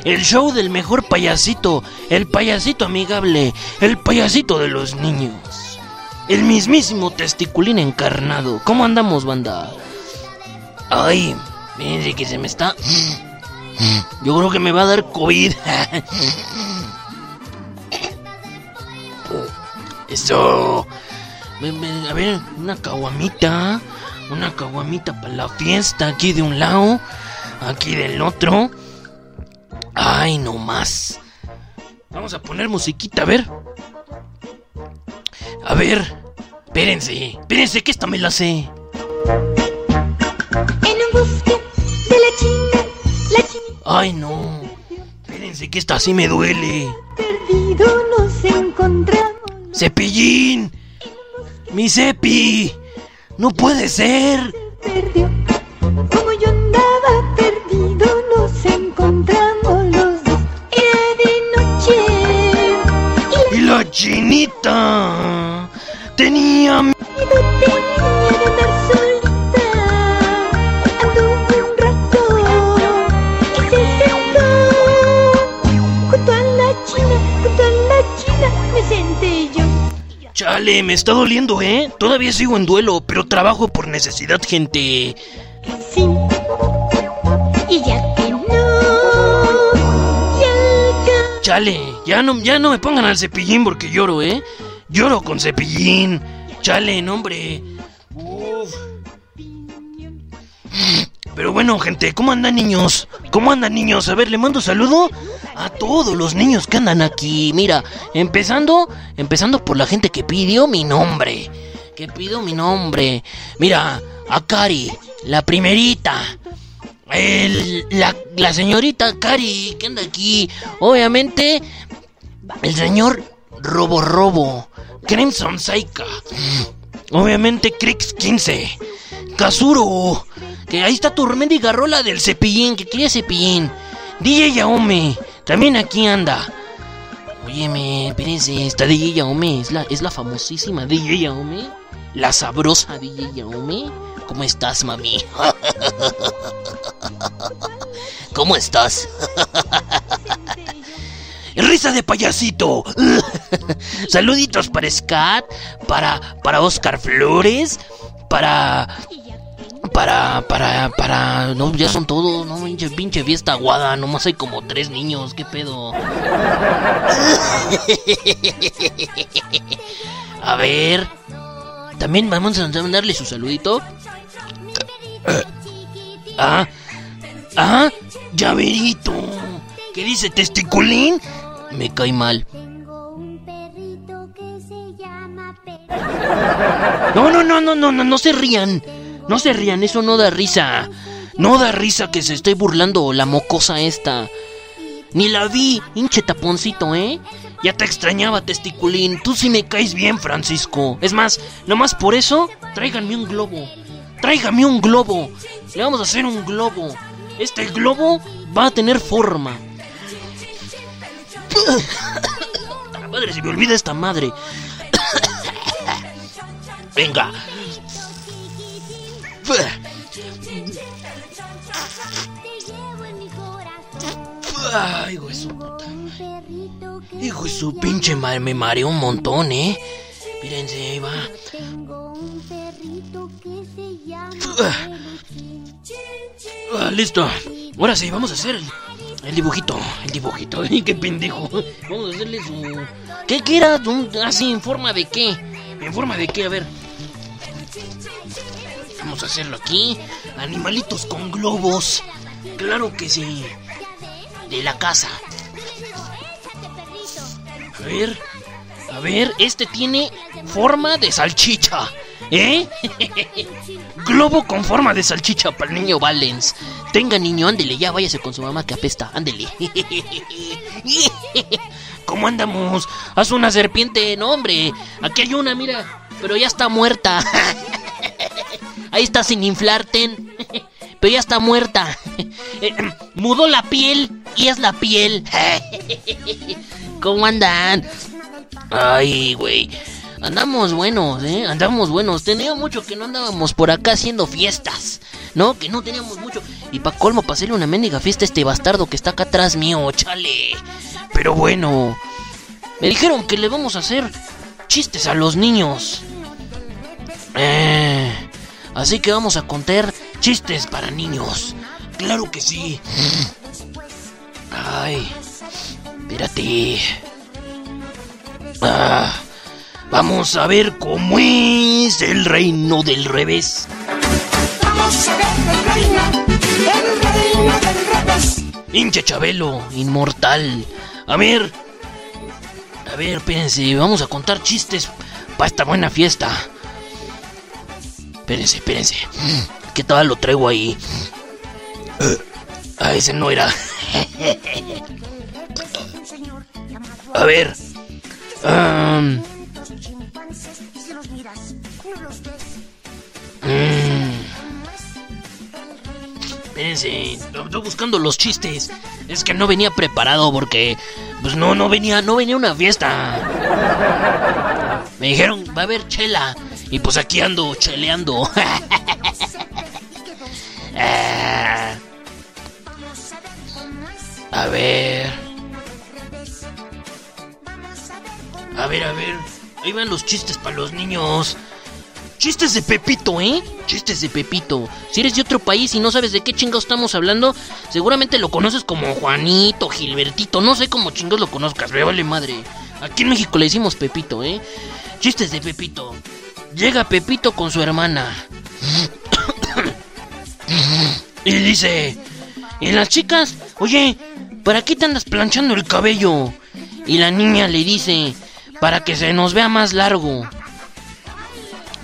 El show del mejor payasito. El payasito amigable. El payasito de los niños. El mismísimo testiculín encarnado. ¿Cómo andamos, banda? Ay, fíjense que se me está. Yo creo que me va a dar COVID. Eso. A ver, una caguamita. Una caguamita para la fiesta. Aquí de un lado. Aquí del otro. Ay, no más. Vamos a poner musiquita, a ver. A ver. Espérense. Espérense que esta me la sé. En un bosque de la China, la China Ay, no. Espérense que esta sí me duele. perdido nos encontramos. Cepillín. Mi cepi. No puede ser. Chinita. Tenía... mi- Y no tenía de andar solita. Anduvo un rato y se sentó. Junto a la China, junto a la China, me senté yo. Chale, me está doliendo, ¿eh? Todavía sigo en duelo, pero trabajo por necesidad, gente. Sí. Y ya que no, ya. Chale, ya no, ya no me pongan al cepillín porque lloro, ¿eh? Lloro con cepillín. Chale, hombre. Pero bueno, gente, ¿cómo andan niños? ¿Cómo andan niños? A ver, le mando saludo a todos los niños que andan aquí. Mira, empezando, empezando por la gente que pidió mi nombre. Que pidió mi nombre. Mira, a Cari, la primerita. El- la, la señorita Cari, que anda aquí. Obviamente, el señor Robo Robo. Crimson Saika. Obviamente, Crix 15. Kazuro. Que ahí está tu mendiga rola del cepillín. Que quiere cepillín. DJ Yaome. También aquí anda. Óyeme, espérense. Esta DJ Yaome es la, es la famosísima DJ Yaome. La sabrosa DJ Yaome. ¿Cómo estás, mami? ¿Cómo estás? Risa de payasito. Saluditos para Scat, para para Oscar Flores, para para para para no ya son todos, no pinche pinche fiesta aguada, nomás hay como tres niños, qué pedo. A ver, también vamos a mandarle su saludito. Ah, ah, llaverito. ¿Qué dice testiculín? Me cae mal. Tengo un perrito que se llama No, no, no, no, no, no, no se rían. No se rían, eso no da risa. No da risa que se esté burlando la mocosa esta. Ni la vi, hinche taponcito, ¿eh? Ya te extrañaba, testiculín. Tú sí me caes bien, Francisco. Es más, nomás por eso, tráiganme un globo. Tráiganme un globo. Le vamos a hacer un globo. Este globo va a tener forma. Madre, se me olvida esta madre. Venga. Ay, hijo de su puta. Hijo de su pinche madre, me mareó un montón, ¿eh? Mírense, ahí va. Ah, listo. Ahora sí, vamos a hacer el, el dibujito. El dibujito. Qué pendejo. Vamos a hacerle su. ¿Qué, qué era? Así, ¿en forma de qué? ¿En forma de qué? A ver. Vamos a hacerlo aquí. Animalitos con globos. Claro que sí. De la casa. A ver. A ver, este tiene forma de salchicha. ¿Eh? Globo con forma de salchicha para el niño Valens. Tenga niño, ándele, ya váyase con su mamá que apesta, ándele. ¿Cómo andamos? Haz una serpiente, no hombre. Aquí hay una, mira, pero ya está muerta. Ahí está sin inflarte. Pero ya está muerta. Eh, Mudó la piel y es la piel. ¿Cómo andan? Ay, güey. Andamos buenos, ¿eh? Andamos buenos. Tenía mucho que no andábamos por acá haciendo fiestas. ¿No? Que no teníamos mucho. Y pa' colmo, pa' hacerle una mendiga fiesta a este bastardo que está acá atrás mío, chale. Pero bueno. Me dijeron que le vamos a hacer chistes a los niños. Eh, así que vamos a contar chistes para niños. Claro que sí. Ay, espérate. Ah, vamos a ver cómo es el reino del revés. Vamos a ver el reino, el reino del revés. Hinche Chabelo, inmortal. A ver. A ver, espérense, vamos a contar chistes para esta buena fiesta. Espérense, espérense. ¿Qué tal lo traigo ahí? Ah, ese no era. A ver. Am, Espérense, estoy buscando los chistes. Es que no venía preparado porque, pues no, no venía, no venía una fiesta. Me dijeron, va a haber chela. Y pues aquí ando cheleando. Ah. A ver. A ver, a ver. Ahí van los chistes para los niños. Chistes de Pepito, ¿eh? Chistes de Pepito. Si eres de otro país y no sabes de qué chingados estamos hablando, seguramente lo conoces como Juanito, Gilbertito. No sé cómo chingados lo conozcas, me vale madre. Aquí en México le decimos Pepito, ¿eh? Chistes de Pepito. Llega Pepito con su hermana. y dice... Y las chicas, oye, ¿para qué te andas planchando el cabello? Y la niña le dice, para que se nos vea más largo.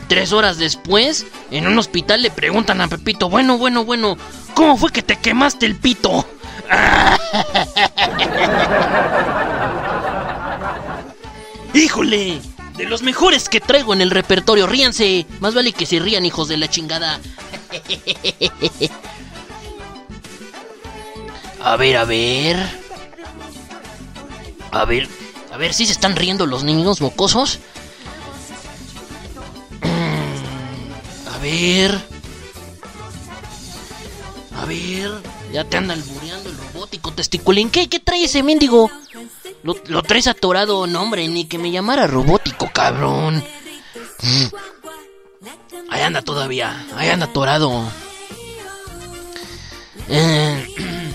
Tres horas después, en un hospital le preguntan a Pepito, bueno, bueno, bueno, ¿cómo fue que te quemaste el pito? ¡Híjole! De los mejores que traigo en el repertorio, ríanse. Más vale que se rían, hijos de la chingada. A ver, a ver. A ver, a ver si se están riendo los niños mocosos. Ver. A ver. Ya te anda albureando el robótico testiculín. ¿Qué, qué trae ese mendigo? Lo, traes atorado, no hombre, ni que me llamara robótico, cabrón. Ahí anda todavía, ahí anda atorado. Eh,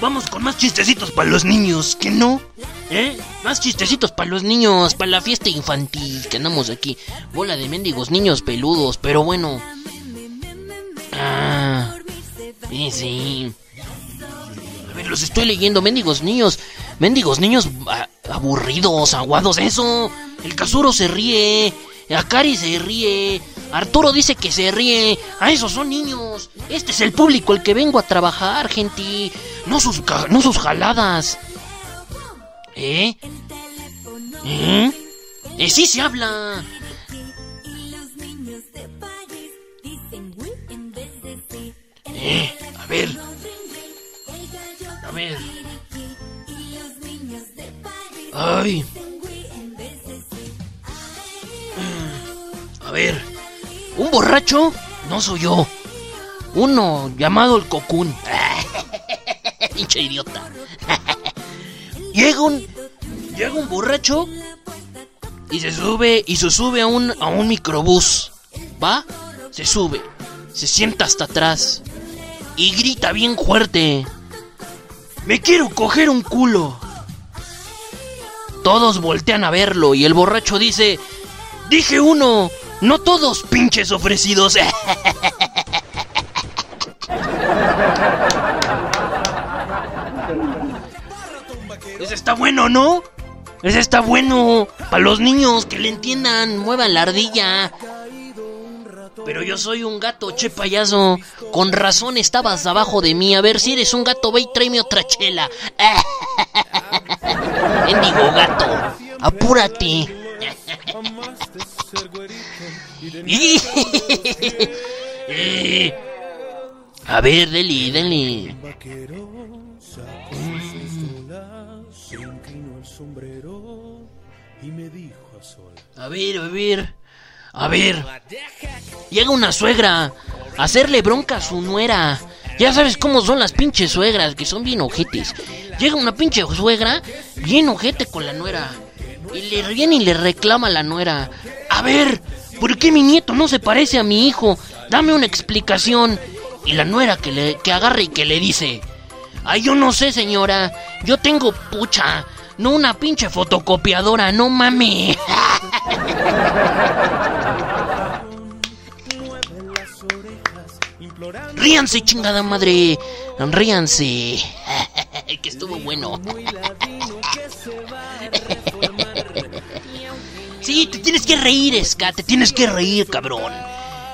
vamos con más chistecitos para los niños, ¿que no? ¿Eh? Más chistecitos para los niños, para la fiesta infantil que andamos aquí. Bola de mendigos niños peludos, pero bueno. Ah, sí, sí. A ver, los estoy leyendo, mendigos niños. Mendigos niños a- aburridos, aguados, eso. El Casuro se ríe. Akari se ríe. Arturo dice que se ríe. A esos son niños. Este es el público el que vengo a trabajar, gente. No sus, no sus jaladas. ¿Eh? ¿Eh? ¿Eh? Sí se habla. ¿Eh? A ver. A ver. Ay. A ver. Un borracho no soy yo. Uno llamado el Cocún. Pinche idiota. llega un. Llega un borracho. Y se sube. Y se sube a un, a un microbús. ¿Va? Se sube. Se sienta hasta atrás. Y grita bien fuerte. Me quiero coger un culo. Todos voltean a verlo y el borracho dice, dije uno, no todos pinches ofrecidos. Ese está bueno, ¿no? Ese está bueno. Para los niños que le entiendan, muevan la ardilla. Pero yo soy un gato, che payaso. Con razón estabas abajo de mí. A ver si eres un gato, ve y tráeme otra chela. Bendigo gato, apúrate. A ver, Deli, Deli. A ver, a ver. A ver. Llega una suegra a hacerle bronca a su nuera. Ya sabes cómo son las pinches suegras, que son bien ojetes. Llega una pinche suegra bien ojete con la nuera. Y le viene y le reclama a la nuera. A ver, ¿por qué mi nieto no se parece a mi hijo? Dame una explicación. Y la nuera que, le, que agarra y que le dice... Ay, yo no sé, señora. Yo tengo pucha. No una pinche fotocopiadora, no mame. Ríanse, chingada madre. Ríanse. que estuvo bueno. sí, te tienes que reír, Ska. Te tienes que reír, cabrón.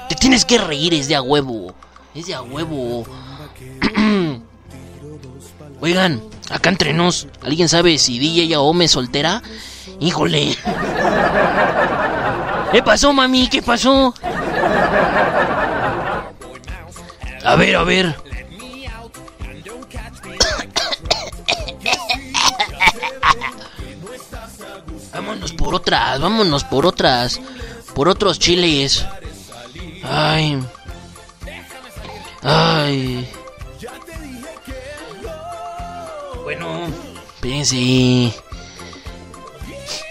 Te tienes que reír, es de a huevo. Es de a huevo. Oigan, acá entre nos, ¿alguien sabe si DJ Aome es soltera? Híjole. ¿Qué pasó, mami? ¿Qué pasó? A ver, a ver. Vámonos por otras, vámonos por otras. Por otros chiles. Ay. Ay. Bueno, espérense.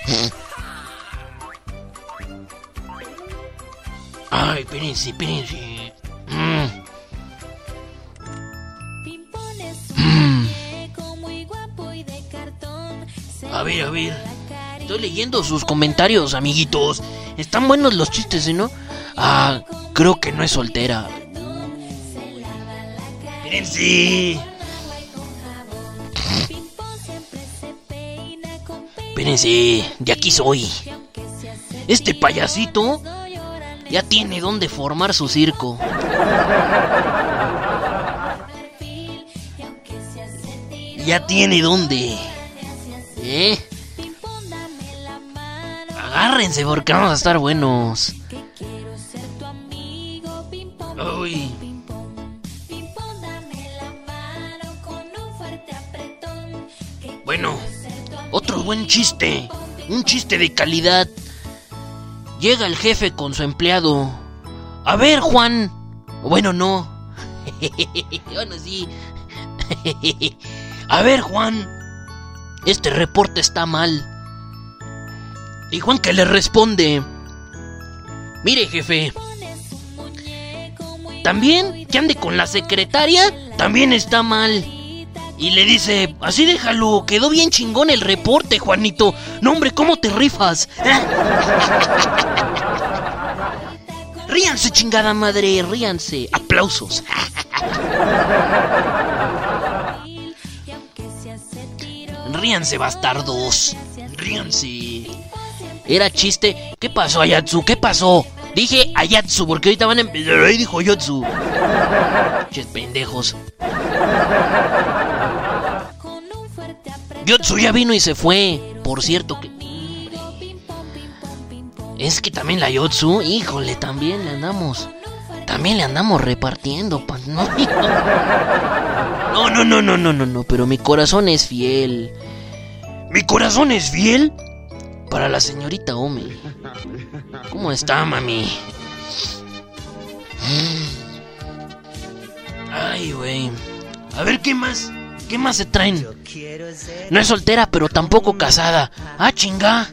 Ay, espérense, espérense. Mm. Mm. A ver, a ver. Estoy leyendo sus comentarios, amiguitos. Están buenos los chistes, ¿eh, ¿no? Ah, creo que no es soltera. Espérense. Espérense, de aquí soy. Este payasito ya tiene donde formar su circo. Ya tiene dónde. ¿Eh? Agárrense porque vamos a estar buenos. Uy. Bueno, otro buen chiste. Un chiste de calidad. Llega el jefe con su empleado. A ver, Juan. Bueno, no. bueno, sí. A ver, Juan. Este reporte está mal. Y Juan que le responde. Mire, jefe. También que ande con la secretaria también está mal. Y le dice, así déjalo, quedó bien chingón el reporte, Juanito. No, hombre, ¿cómo te rifas? ríanse, chingada madre, ríanse. Aplausos. ríanse, bastardos. Ríanse. Era chiste. ¿Qué pasó, Ayatsu? ¿Qué pasó? Dije Ayatsu, porque ahorita van a empezar. Ahí dijo Yotsu. Ches pendejos. Yotsu ya vino y se fue. Por cierto que. Es que también la Yotsu, híjole, también le andamos. También le andamos repartiendo, no, no, no, no, no, no, no, pero mi corazón es fiel. ¿Mi corazón es fiel? Para la señorita Ome. ¿Cómo está, mami? Ay, güey. A ver, ¿qué más? ¿Qué más se traen? No es soltera, pero tampoco casada. Ah, chinga.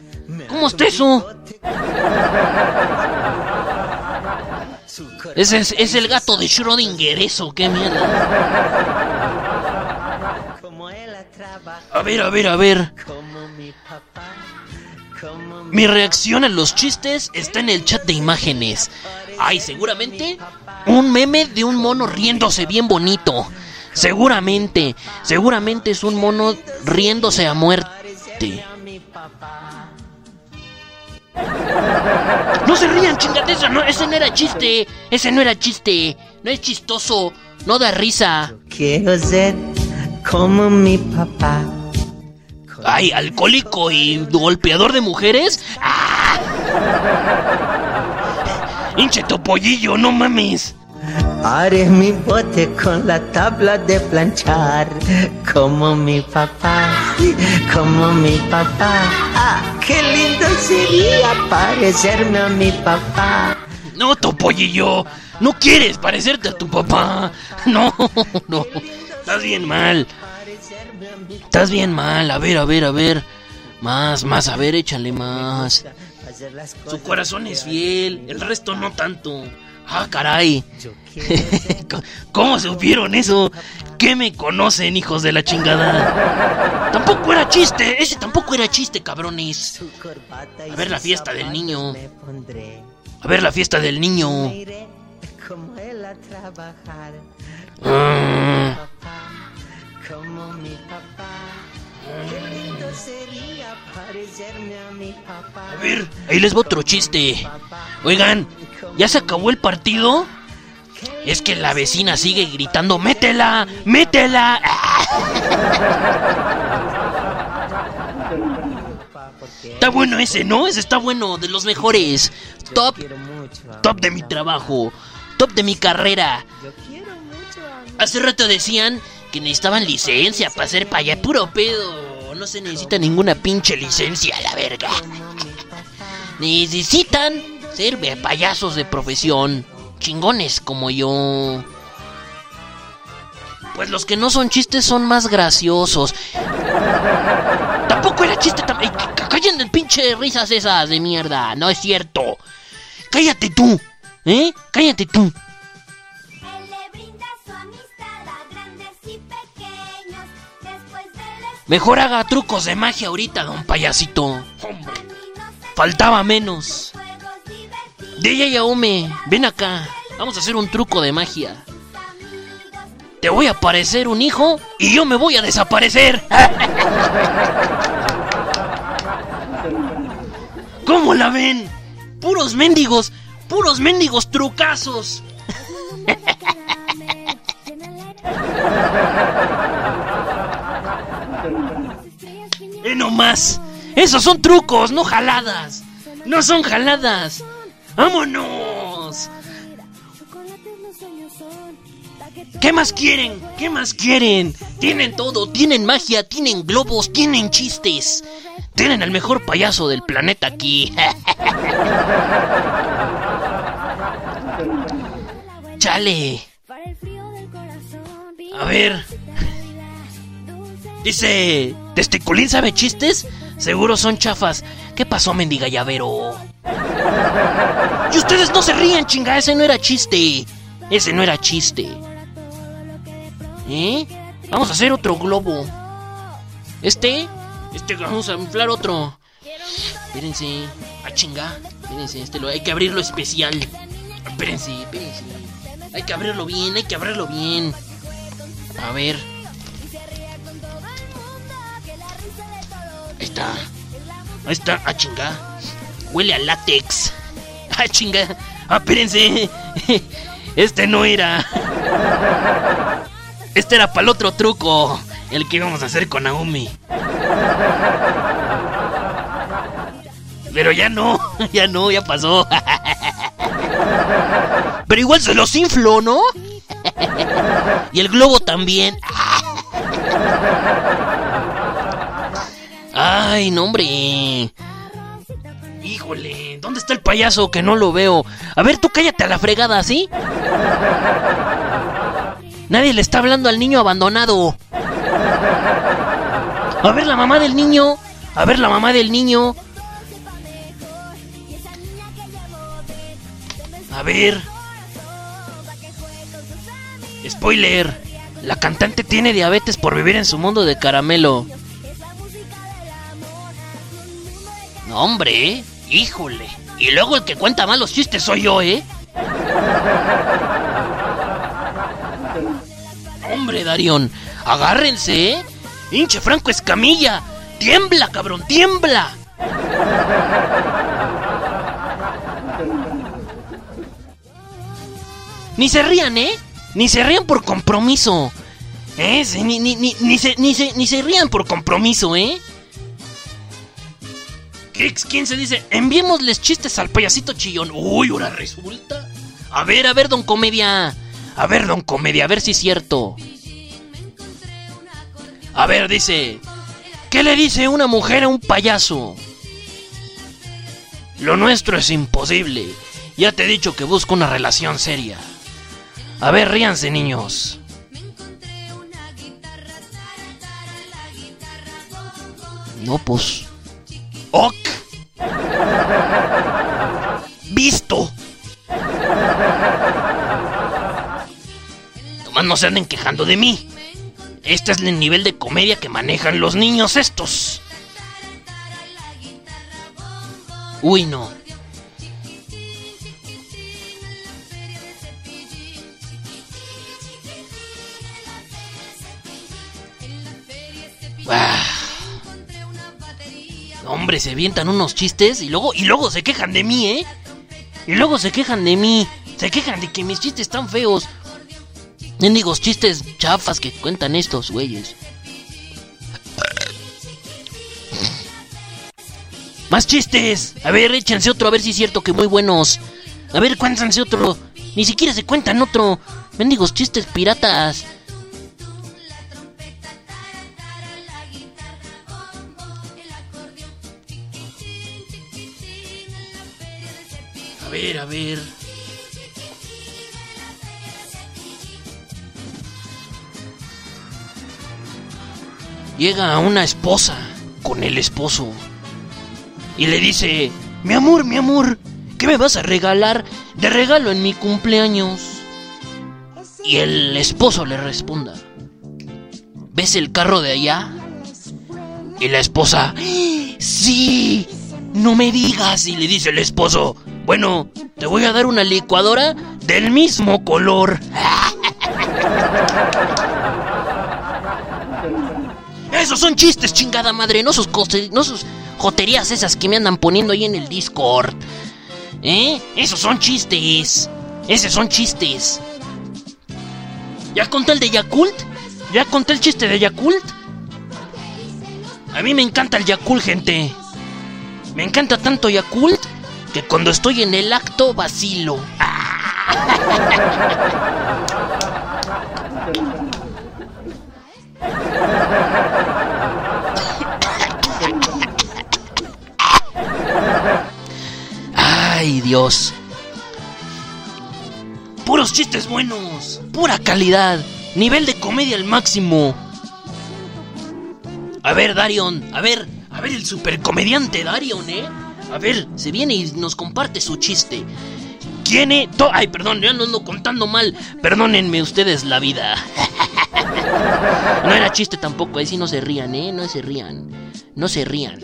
¿Cómo está eso? Ese es, es el gato de Schrödinger, eso, qué mierda. A ver, a ver, a ver. Mi reacción a los chistes está en el chat de imágenes. Ay, seguramente un meme de un mono riéndose bien bonito. Seguramente, seguramente es un mono riéndose a muerte. No se rían, chingateza, no, ese no era chiste. Ese no era chiste. No es chistoso. No da risa. Quiero ser como mi papá. Ay, alcohólico y golpeador de mujeres. ¡Ah! Hinche topollillo, no mames. Haré mi bote con la tabla de planchar. Como mi papá, como mi papá. Ah, qué lindo sería parecerme a mi papá. No, topollillo. No quieres parecerte a tu papá. No, no. Estás bien mal. Estás bien mal. A ver, a ver, a ver. Más, más, a ver, échale más. Su corazón es fiel, el resto no tanto. Ah, caray. ¿Cómo supieron eso? ¿Qué me conocen, hijos de la chingada? Tampoco era chiste, ese tampoco era chiste, cabrones. A ver la fiesta del niño. A ver la fiesta del niño. Ah, Como mi papá. Qué lindo sería parecerme a mi papá. a ver, ahí les va otro chiste. Oigan, ¿ya se acabó el partido? Es que la vecina sigue gritando, métela, métela. Está bueno ese, ¿no? Ese está bueno, de los mejores. Top, top de mi trabajo, top de mi carrera. Hace rato decían que necesitaban licencia para ser paya, puro pedo. No se necesita ninguna pinche licencia, la verga. Necesitan ser payasos de profesión, chingones como yo. Pues los que no son chistes son más graciosos. Tampoco era chiste. tam- c- Callen el pinche risas esas de mierda. No es cierto. Cállate tú. ¿Eh? Cállate tú. Mejor haga trucos de magia ahorita, don payasito. Hombre, faltaba menos. DJ Yaume, ven acá. Vamos a hacer un truco de magia. Te voy a aparecer un hijo y yo me voy a desaparecer. ¿Cómo la ven? Puros mendigos, puros mendigos trucazos. ¡Eh, no más! ¡Esos son trucos, no jaladas! ¡No son jaladas! ¡Vámonos! ¿Qué más quieren? ¿Qué más quieren? Tienen todo, tienen magia, tienen globos, tienen chistes. Tienen el mejor payaso del planeta aquí. Chale. A ver. Dice, ¿Testiculín sabe chistes? Seguro son chafas. ¿Qué pasó, mendiga llavero? Y ustedes no se rían, chinga, ese no era chiste. Ese no era chiste. ¿Eh? Vamos a hacer otro globo. Este, este vamos a inflar otro. Espérense. Ah, chinga. Espérense, este lo hay que abrirlo especial. Espérense, espérense. Hay que abrirlo bien, hay que abrirlo bien. A ver. Ahí está. Ahí está. Ah, chinga. Huele a látex. Ah, chinga. Ah, espérense. Este no era. Este era para el otro truco. El que íbamos a hacer con Naomi. Pero ya no. Ya no, ya pasó. Pero igual se los inflo, ¿no? Y el globo también. Ay, no, hombre. Híjole, ¿dónde está el payaso que no lo veo? A ver, tú cállate a la fregada, ¿sí? Nadie le está hablando al niño abandonado. A ver la mamá del niño. A ver la mamá del niño. A ver. Spoiler. La cantante tiene diabetes por vivir en su mundo de caramelo. Hombre, híjole. Y luego el que cuenta malos chistes soy yo, ¿eh? Hombre, Darión, agárrense, ¿eh? Hinche Franco Escamilla. Tiembla, cabrón, tiembla. Ni se rían, ¿eh? Ni se rían por compromiso. ¿Eh? Ni se rían por compromiso, ¿eh? ¿Qué- ¿Quién se dice? Enviémosles chistes al payasito chillón. Uy, ahora resulta. A ver, a ver, don Comedia. A ver, don Comedia, a ver si es cierto. A ver, dice. ¿Qué le dice una mujer a un payaso? Lo nuestro es imposible. Ya te he dicho que busco una relación seria. A ver, ríanse, niños. No, pues. Ok. Visto. Nomás no se anden quejando de mí. Este es el nivel de comedia que manejan los niños estos. Uy, no. Ah. Hombre, se avientan unos chistes y luego, y luego se quejan de mí, ¿eh? Y luego se quejan de mí. Se quejan de que mis chistes están feos. Mendigos chistes chafas que cuentan estos güeyes. ¡Más chistes! A ver, échense otro, a ver si es cierto que muy buenos. A ver, cuéntanse otro. Ni siquiera se cuentan otro. Mendigos chistes piratas. Ver, a ver. Llega una esposa con el esposo y le dice, mi amor, mi amor, ¿qué me vas a regalar de regalo en mi cumpleaños? Y el esposo le responda, ¿ves el carro de allá? Y la esposa, sí, no me digas. Y le dice el esposo, bueno, te voy a dar una licuadora del mismo color. Esos son chistes, chingada madre, no sus, cose- no sus joterías esas que me andan poniendo ahí en el Discord. ¿Eh? Esos son chistes. Esos son chistes. ¿Ya conté el de Yakult? ¿Ya conté el chiste de Yakult? A mí me encanta el Yakult, gente. Me encanta tanto Yakult que cuando estoy en el acto vacilo. Ay, Dios. Puros chistes buenos. Pura calidad. Nivel de comedia al máximo. A ver, Darion. A ver, a ver el supercomediante Darion, ¿eh? A ver, se viene y nos comparte su chiste. ¿Quién es? to- Ay, perdón, ya no ando contando mal. Perdónenme ustedes la vida. No era chiste tampoco, ahí sí no se rían, ¿eh? No se rían. No se rían.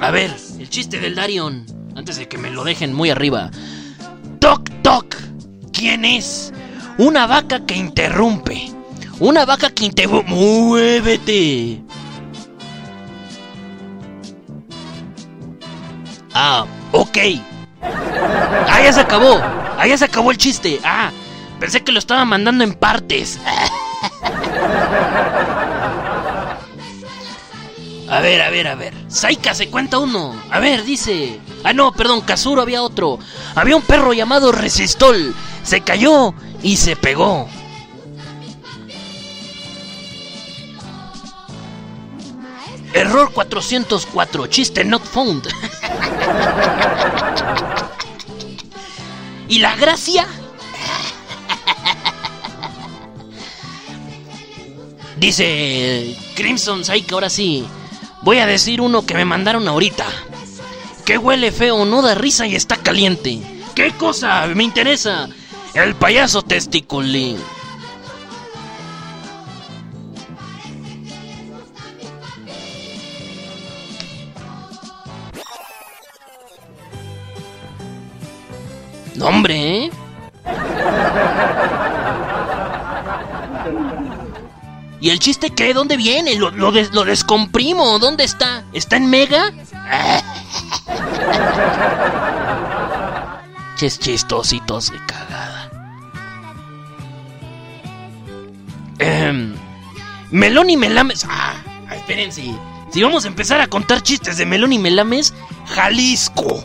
A ver, el chiste del Darion. Antes de que me lo dejen muy arriba. Toc, toc. ¿Quién es? Una vaca que interrumpe. Una vaca que interrumpe. ¡Muévete! Ah, ok. Ah, ya se acabó. Ah, ya se acabó el chiste. Ah, pensé que lo estaba mandando en partes. A ver, a ver, a ver. Saika se cuenta uno. A ver, dice. Ah, no, perdón, Kazuro había otro. Había un perro llamado Resistol. Se cayó y se pegó. Error 404. Chiste not found. ¿Y la gracia? Dice Crimson Saika, ahora sí. Voy a decir uno que me mandaron ahorita. Que huele feo, no da risa y está caliente. ¿Qué cosa? Me interesa. El payaso testiculín. Hombre, ¿eh? ¿Y el chiste qué? ¿Dónde viene? Lo, lo des- lo descomprimo. ¿Dónde está? ¿Está en Mega? Ches chistositos de cagada. Em, Melón y Melames. Ah, espérense. Si vamos a empezar a contar chistes de Melón y Melames, Jalisco.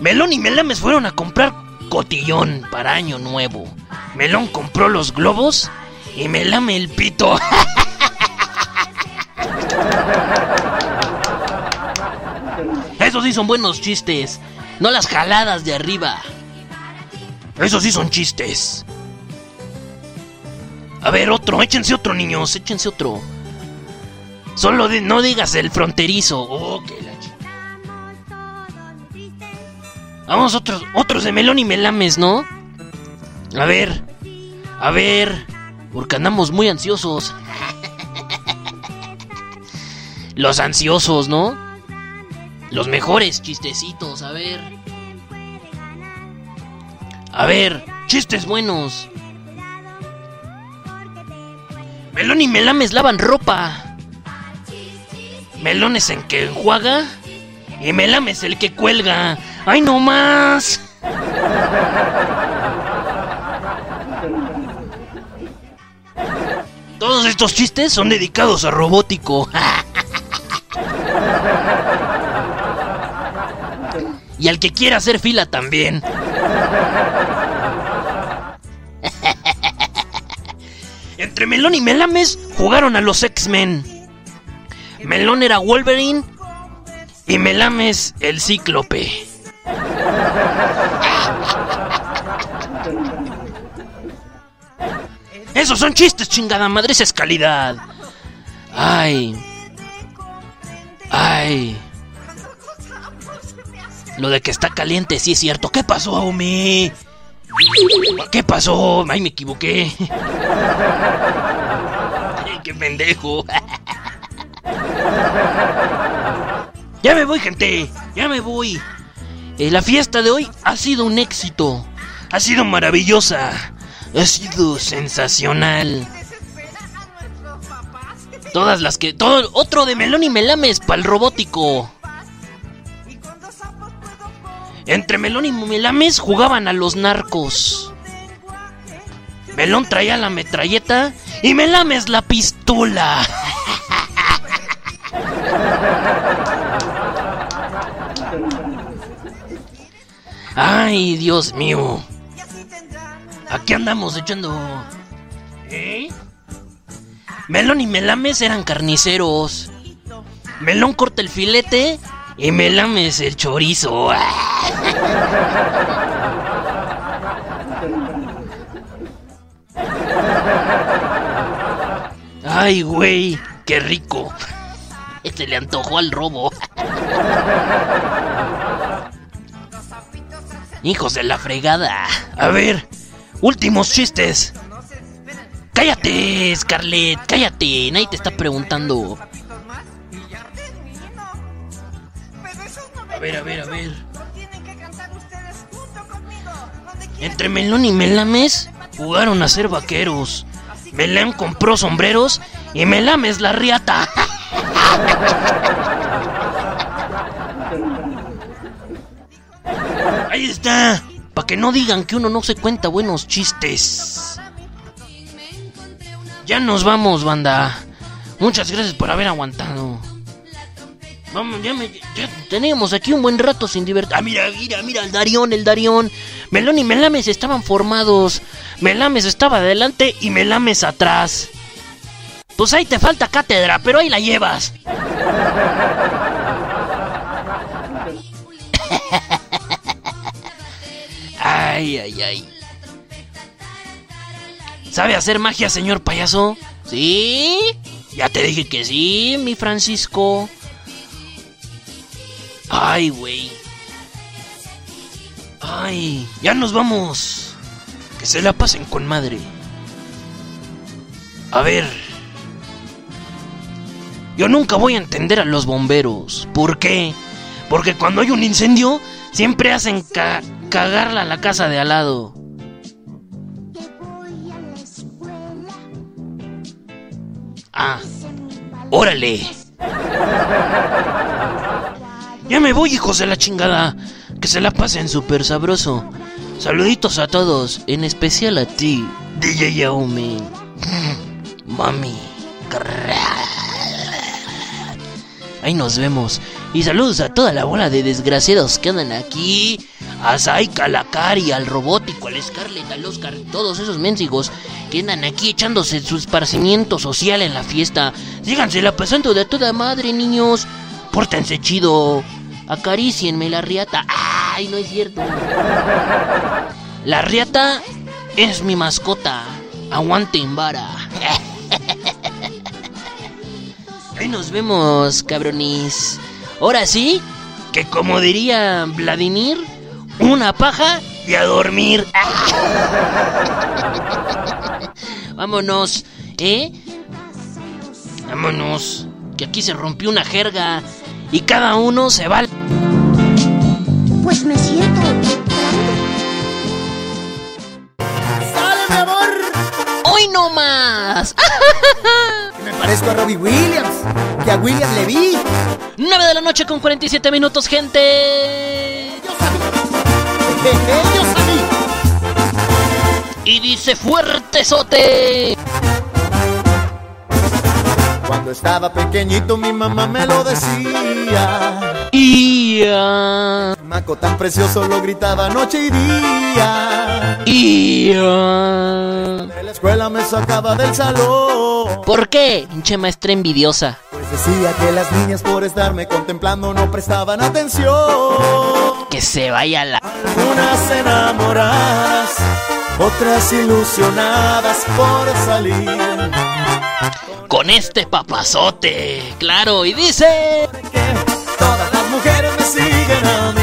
Melón y Melames fueron a comprar cotillón para Año Nuevo. Melón compró los globos y Melame el pito. Esos sí son buenos chistes, no las jaladas de arriba. Esos sí son chistes. A ver, otro, échense otro, niños, échense otro. Solo de- no digas el fronterizo. Oh, que la Vamos, otros, otros de melón y melames, ¿no? A ver, a ver, porque andamos muy ansiosos. Los ansiosos, ¿no? Los mejores chistecitos, a ver. A ver, chistes buenos. Melón y melames lavan ropa. Melón es el que enjuaga y melames el que cuelga. ¡Ay, no más! Todos estos chistes son dedicados a Robótico. y al que quiera hacer fila también. Entre Melón y Melames jugaron a los X-Men. Melón era Wolverine y Melames el Cíclope. Esos son chistes, chingada madre, esa es calidad. Ay. Ay. Lo de que está caliente sí es cierto. ¿Qué pasó, Aumi? ¿Qué pasó? Ay, me equivoqué. Ay, qué pendejo. Ya me voy, gente. Ya me voy. Eh, la fiesta de hoy ha sido un éxito. Ha sido maravillosa. Ha sido sensacional. Todas las que. Todo, otro de melón y melames para el robótico. Entre Melón y Melames jugaban a los narcos. Melón traía la metralleta y Melames la pistola. Ay, Dios mío. Aquí andamos echando. ¿Eh? Melón y Melames eran carniceros. Melón corta el filete y Melames el chorizo. Ay, güey, qué rico. Se le antojó al robo. Hijos de la fregada. A ver, últimos chistes. Cállate, Scarlett, cállate. Nadie te está preguntando. A ver, a ver, a ver. Entre Melón y Melames jugaron a ser vaqueros. Melán compró sombreros y Melames la riata. Ahí está. Para que no digan que uno no se cuenta buenos chistes. Ya nos vamos, banda. Muchas gracias por haber aguantado. Vamos, ya, me, ya teníamos aquí un buen rato sin divertir. Ah, mira, mira, mira, el Darión, el Darión. Melón y Melames estaban formados. Melames estaba adelante y Melames atrás. Pues ahí te falta cátedra, pero ahí la llevas. Ay, ay, ay. ¿Sabe hacer magia, señor payaso? ¿Sí? Ya te dije que sí, mi Francisco. Ay, güey. Ay, ya nos vamos. Que se la pasen con madre. A ver. Yo nunca voy a entender a los bomberos. ¿Por qué? Porque cuando hay un incendio, siempre hacen ca- cagarla a la casa de al lado. Ah, órale. Ya me voy, hijos de la chingada. Que se la pasen súper sabroso. Saluditos a todos, en especial a ti, DJ Yaomi. Mami. Ahí nos vemos. Y saludos a toda la bola de desgraciados que andan aquí. A Saika, a la Cari, al robótico, al Scarlett, al Oscar, todos esos mensigos que andan aquí echándose su esparcimiento social en la fiesta. Sígansela pasando de toda madre, niños. Pórtense chido. Acaricienme la riata. ¡Ay, no es cierto! La riata es mi mascota. Aguanten vara. Ahí nos vemos, cabronis. Ahora sí, que como diría Vladimir, una paja y a dormir. Vámonos, ¿eh? Vámonos, que aquí se rompió una jerga y cada uno se va. al- Pues me siento. ¡Sale, mi amor! ¡Hoy no más! Me parezco a Robbie Williams, que a Williams le vi. 9 de la noche con 47 minutos, gente. Y dice fuerte sote. Cuando estaba pequeñito mi mamá me lo decía. Ah, Maco tan precioso lo gritaba noche y día. y ah. De la escuela me sacaba del salón. ¿Por qué? Pinche maestra envidiosa. Pues decía que las niñas por estarme contemplando no prestaban atención. Que se vaya la. Unas enamoradas, otras ilusionadas por salir. Con este papazote. Claro, y dice. Siguen a mí.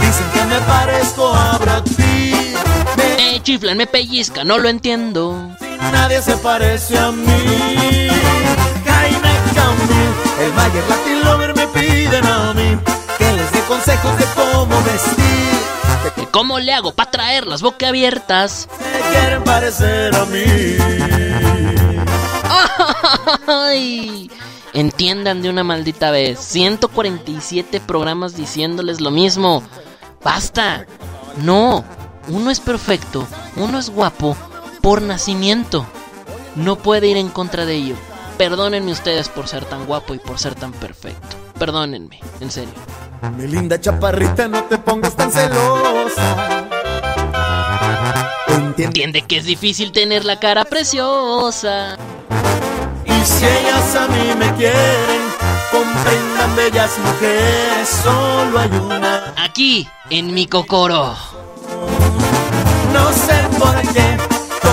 Dicen que me parezco a Brad Pitt. Me chiflan, me pellizca, no lo entiendo. Nadie se parece a mí. Jaime Camil, el Mayer Latin Lover me piden a mí que les dé consejos de cómo vestir. ¿Que ¿Cómo le hago para traer las boquiabiertas? Me quieren parecer a mí. ¡Ay! Entiendan de una maldita vez. 147 programas diciéndoles lo mismo. ¡Basta! No, uno es perfecto, uno es guapo por nacimiento. No puede ir en contra de ello. Perdónenme ustedes por ser tan guapo y por ser tan perfecto. Perdónenme, en serio. Mi linda chaparrita, no te pongas tan celosa. Entiende. Entiende que es difícil tener la cara preciosa. Y si ellas a mí me quieren, comprendan bellas mujeres, solo hay una. Aquí, en mi cocoro. No sé por qué.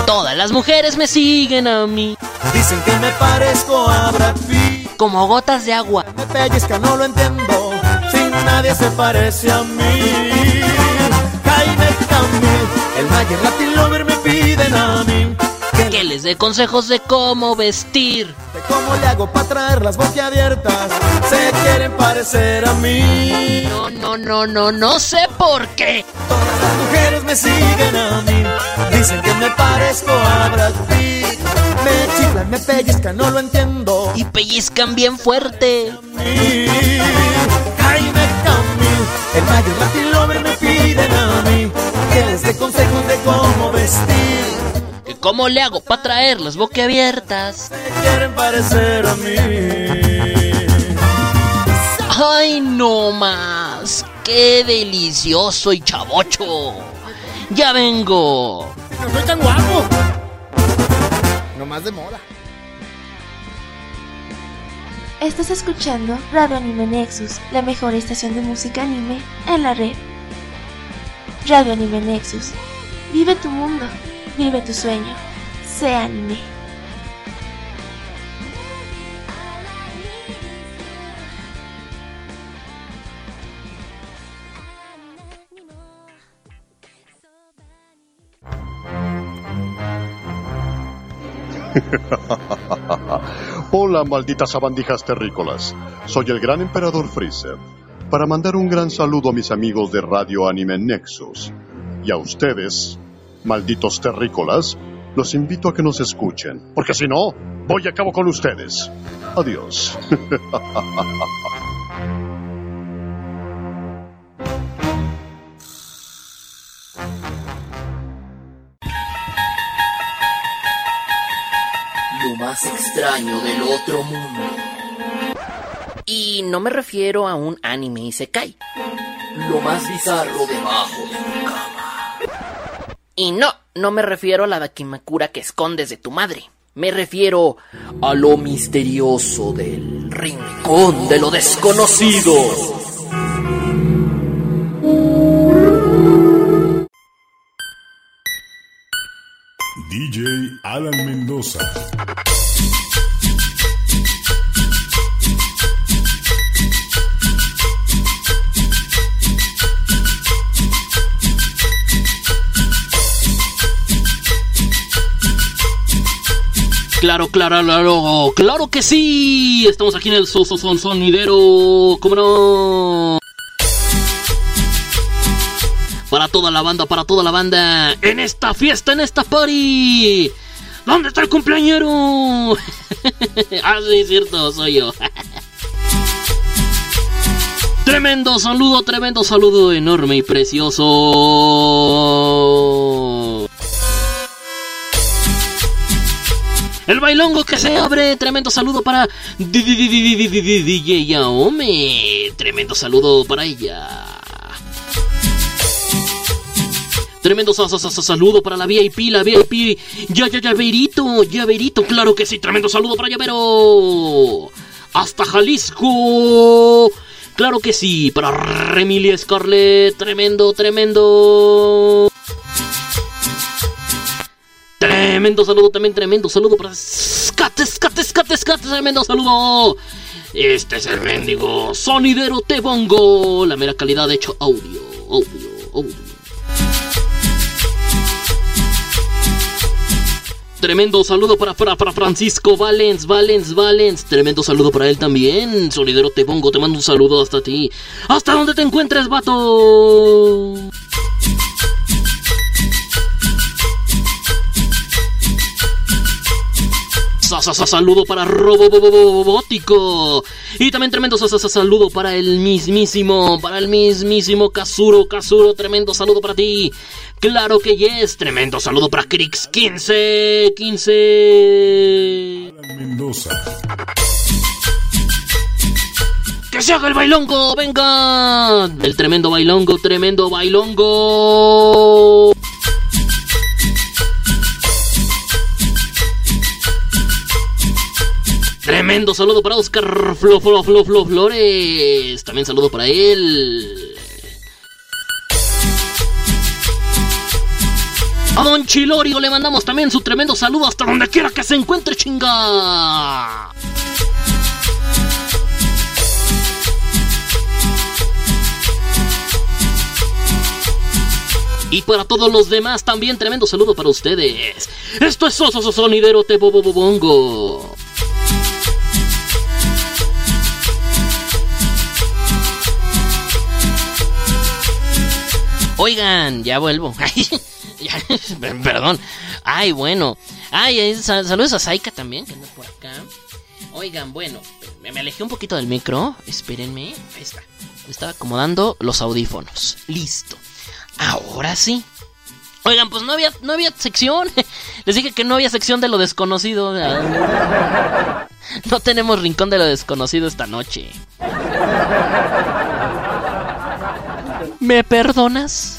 Todas las mujeres me siguen a mí. Dicen que me parezco a Brad Pitt. Como gotas de agua. Me pellizca, no lo entiendo. Si nadie se parece a mí. Jaime Camil, el Mayer Latin Lover me piden a mí. Que les dé consejos de cómo vestir. De cómo le hago para traer las boquiabiertas. Se quieren parecer a mí. No, no, no, no, no sé por qué. Todas las mujeres me siguen a mí. Dicen que me parezco a Brad Pitt. Me chiflan, me pellizcan, no lo entiendo. Y pellizcan bien fuerte. mí. Jaime Camil, el Mayer Latin Lover me piden a mí. Que les dé consejos de cómo vestir. Cómo le hago para traer las boquiabiertas. Quieren parecer a mí. Ay, no más. Qué delicioso y chavocho. Ya vengo. No soy tan guapo. No más de moda. Estás escuchando Radio Anime Nexus, la mejor estación de música anime en la red. Radio Anime Nexus. Vive tu mundo, vive tu sueño. Sé anime. Hola, malditas sabandijas terrícolas. Soy el gran emperador Freezer. Para mandar un gran saludo a mis amigos de Radio Anime Nexus. Y a ustedes, malditos terrícolas, los invito a que nos escuchen, porque si no, voy a cabo con ustedes. Adiós. Lo más extraño del otro mundo. Y no me refiero a un anime Isekai. Lo más bizarro debajo. Y no, no me refiero a la Dakimakura que escondes de tu madre. Me refiero a lo misterioso del rincón de lo desconocido. DJ Alan Mendoza. Claro, claro, claro, claro que sí. Estamos aquí en el Soso Son Sonidero. ¿Cómo no? Para toda la banda, para toda la banda. En esta fiesta, en esta party. ¿Dónde está el cumpleañero? ah, sí, cierto, soy yo. tremendo saludo, tremendo saludo, enorme y precioso. El bailongo que se abre. Tremendo saludo para DJ Yaome. Tremendo saludo para ella. Tremendo saludo para la VIP, la VIP. Ya, ya, llaverito, llaverito. Claro que sí. Tremendo saludo para llavero. Hasta Jalisco. Claro que sí. Para Remilia Scarlett. Tremendo, tremendo. Tremendo saludo también, tremendo saludo para Scate, Scate, Scate, Scate, tremendo saludo. Este es el mendigo sonidero te bongo. La mera calidad de hecho audio, audio, audio. Tremendo saludo para, para, para Francisco Valens, Valens, Valens. Tremendo saludo para él también. Sonidero te bongo, te mando un saludo hasta ti. Hasta donde te encuentres, vato. Saludo para Robobótico. Y también tremendo saludo para el mismísimo, para el mismísimo Kazuro, Kazuro, tremendo saludo para ti. Claro que yes, tremendo saludo para Crix 15, 15. Mendoza. ¡Que se haga el bailongo! ¡Venga! El tremendo bailongo, tremendo bailongo. Tremendo saludo para Oscar Flo, Flo, Flo, Flo, Flores. También saludo para él. A Don Chilorio le mandamos también su tremendo saludo hasta donde quiera que se encuentre, chinga. Y para todos los demás también tremendo saludo para ustedes. Esto es Soso Sonidero Te Bongo. Oigan, ya vuelvo. Perdón. Ay, bueno. Ay, sal- saludos a Saika también, que anda por acá. Oigan, bueno, me, me alejé un poquito del micro. Espérenme. Ahí está. Me estaba acomodando los audífonos. Listo. Ahora sí. Oigan, pues no había, no había sección. Les dije que no había sección de lo desconocido. No tenemos rincón de lo desconocido esta noche. ¿Me perdonas?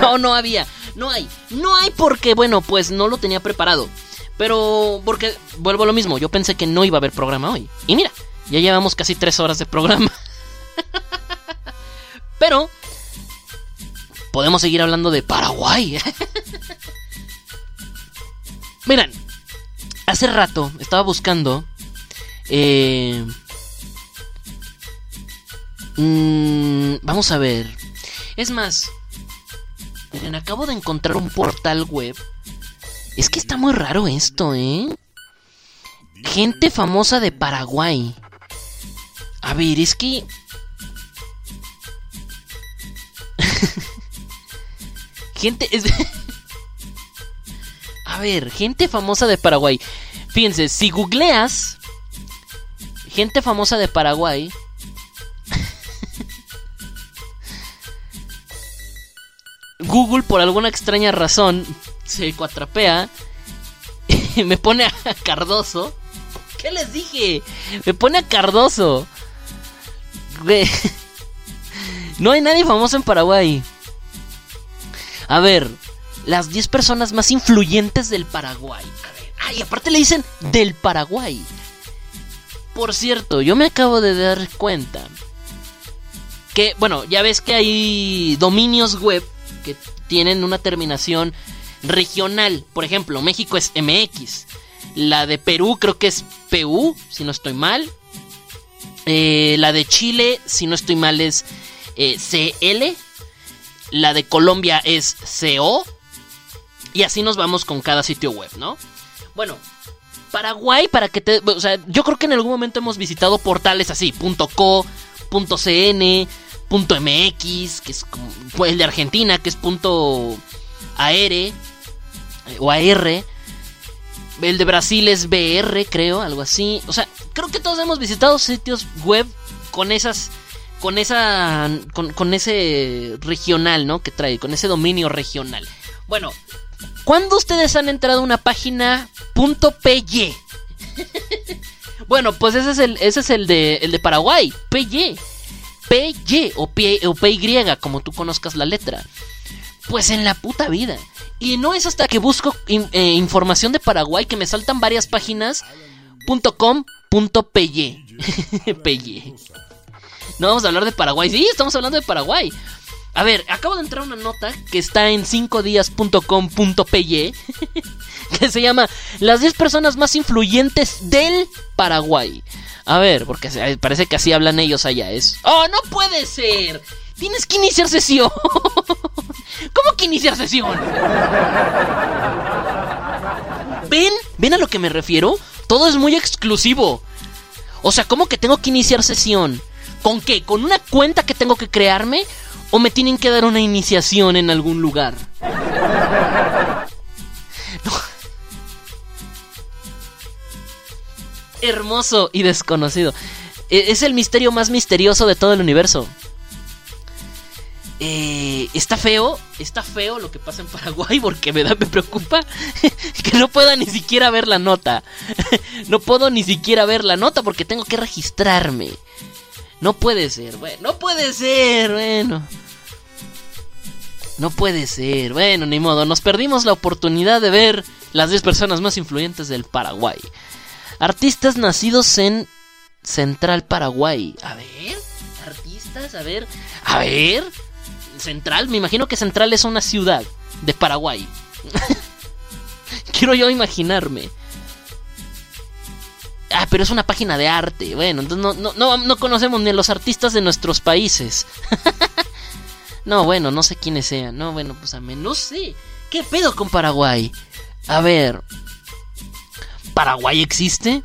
No, no había. No hay. No hay porque, bueno, pues no lo tenía preparado. Pero, porque, vuelvo a lo mismo. Yo pensé que no iba a haber programa hoy. Y mira, ya llevamos casi tres horas de programa. Pero, podemos seguir hablando de Paraguay. Miren, hace rato estaba buscando. Eh, mm, vamos a ver. Es más, miren, acabo de encontrar un portal web. Es que está muy raro esto, ¿eh? Gente famosa de Paraguay. A ver, es que... Gente... Es... A ver, gente famosa de Paraguay. Fíjense, si googleas gente famosa de Paraguay. Google, por alguna extraña razón, se cuatrapea y me pone a Cardoso. ¿Qué les dije? Me pone a Cardoso. No hay nadie famoso en Paraguay. A ver, las 10 personas más influyentes del Paraguay. A ver, ay, aparte le dicen del Paraguay. Por cierto, yo me acabo de dar cuenta que, bueno, ya ves que hay dominios web que tienen una terminación regional. Por ejemplo, México es MX. La de Perú creo que es PU, si no estoy mal. Eh, la de Chile, si no estoy mal, es eh, CL. La de Colombia es CO. Y así nos vamos con cada sitio web, ¿no? Bueno, Paraguay, para que te. O sea, yo creo que en algún momento hemos visitado portales así: .co, .cn, .mx, que es como el de Argentina, que es punto .ar eh, o AR. El de Brasil es BR, creo, algo así. O sea, creo que todos hemos visitado sitios web con esas. Con esa. Con, con ese regional, ¿no? Que trae, con ese dominio regional. Bueno, ¿cuándo ustedes han entrado a una página .py? bueno, pues ese es el, ese es el de, el de Paraguay, PY. PY o, o PY, como tú conozcas la letra. Pues en la puta vida. Y no es hasta que busco eh, información de Paraguay que me saltan varias páginas .com .py. PY. No vamos a hablar de Paraguay. Sí, estamos hablando de Paraguay. A ver, acabo de entrar una nota que está en 5días.com.py que se llama Las 10 personas más influyentes del Paraguay. A ver, porque se- parece que así hablan ellos allá. Es. ¡Oh, no puede ser! Tienes que iniciar sesión. ¿Cómo que iniciar sesión? ¿Ven? ¿Ven a lo que me refiero? Todo es muy exclusivo. O sea, ¿cómo que tengo que iniciar sesión? ¿Con qué? ¿Con una cuenta que tengo que crearme? ¿O me tienen que dar una iniciación en algún lugar? Hermoso y desconocido. E- Es el misterio más misterioso de todo el universo. Eh, está feo, está feo lo que pasa en Paraguay porque me me preocupa que no pueda ni siquiera ver la nota. No puedo ni siquiera ver la nota porque tengo que registrarme. No puede ser, bueno, no puede ser, bueno. No puede ser, bueno, ni modo. Nos perdimos la oportunidad de ver las 10 personas más influyentes del Paraguay. Artistas nacidos en Central Paraguay. A ver, artistas, a ver, a ver. Central, me imagino que Central es una ciudad de Paraguay. Quiero yo imaginarme. Ah, pero es una página de arte. Bueno, entonces no, no, no, no conocemos ni a los artistas de nuestros países. no, bueno, no sé quiénes sean. No, bueno, pues a mí no sé. ¿Qué pedo con Paraguay? A ver. ¿Paraguay existe?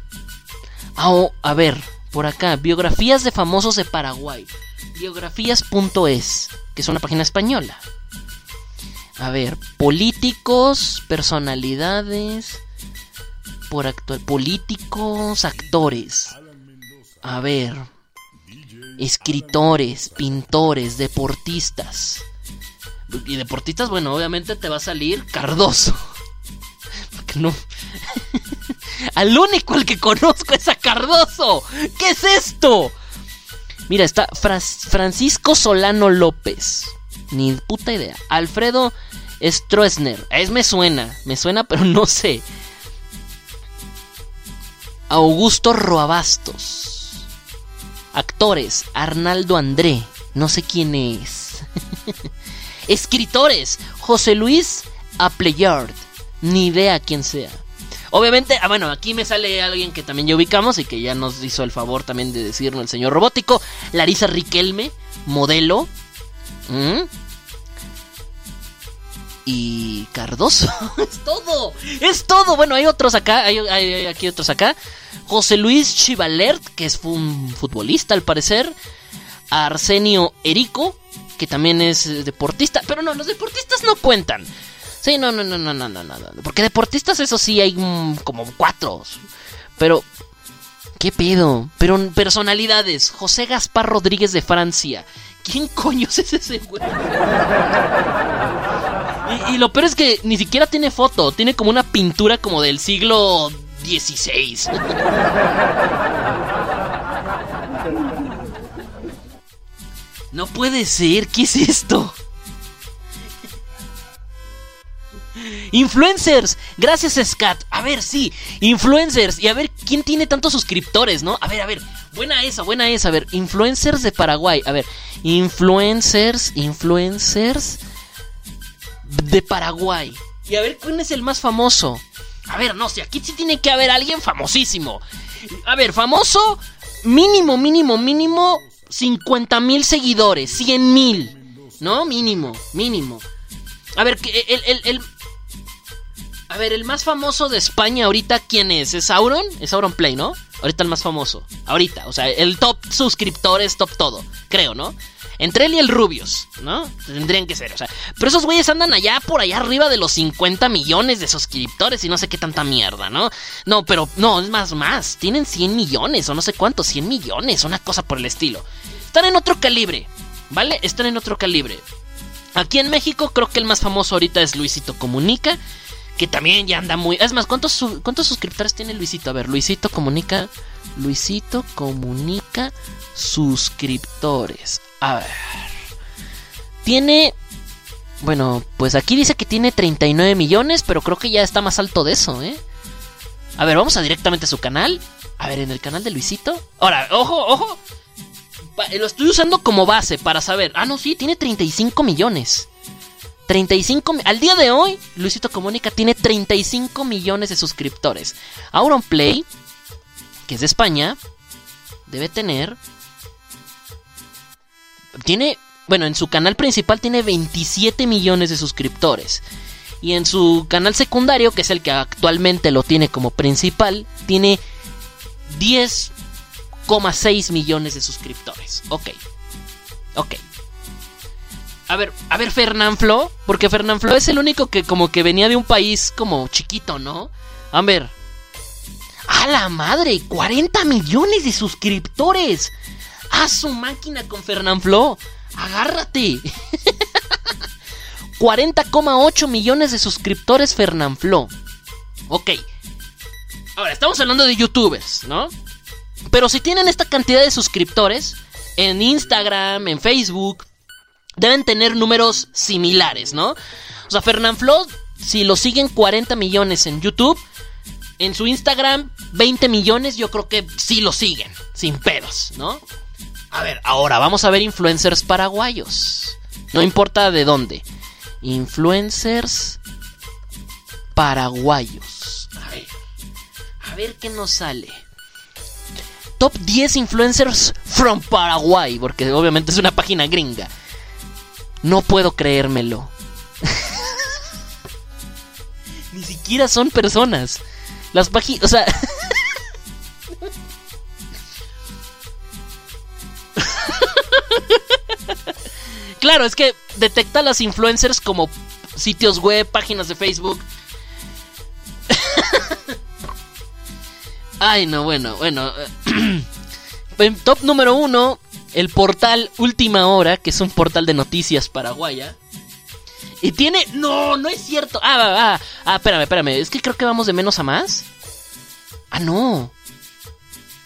Oh, a ver, por acá. Biografías de famosos de Paraguay. Biografías.es, que es una página española. A ver, políticos, personalidades, por actual, políticos, actores. A ver, escritores, pintores, deportistas. Y deportistas, bueno, obviamente te va a salir Cardoso. No. al único al que conozco es a Cardoso. ¿Qué es esto? Mira, está Francisco Solano López. Ni puta idea. Alfredo Stroessner. Es me suena. Me suena, pero no sé. Augusto Roabastos. Actores. Arnaldo André. No sé quién es. Escritores. José Luis Appleyard. Ni idea quién sea. Obviamente, ah, bueno, aquí me sale alguien que también ya ubicamos y que ya nos hizo el favor también de decirnos el señor robótico. Larisa Riquelme, modelo. ¿Mm? Y Cardoso. es todo. Es todo. Bueno, hay otros acá. Hay, hay- hay aquí otros acá. José Luis Chivalert, que es un futbolista al parecer. Arsenio Erico, que también es eh, deportista. Pero no, los deportistas no cuentan. Sí, no, no, no, no, no, no, no. no. Porque deportistas, eso sí, hay mm, como cuatro. Pero, ¿qué pedo? Pero personalidades. José Gaspar Rodríguez de Francia. ¿Quién coño es ese güey? Y, y lo peor es que ni siquiera tiene foto. Tiene como una pintura como del siglo XVI. No puede ser, ¿qué es esto? Influencers, gracias Scat. A ver, sí, influencers. Y a ver, ¿quién tiene tantos suscriptores, no? A ver, a ver, buena esa, buena esa. A ver, influencers de Paraguay. A ver, influencers, influencers de Paraguay. Y a ver, ¿quién es el más famoso? A ver, no sé, aquí sí tiene que haber alguien famosísimo. A ver, famoso, mínimo, mínimo, mínimo, 50 mil seguidores, 100 mil. ¿No? Mínimo, mínimo. A ver, el, el, el- A ver, el más famoso de España ahorita, ¿quién es? ¿Es Auron? Es Auron Play, ¿no? Ahorita el más famoso. Ahorita, o sea, el top suscriptores, top todo. Creo, ¿no? Entre él y el Rubius, ¿no? Tendrían que ser, o sea. Pero esos güeyes andan allá por allá arriba de los 50 millones de suscriptores y no sé qué tanta mierda, ¿no? No, pero no, es más, más. Tienen 100 millones o no sé cuántos, 100 millones, una cosa por el estilo. Están en otro calibre, ¿vale? Están en otro calibre. Aquí en México creo que el más famoso ahorita es Luisito Comunica, que también ya anda muy... Es más, ¿cuántos, ¿cuántos suscriptores tiene Luisito? A ver, Luisito Comunica... Luisito Comunica suscriptores. A ver. Tiene... Bueno, pues aquí dice que tiene 39 millones, pero creo que ya está más alto de eso, ¿eh? A ver, vamos a directamente a su canal. A ver, en el canal de Luisito. Ahora, ojo, ojo. Lo estoy usando como base para saber. Ah, no, sí, tiene 35 millones. 35 mi- Al día de hoy, Luisito Comunica tiene 35 millones de suscriptores. Auronplay, que es de España, debe tener. Tiene. Bueno, en su canal principal tiene 27 millones de suscriptores. Y en su canal secundario, que es el que actualmente lo tiene como principal, tiene 10,6 millones de suscriptores. Ok. Ok. A ver, a ver, Fernanfloo, porque Fernanfloo es el único que como que venía de un país como chiquito, ¿no? A ver. ¡A la madre! ¡40 millones de suscriptores! ¡A su máquina con Fernanfloo! ¡Agárrate! 40,8 millones de suscriptores Fernanfloo. Ok. Ahora, estamos hablando de youtubers, ¿no? Pero si tienen esta cantidad de suscriptores en Instagram, en Facebook, deben tener números similares, ¿no? O sea, Fernanfloo, si lo siguen 40 millones en YouTube, en su Instagram 20 millones, yo creo que sí lo siguen, sin pedos, ¿no? A ver, ahora vamos a ver influencers paraguayos. No importa de dónde. Influencers paraguayos. A ver, a ver qué nos sale. Top 10 influencers from Paraguay, porque obviamente es una página gringa. No puedo creérmelo. Ni siquiera son personas. Las páginas, o sea... claro, es que detecta a las influencers como sitios web, páginas de Facebook. Ay, no, bueno, bueno. En top número uno, el portal Última Hora, que es un portal de noticias paraguaya. Y tiene... No, no es cierto. Ah, ah, ah, ah, espérame, espérame. Es que creo que vamos de menos a más. Ah, no.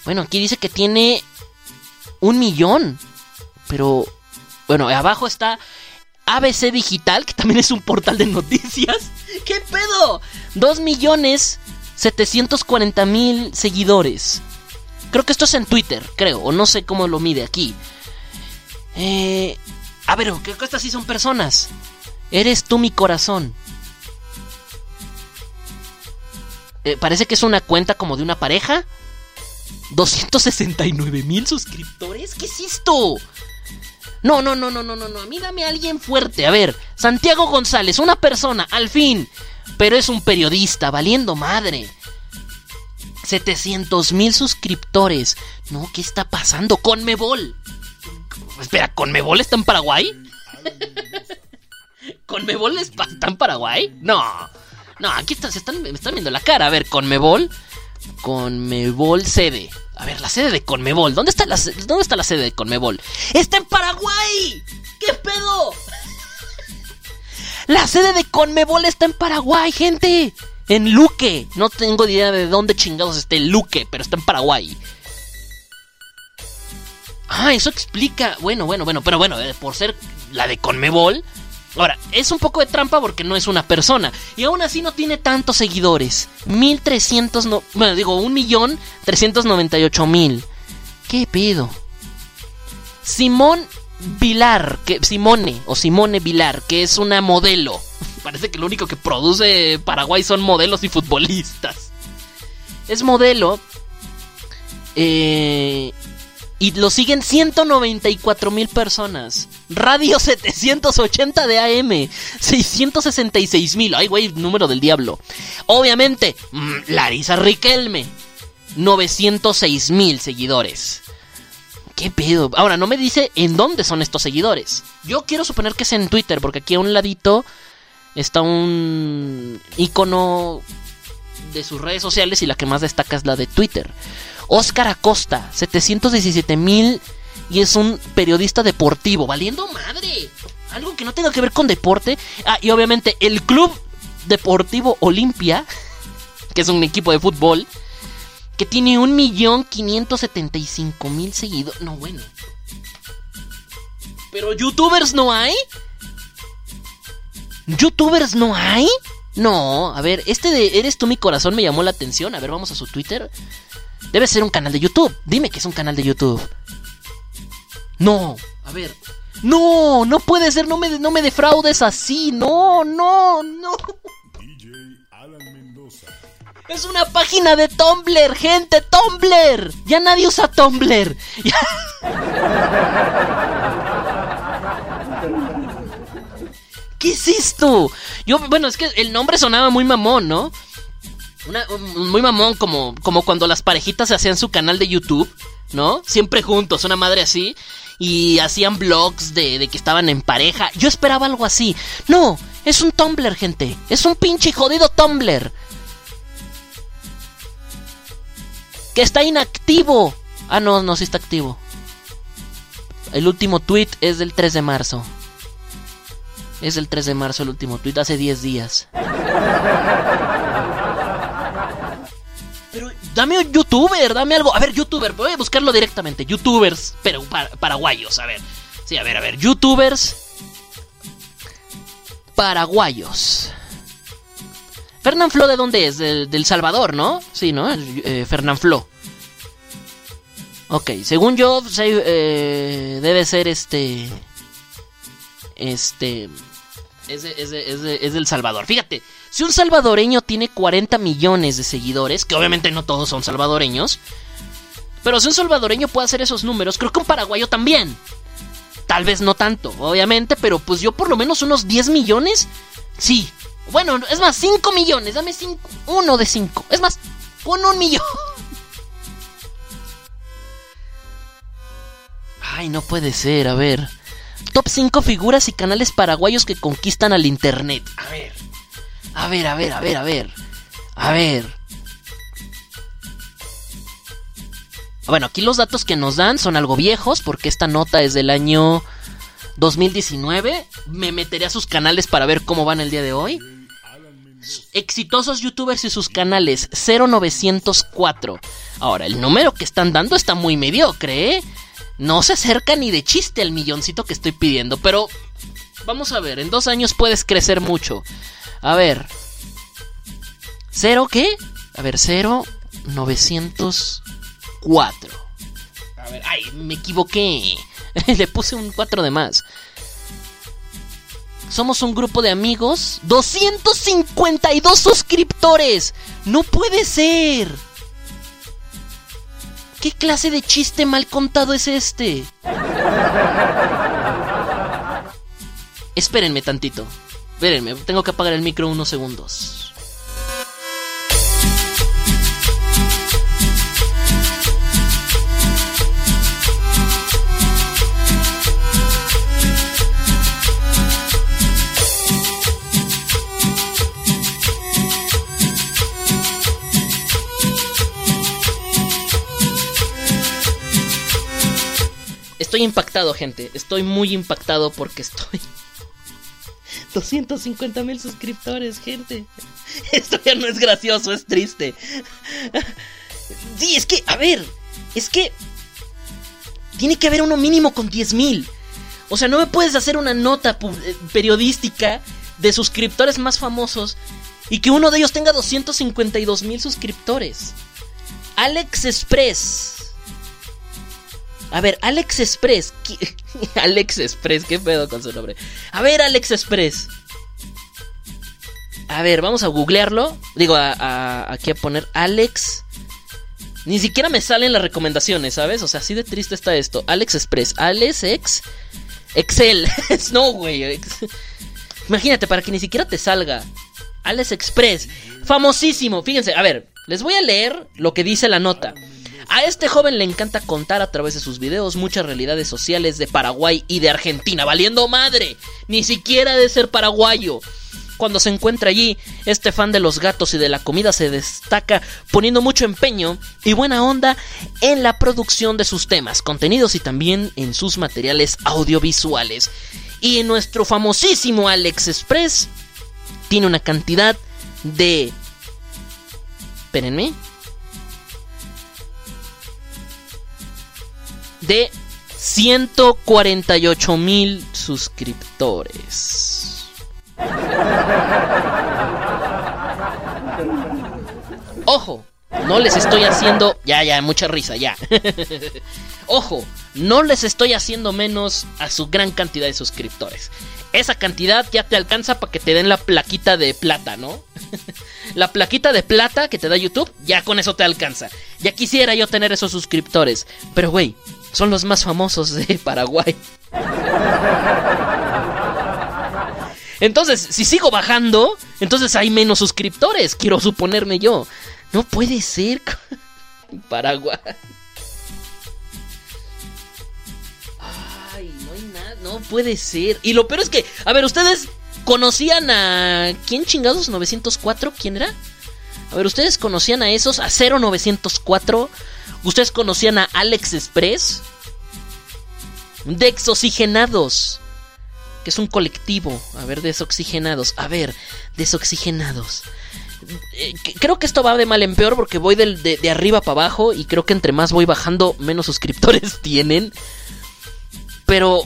Bueno, aquí dice que tiene un millón. Pero, bueno, abajo está ABC Digital, que también es un portal de noticias. ¿Qué pedo? Dos millones 740 mil seguidores. Creo que esto es en Twitter, creo, o no sé cómo lo mide aquí. Eh, a ver, creo que estas sí son personas. Eres tú mi corazón. Eh, parece que es una cuenta como de una pareja. 269 mil suscriptores. ¿Qué es esto? No, no, no, no, no, no, no. A mí dame a alguien fuerte. A ver, Santiago González, una persona, al fin. Pero es un periodista, valiendo madre. 700 mil suscriptores. No, ¿qué está pasando? Conmebol. Espera, ¿Conmebol está en Paraguay? ¿Conmebol está en Paraguay? No. No, aquí está, se están, me están viendo la cara. A ver, Conmebol. Conmebol sede. A ver, la sede de Conmebol. ¿Dónde está la, ¿dónde está la sede de Conmebol? ¡Está en Paraguay! ¿Qué pedo? La sede de Conmebol está en Paraguay, gente. En Luque. No tengo idea de dónde chingados esté Luque, pero está en Paraguay. Ah, eso explica. Bueno, bueno, bueno, pero bueno, eh, por ser la de Conmebol. Ahora, es un poco de trampa porque no es una persona. Y aún así no tiene tantos seguidores. 1300. No, bueno, digo, 1.398.000. ¿Qué pedo? Simón Vilar, que, Simone o Simone Vilar, que es una modelo. Parece que lo único que produce Paraguay son modelos y futbolistas. Es modelo. Eh, y lo siguen 194 mil personas. Radio 780 de AM. 666 mil. Ay, güey, número del diablo. Obviamente, mm, Larisa Riquelme. 906 mil seguidores. ¿Qué pedo? Ahora, no me dice en dónde son estos seguidores. Yo quiero suponer que es en Twitter, porque aquí a un ladito está un icono de sus redes sociales y la que más destaca es la de Twitter. Oscar Acosta, 717 mil y es un periodista deportivo, valiendo madre. Algo que no tenga que ver con deporte. Ah, y obviamente el Club Deportivo Olimpia, que es un equipo de fútbol, que tiene 1.575.000 seguidores. No, bueno. Pero youtubers no hay. ¿Youtubers no hay? No, a ver, este de Eres tú mi corazón me llamó la atención. A ver, vamos a su Twitter. Debe ser un canal de YouTube. Dime que es un canal de YouTube. No, a ver. No, no puede ser, no me, no me defraudes así. No, no, no. Es una página de Tumblr, gente, Tumblr. Ya nadie usa Tumblr. ¿Qué es esto? Yo, bueno, es que el nombre sonaba muy mamón, ¿no? Una- un- muy mamón, como, como cuando las parejitas hacían su canal de YouTube, ¿no? Siempre juntos, una madre así. Y hacían vlogs de, de que estaban en pareja. Yo esperaba algo así. No, es un Tumblr, gente. Es un pinche jodido Tumblr. Que está inactivo. Ah, no, no, sí está activo. El último tweet es del 3 de marzo. Es del 3 de marzo el último tweet, hace 10 días. Pero dame un youtuber, dame algo. A ver, youtuber, voy a buscarlo directamente. Youtubers, pero pa- paraguayos, a ver. Sí, a ver, a ver. Youtubers paraguayos. Fernán Flo, ¿de dónde es? Del, Salvador, ¿no? Sí, ¿no? Eh, Fernán Flo. Ok, según yo, se- eh, debe ser este. Este. Es, es del Salvador. Fíjate, si un salvadoreño tiene 40 millones de seguidores, que obviamente no todos son salvadoreños, pero si un salvadoreño puede hacer esos números, creo que un paraguayo también. Tal vez no tanto, obviamente, pero pues yo por lo menos unos 10 millones, sí. Bueno, es más, 5 millones, dame 5, uno de 5. Es más, pon un millón. Ay, no puede ser, a ver. Top 5 figuras y canales paraguayos que conquistan al internet. A ver. A ver, a ver, a ver, a ver. A ver. Bueno, aquí los datos que nos dan son algo viejos porque esta nota es del año 2019. Me meteré a sus canales para ver cómo van el día de hoy. Exitosos youtubers y sus canales 0904. Ahora, el número que están dando está muy mediocre, ¿eh? No se acerca ni de chiste al milloncito que estoy pidiendo, pero vamos a ver, en dos años puedes crecer mucho. A ver. ¿Cero qué? A ver, 0904. A ver, ay, me equivoqué. Le puse un 4 de más. Somos un grupo de amigos. 252 suscriptores. No puede ser. ¿Qué clase de chiste mal contado es este? Espérenme tantito. Espérenme, tengo que apagar el micro unos segundos. Estoy impactado, gente. Estoy muy impactado porque estoy. 250 mil suscriptores, gente. Esto ya no es gracioso, es triste. Sí, es que, a ver, es que tiene que haber uno mínimo con 10 mil. O sea, no me puedes hacer una nota eh, periodística de suscriptores más famosos y que uno de ellos tenga 252 mil suscriptores. Alex Express. A ver, Alex Express. ¿qui- Alex Express, qué pedo con su nombre. A ver, Alex Express. A ver, vamos a googlearlo. Digo, a, aquí a poner Alex. Ni siquiera me salen las recomendaciones, ¿sabes? O sea, así de triste está esto. Alex Express. Alex Ex. Excel. no, güey. Imagínate, para que ni siquiera te salga. Alex Express. Famosísimo. Fíjense, a ver, les voy a leer lo que dice la nota. A este joven le encanta contar a través de sus videos muchas realidades sociales de Paraguay y de Argentina. Valiendo madre. Ni siquiera de ser paraguayo. Cuando se encuentra allí, este fan de los gatos y de la comida se destaca poniendo mucho empeño y buena onda en la producción de sus temas, contenidos y también en sus materiales audiovisuales. Y en nuestro famosísimo Alex Express tiene una cantidad de... Espérenme. De 148 mil suscriptores. Ojo, no les estoy haciendo... Ya, ya, mucha risa, ya. Ojo, no les estoy haciendo menos a su gran cantidad de suscriptores. Esa cantidad ya te alcanza para que te den la plaquita de plata, ¿no? la plaquita de plata que te da YouTube, ya con eso te alcanza. Ya quisiera yo tener esos suscriptores. Pero, güey, son los más famosos de Paraguay. Entonces, si sigo bajando, entonces hay menos suscriptores, quiero suponerme yo. No puede ser. Paraguay. Ay, no hay nada, no puede ser. Y lo peor es que, a ver, ustedes conocían a ¿quién chingados 904? ¿Quién era? A ver, ustedes conocían a esos a 0904. Ustedes conocían a Alex Express. Desoxigenados que es un colectivo. A ver, desoxigenados. A ver, desoxigenados. Eh, que- creo que esto va de mal en peor porque voy de, de arriba para abajo y creo que entre más voy bajando, menos suscriptores tienen. Pero,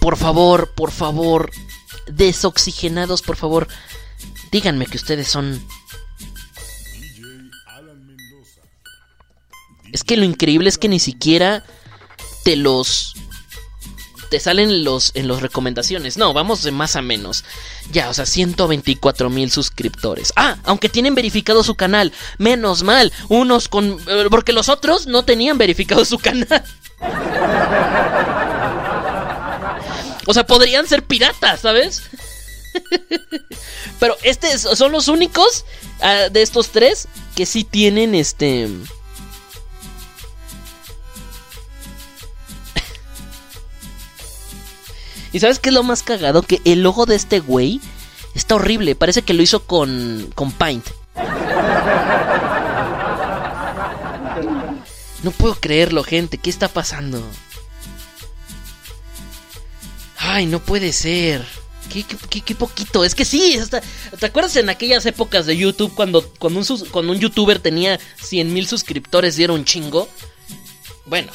por favor, por favor, desoxigenados, por favor, díganme que ustedes son... Es que lo increíble es que ni siquiera te los te salen los en las recomendaciones. No, vamos de más a menos. Ya, o sea, 124 mil suscriptores. Ah, aunque tienen verificado su canal. Menos mal. Unos con... Porque los otros no tenían verificado su canal. O sea, podrían ser piratas, ¿sabes? Pero este son los únicos ah, de estos tres que sí tienen este... ¿Y sabes qué es lo más cagado? Que el logo de este güey está horrible. Parece que lo hizo con, con Paint. No puedo creerlo, gente. ¿Qué está pasando? Ay, no puede ser. Qué, qué- qué- poquito. Es que sí, ¿te acuerdas en aquellas épocas de YouTube cuando, cuando, un, cuando un youtuber tenía 100 mil suscriptores y era un chingo? Bueno.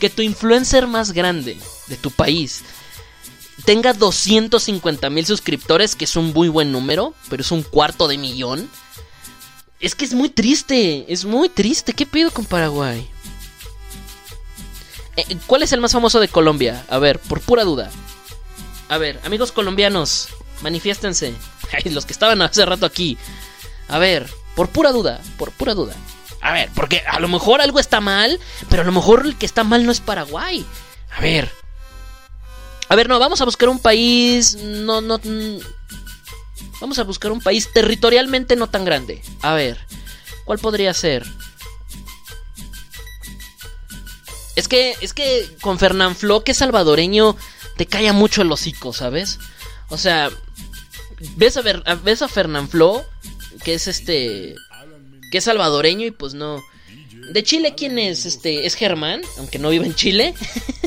Que tu influencer más grande de tu país tenga 250 mil suscriptores, que es un muy buen número, pero es un cuarto de millón. Es que es muy triste, es muy triste. ¿Qué pido con Paraguay? Eh, ¿Cuál es el más famoso de Colombia? A ver, por pura duda. A ver, amigos colombianos, manifiéstense. Los que estaban hace rato aquí. A ver, por pura duda, por pura duda. A ver, porque a lo mejor algo está mal, pero a lo mejor el que está mal no es Paraguay. A ver. A ver, no, vamos a buscar un país. No, no. mm, Vamos a buscar un país territorialmente no tan grande. A ver, ¿cuál podría ser? Es que, es que con Fernán Flo, que es salvadoreño, te calla mucho el hocico, ¿sabes? O sea, ves a, ver, ves a Fernán Flo, que es este, que es salvadoreño y pues no. De Chile, ¿quién es? Este, es Germán, aunque no viva en Chile.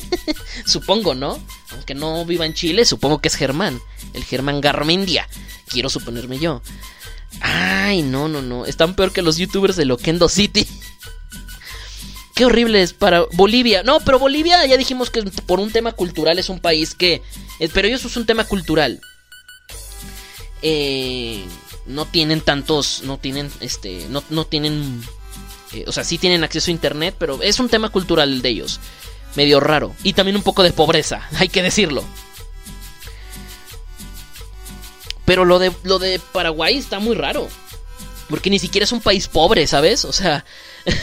supongo, ¿no? Aunque no viva en Chile, supongo que es Germán. El Germán Garmendia. Quiero suponerme yo. Ay, no, no, no. Están peor que los youtubers de Loquendo City. Qué horrible es para Bolivia. No, pero Bolivia ya dijimos que por un tema cultural es un país que... eh, Pero ellos es un tema cultural. Eh, no tienen tantos... No tienen, este... No, no tienen... eh, o sea, sí tienen acceso a internet, pero es un tema cultural de ellos. Medio raro. Y también un poco de pobreza, hay que decirlo. Pero lo de, lo de Paraguay está muy raro. Porque ni siquiera es un país pobre, ¿sabes? O sea...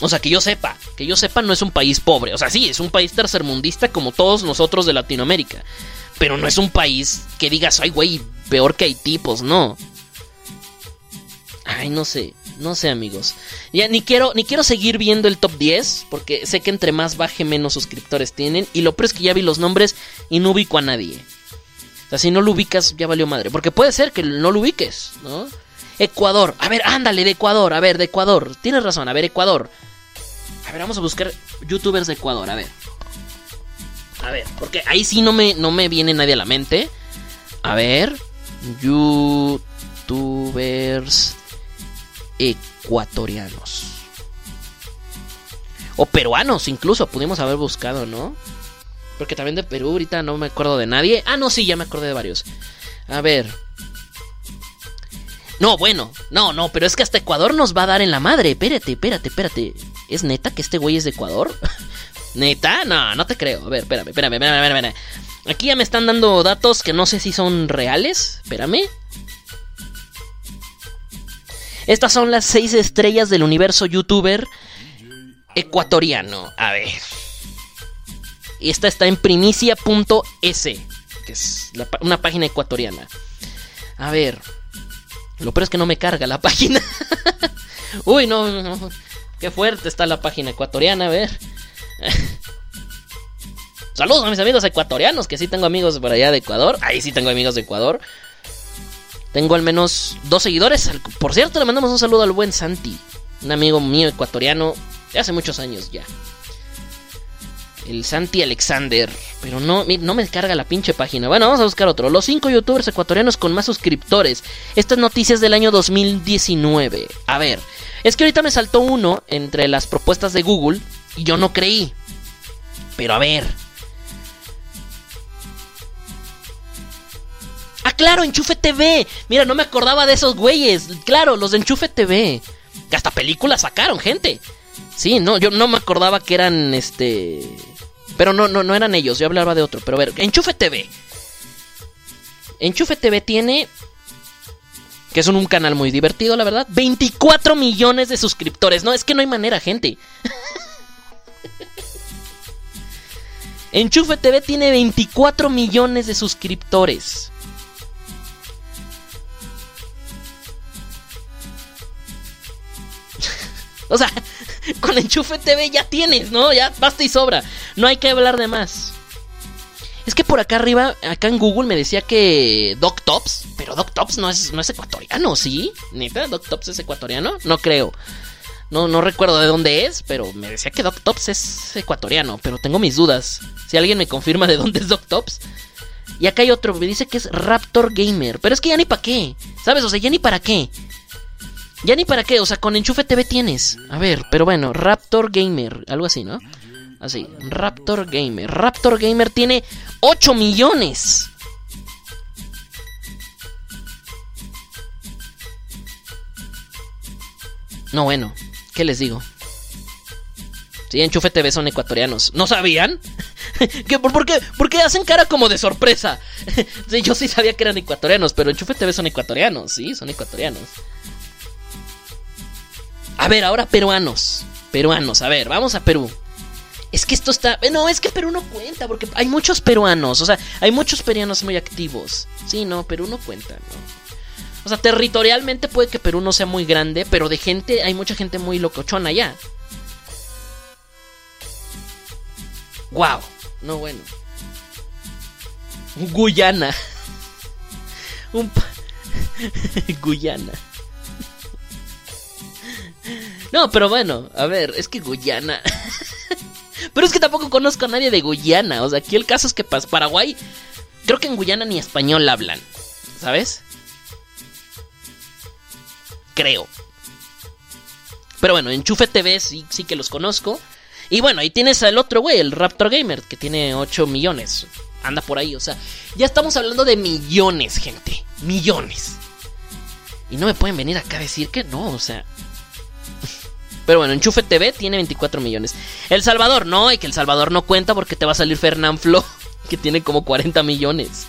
O sea, que yo sepa, que yo sepa no es un país pobre. O sea, sí, es un país tercermundista como todos nosotros de Latinoamérica. Pero no es un país que digas, ay, güey, peor que Haití, pues no. Ay, no sé, no sé, amigos. Ya ni quiero, ni quiero seguir viendo el top 10, porque sé que entre más baje, menos suscriptores tienen. Y lo peor es que ya vi los nombres y no ubico a nadie. O sea, si no lo ubicas, ya valió madre. Porque puede ser que no lo ubiques, ¿no? Ecuador. A ver, ándale, de Ecuador. A ver, de Ecuador. Tienes razón, a ver, Ecuador. A ver, vamos a buscar youtubers de Ecuador, a ver. A ver, porque ahí sí no me, no me viene nadie a la mente. A ver. Youtubers ecuatorianos. O peruanos, incluso, pudimos haber buscado, ¿no? Porque también de Perú ahorita no me acuerdo de nadie. Ah, no, sí, ya me acordé de varios. A ver. No, bueno, no, no, pero es que hasta Ecuador nos va a dar en la madre. Espérate, espérate, espérate. ¿Es neta que este güey es de Ecuador? ¿Neta? No, no te creo. A ver, espérame, espérame, espérame, espérame. Aquí ya me están dando datos que no sé si son reales. Espérame. Estas son las seis estrellas del universo youtuber ecuatoriano. A ver. Esta está en primicia.es, que es una página ecuatoriana. A ver. Lo peor es que no me carga la página. Uy, no, no. Qué fuerte está la página ecuatoriana, a ver. Saludos a mis amigos ecuatorianos, que sí tengo amigos por allá de Ecuador. Ahí sí tengo amigos de Ecuador. Tengo al menos dos seguidores. Por cierto, le mandamos un saludo al buen Santi, un amigo mío ecuatoriano de hace muchos años ya. El Santi Alexander. Pero no, no me carga la pinche página. Bueno, vamos a buscar otro. Los cinco youtubers ecuatorianos con más suscriptores. Estas noticias del año 2019. A ver, es que ahorita me saltó uno entre las propuestas de Google y yo no creí. Pero a ver. Ah, claro, Enchufe TV. Mira, no me acordaba de esos güeyes. Claro, los de Enchufe TV. Hasta películas sacaron, gente. Sí, no, yo no me acordaba que eran este. Pero no, no, no eran ellos, yo hablaba de otro. Pero a ver, Enchufe TV. Enchufe TV tiene. Que es un, un canal muy divertido, la verdad. 24 millones de suscriptores. No, es que no hay manera, gente. Enchufe TV tiene 24 millones de suscriptores. O sea, con Enchufe TV ya tienes, ¿no? Ya basta y sobra. No hay que hablar de más. Es que por acá arriba, acá en Google me decía que Doc Tops, pero Doc Tops no es, no es ecuatoriano, ¿sí? ¿Neta? ¿Doc Tops es ecuatoriano? No creo. No, no recuerdo de dónde es, pero me decía que Doc Tops es ecuatoriano, pero tengo mis dudas. Si alguien me confirma de dónde es Doc Tops. Y acá hay otro, me dice que es Raptor Gamer, pero es que ya ni para qué, ¿sabes? O sea, ya ni para qué. Ya ni para qué, o sea, con Enchufe TV tienes. A ver, pero bueno, Raptor Gamer, algo así, ¿no? Así, Raptor Gamer. Raptor Gamer tiene 8 millones. No, bueno, ¿qué les digo? Sí, Enchufe TV son ecuatorianos. ¿No sabían? ¿Qué, por, qué, por qué hacen cara como de sorpresa? Sí, yo sí sabía que eran ecuatorianos, pero Enchufe TV son ecuatorianos, sí, son ecuatorianos. A ver, ahora peruanos. Peruanos, a ver, vamos a Perú. Es que esto está. eh, No, es que Perú no cuenta, porque hay muchos peruanos. O sea, hay muchos peruanos muy activos. Sí, no, Perú no cuenta, ¿no? O sea, territorialmente puede que Perú no sea muy grande, pero de gente, hay mucha gente muy locochona allá. Wow, no bueno. Guyana. Un Guyana. No, pero bueno, a ver, es que Guyana. pero es que tampoco conozco a nadie de Guyana. O sea, aquí el caso es que Paraguay. Creo que en Guyana ni español hablan. ¿Sabes? Creo. Pero bueno, Enchufe TV sí, sí que los conozco. Y bueno, ahí tienes al otro güey, el Raptor Gamer, que tiene 8 millones. Anda por ahí, o sea, ya estamos hablando de millones, gente. Millones. Y no me pueden venir acá a decir que no, o sea. Pero bueno, Enchufe TV tiene 24 millones. El Salvador, no, y que El Salvador no cuenta porque te va a salir Fernán Flo, que tiene como 40 millones.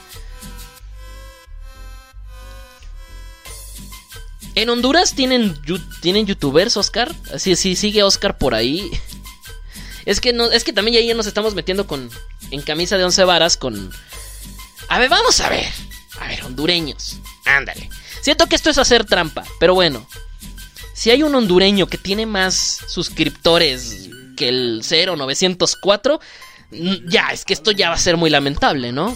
En Honduras tienen, tienen youtubers, Oscar. Así, sí, sigue Oscar por ahí. Es que no, es que también ya nos estamos metiendo con. En camisa de once varas con. A ver, vamos a ver. A ver, hondureños. Ándale. Siento que esto es hacer trampa, pero bueno. Si hay un hondureño que tiene más suscriptores que el 0904, mm, ya, es que esto ya va a ser muy lamentable, ¿no?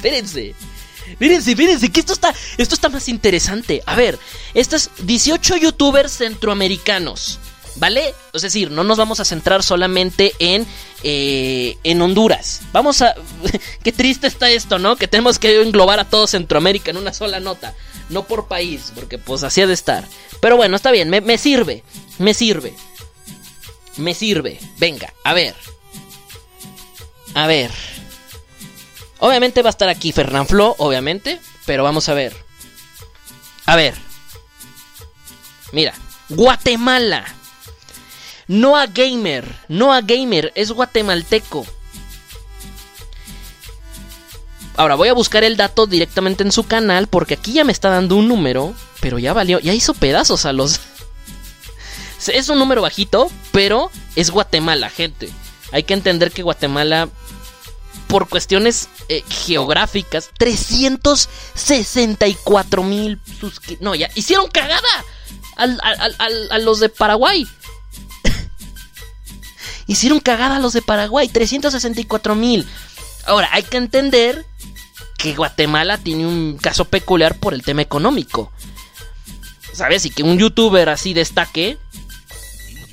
Espérense. Espérense, espérense, que esto está, esto está más interesante. A ver, estas 18 youtubers centroamericanos, ¿vale? Es decir, no nos vamos a centrar solamente en, eh, en Honduras. Vamos a... Qué triste está esto, ¿no? Que tenemos que englobar a todo Centroamérica en una sola nota. No por país, porque pues así ha de estar. Pero bueno, está bien, me, me sirve, me sirve. Me sirve. Venga, a ver. A ver. Obviamente va a estar aquí Fernán Flo, obviamente. Pero vamos a ver. A ver. Mira. Guatemala. Noah Gamer. Noah Gamer es guatemalteco. Ahora voy a buscar el dato directamente en su canal. Porque aquí ya me está dando un número. Pero ya valió. Ya hizo pedazos a los. Es un número bajito. Pero es Guatemala, gente. Hay que entender que Guatemala por cuestiones eh, geográficas, 364 mil suscriptores. No, ya hicieron cagada al- al- al- a los de Paraguay. hicieron cagada a los de Paraguay, 364 mil. Ahora, hay que entender que Guatemala tiene un caso peculiar por el tema económico. ¿Sabes? Y que un youtuber así destaque.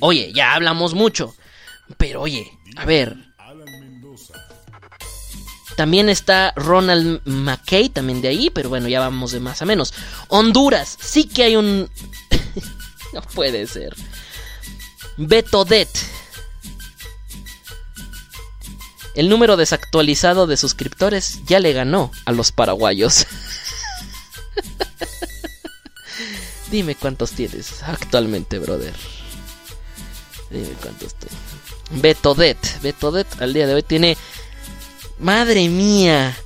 Oye, ya hablamos mucho. Pero oye, a ver, también está Ronald McKay, también de ahí, pero bueno, ya vamos de más a menos. Honduras, sí que hay un... no puede ser. Betodet. El número desactualizado de suscriptores ya le ganó a los paraguayos. Dime cuántos tienes actualmente, brother. Dime cuántos tienes. Betodet. Betodet al día de hoy tiene Madre mía.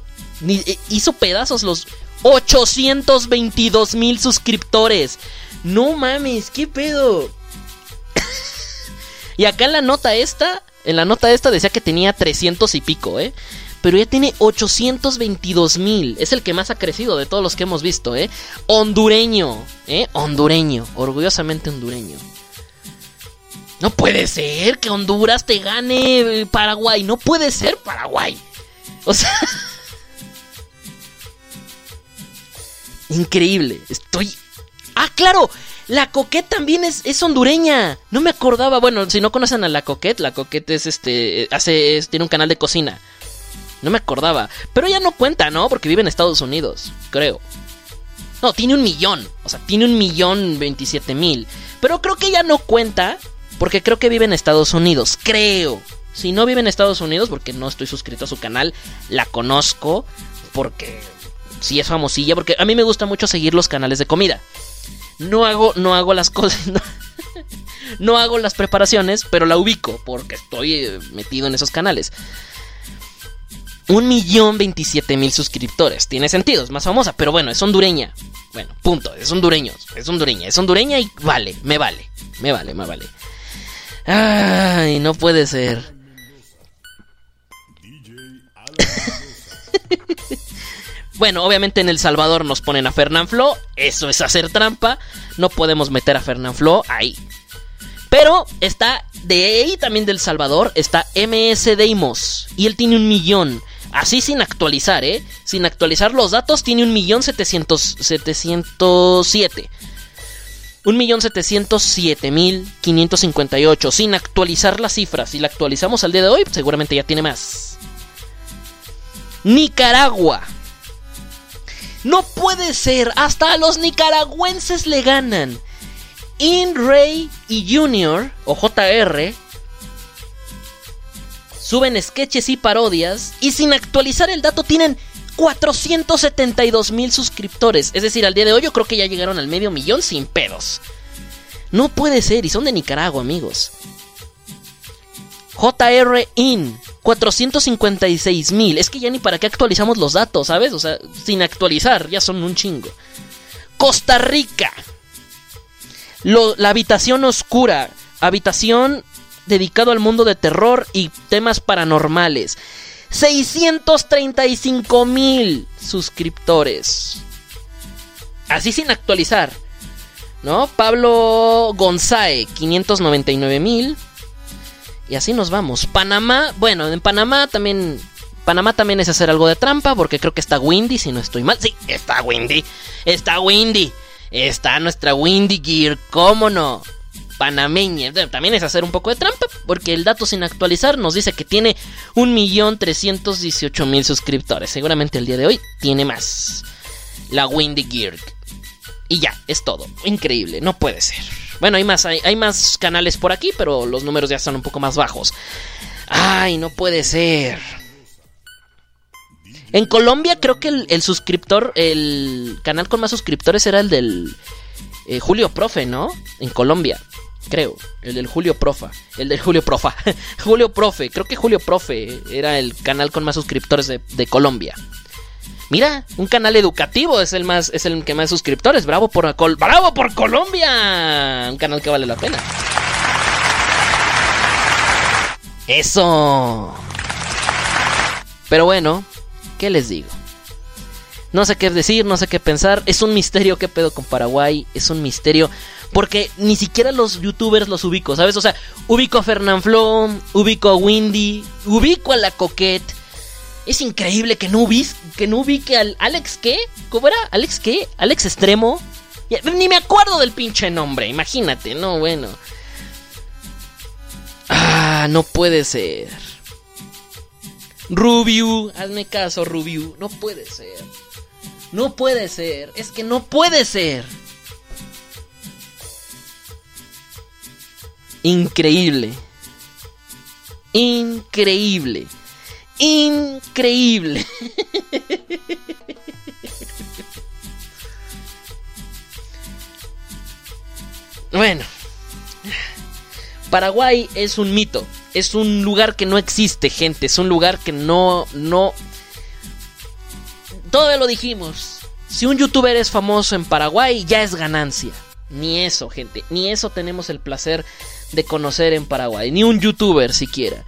Eh, hizo pedazos los 822 mil suscriptores. No mames, ¿qué pedo? y acá en la nota esta, en la nota esta decía que tenía 300 y pico, ¿eh? Pero ya tiene 822 mil. Es el que más ha crecido de todos los que hemos visto, ¿eh? Hondureño, ¿eh? Hondureño. Orgullosamente hondureño. No puede ser que Honduras te gane eh, Paraguay. No puede ser Paraguay. O sea... Increíble. Estoy... Ah, claro. La Coquette también es, es hondureña. No me acordaba. Bueno, si no conocen a la Coquette, la Coquette es este... Hace, tiene un canal de cocina. No me acordaba. Pero ya no cuenta, ¿no? Porque vive en Estados Unidos, creo. No, tiene un millón. O sea, tiene un millón veintisiete mil. Pero creo que ya no cuenta. Porque creo que vive en Estados Unidos. Creo. Si no vive en Estados Unidos, porque no estoy suscrito a su canal, la conozco. Porque sí es famosilla. Porque a mí me gusta mucho seguir los canales de comida. No hago, no hago las cosas. No, no hago las preparaciones, pero la ubico. Porque estoy eh, metido en esos canales. Un millón veintisiete mil suscriptores. Tiene sentido, es más famosa. Pero bueno, es hondureña. Bueno, punto. Es hondureño. Es hondureña. Es hondureña y vale. Me vale. Me vale, me vale. Ay, no puede ser. bueno, obviamente en El Salvador nos ponen a Fernán Flo. Eso es hacer trampa. No podemos meter a Fernán Flo ahí. Pero está de ahí también del Salvador. Está MS Deimos. Y él tiene un millón. Así sin actualizar, ¿eh? Sin actualizar los datos, tiene un millón setecientos, setecientos siete. Un millón setecientos siete mil quinientos cincuenta y ocho. Sin actualizar las cifras. Si la actualizamos al día de hoy, seguramente ya tiene más. Nicaragua. No puede ser. Hasta a los nicaragüenses le ganan. In Ray y Junior, o JR, suben sketches y parodias y sin actualizar el dato tienen 472 mil suscriptores. Es decir, al día de hoy yo creo que ya llegaron al medio millón sin pedos. No puede ser, y son de Nicaragua, amigos. JR In, 456 mil. Es que ya ni para qué actualizamos los datos, ¿sabes? O sea, sin actualizar, ya son un chingo. Costa Rica. Lo- la habitación oscura. Habitación dedicado al mundo de terror y temas paranormales. 635 mil suscriptores. Así sin actualizar. ¿No? Pablo Gonzae, 599 mil. Y así nos vamos. Panamá, bueno, en Panamá también. Panamá también es hacer algo de trampa, porque creo que está Windy, si no estoy mal. Sí, está Windy. Está Windy. Está nuestra Windy Gear, ¿cómo no? Panameña. También es hacer un poco de trampa, porque el dato sin actualizar nos dice que tiene 1.318.000 suscriptores. Seguramente el día de hoy tiene más. La Windy Gear. Y ya, es todo. Increíble, no puede ser. Bueno, hay más, hay, más canales por aquí, pero los números ya están un poco más bajos. Ay, no puede ser. En Colombia creo que el, suscriptor, el canal con más suscriptores era el del eh, Julio Profe, ¿no? En Colombia, creo. El del Julio Profa. El del Julio Profa. Julio Profe, creo que Julio Profe era el canal con más suscriptores de Colombia. Mira, un canal educativo es el más, es el que más suscriptores. Bravo por Col- bravo por Colombia. Un canal que vale la pena. Eso. Pero bueno, ¿qué les digo? No sé qué decir, no sé qué pensar. Es un misterio qué pedo con Paraguay. Es un misterio. Porque ni siquiera los youtubers los ubico, ¿sabes? O sea, ubico a Fernanfloo, ubico a Windy, ubico a la Coquette. Es increíble que no, que no ubique al Alex qué? ¿Cómo era? ¿Alex qué? ¿Alex Extremo? Ni me acuerdo del pinche nombre, imagínate, no, bueno. Ah, no puede ser. Rubiu, hazme caso, Rubiu. No puede ser. No puede ser. Es que no puede ser. Increíble. Increíble. Increíble. bueno. Paraguay es un mito. Es un lugar que no existe, gente. Es un lugar que no, no. Todavía lo dijimos. Si un youtuber es famoso en Paraguay, ya es ganancia. Ni eso, gente. Ni eso tenemos el placer de conocer en Paraguay. Ni un youtuber siquiera.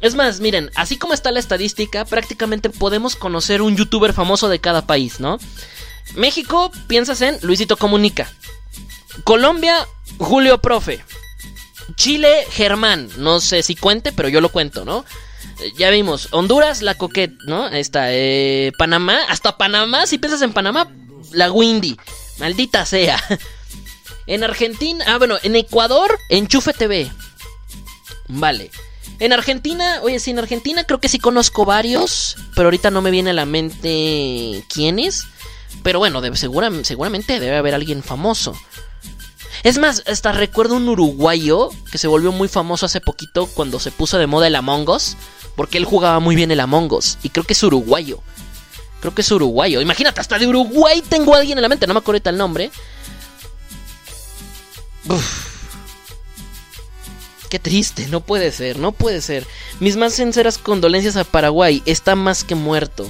Es más, miren, así como está la estadística, prácticamente podemos conocer un youtuber famoso de cada país, ¿no? México, piensas en Luisito Comunica. Colombia, Julio Profe. Chile, Germán. No sé si cuente, pero yo lo cuento, ¿no? Eh, Ya vimos. Honduras, la Coquette, ¿no? Ahí está. eh, Panamá, hasta Panamá, si piensas en Panamá, la Windy. Maldita sea. En Argentina, ah, bueno, en Ecuador, Enchufe TV. Vale. En Argentina, oye, sí, en Argentina creo que sí conozco varios, pero ahorita no me viene a la mente quiénes. Pero bueno, seguramente debe haber alguien famoso. Es más, hasta recuerdo un uruguayo que se volvió muy famoso hace poquito cuando se puso de moda el Among Us, porque él jugaba muy bien el Among Us, y creo que es uruguayo. Creo que es uruguayo. Imagínate, hasta de Uruguay tengo a alguien en la mente, no me acuerdo ahorita el nombre. Uf. Qué triste, no puede ser, no puede ser. Mis más sinceras condolencias a Paraguay, está más que muerto.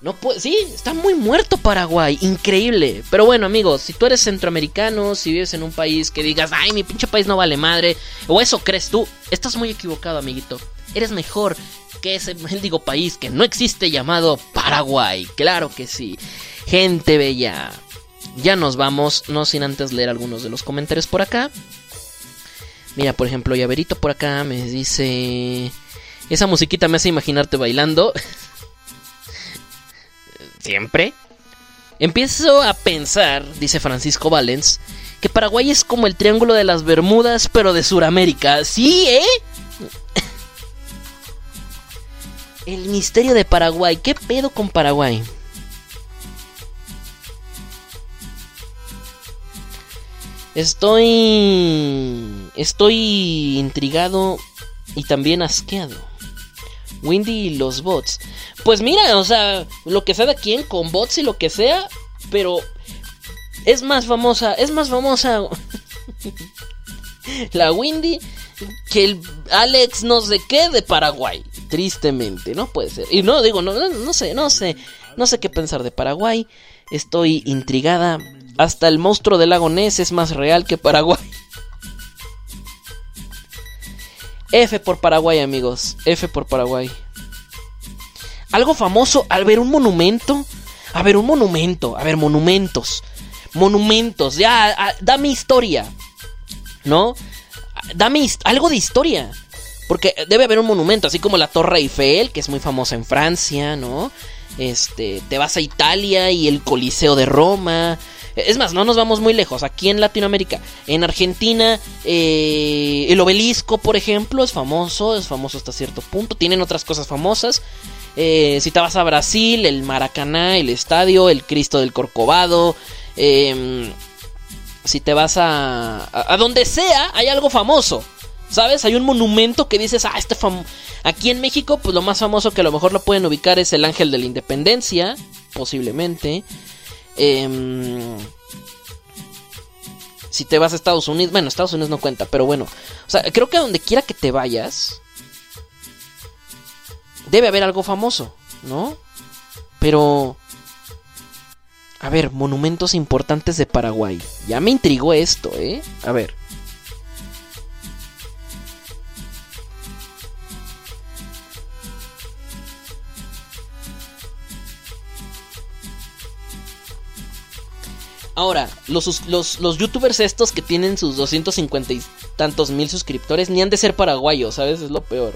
No puede, sí, está muy muerto Paraguay, increíble. Pero bueno, amigos, si tú eres centroamericano, si vives en un país que digas, ay, mi pinche país no vale madre, o eso crees tú, estás muy equivocado, amiguito. Eres mejor que ese mendigo país que no existe llamado Paraguay. Claro que sí. Gente bella. Ya nos vamos, no sin antes leer algunos de los comentarios por acá. Mira, por ejemplo, Llaverito por acá me dice... Esa musiquita me hace imaginarte bailando. Siempre. Empiezo a pensar, dice Francisco Valens, que Paraguay es como el Triángulo de las Bermudas, pero de Sudamérica. Sí, ¿eh? El misterio de Paraguay. ¿Qué pedo con Paraguay? Estoy. Estoy intrigado y también asqueado. Windy y los bots. Pues mira, o sea, lo que sea de quien, con bots y lo que sea, pero es más famosa, es más famosa la Windy que el Alex no sé qué de Paraguay. Tristemente, no puede ser. Y no digo, no, no, no sé, no sé, no sé qué pensar de Paraguay. Estoy intrigada. Hasta el monstruo del lago Ness es más real que Paraguay. F por Paraguay, amigos. F por Paraguay. Algo famoso al ver un monumento. A ver, un monumento. A ver, monumentos. Monumentos. Ya, a- dame historia. ¿No? Dame algo de historia. Porque debe haber un monumento, así como la Torre Eiffel, que es muy famosa en Francia, ¿no? Este, te vas a Italia y el Coliseo de Roma. Es más, no nos vamos muy lejos. Aquí en Latinoamérica, en Argentina, eh, el obelisco, por ejemplo, es famoso, es famoso hasta cierto punto. Tienen otras cosas famosas. Eh, si te vas a Brasil, el Maracaná, el estadio, el Cristo del Corcovado. em, si te vas a, a. a donde sea, hay algo famoso. ¿Sabes? Hay un monumento que dices, ah, este fam Aquí en México, pues lo más famoso que a lo mejor lo pueden ubicar es el Ángel de la Independencia, posiblemente. Em, si te vas a Estados Unidos, bueno, Estados Unidos no cuenta, pero bueno. O sea, creo que a donde quiera que te vayas, debe haber algo famoso, ¿no? Pero... A ver, monumentos importantes de Paraguay. Ya me intrigó esto, ¿eh? A ver. Ahora, los, los, los youtubers estos que tienen sus 250 y tantos mil suscriptores ni han de ser paraguayos, ¿sabes? Es lo peor.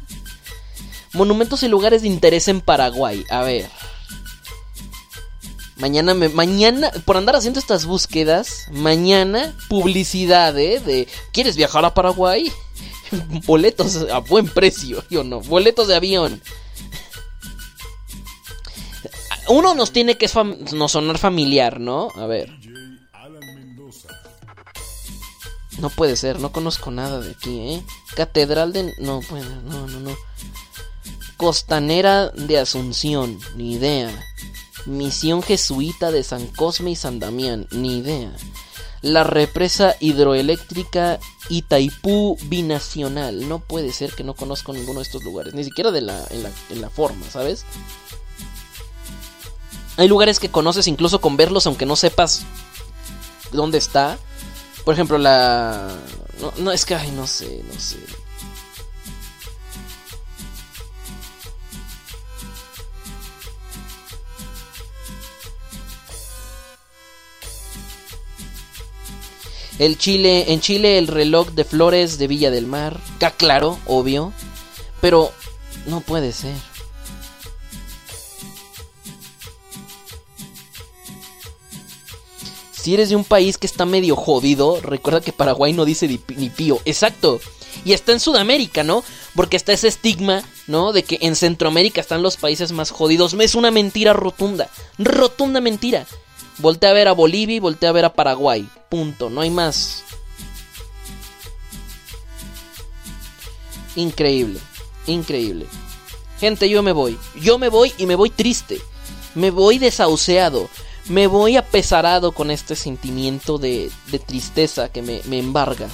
Monumentos y lugares de interés en Paraguay. A ver. Mañana. Mañana. Por andar haciendo estas búsquedas. Mañana. Publicidad, ¿eh? De. ¿Quieres viajar a Paraguay? Boletos a buen precio. Yo no. Boletos de avión. Uno nos tiene que fam- sonar familiar, ¿no? A ver. No puede ser, no conozco nada de aquí, ¿eh? Catedral de... No, puede, no, no, no. Costanera de Asunción, ni idea. Misión Jesuita de San Cosme y San Damián, ni idea. La represa hidroeléctrica Itaipú Binacional. No puede ser que no conozco ninguno de estos lugares, ni siquiera de en, la, en la forma, ¿sabes? Hay lugares que conoces incluso con verlos, aunque no sepas dónde está. Por ejemplo, la. No, es que, ay, no sé, no sé. El Chile, en Chile el reloj de flores de Villa del Mar. Claro, obvio. Pero no puede ser. Si eres de un país que está medio jodido, recuerda que Paraguay no dice ni pío. Exacto. Y está en Sudamérica, ¿no? Porque está ese estigma, ¿no? De que en Centroamérica están los países más jodidos. Es una mentira rotunda. Rotunda mentira. Voltea a ver a Bolivia y voltea a ver a Paraguay. Punto. No hay más. Increíble. Increíble. Gente, yo me voy. Yo me voy y me voy triste. Me voy desahuciado. Me voy apesarado con este sentimiento de, de tristeza que me, me embarga.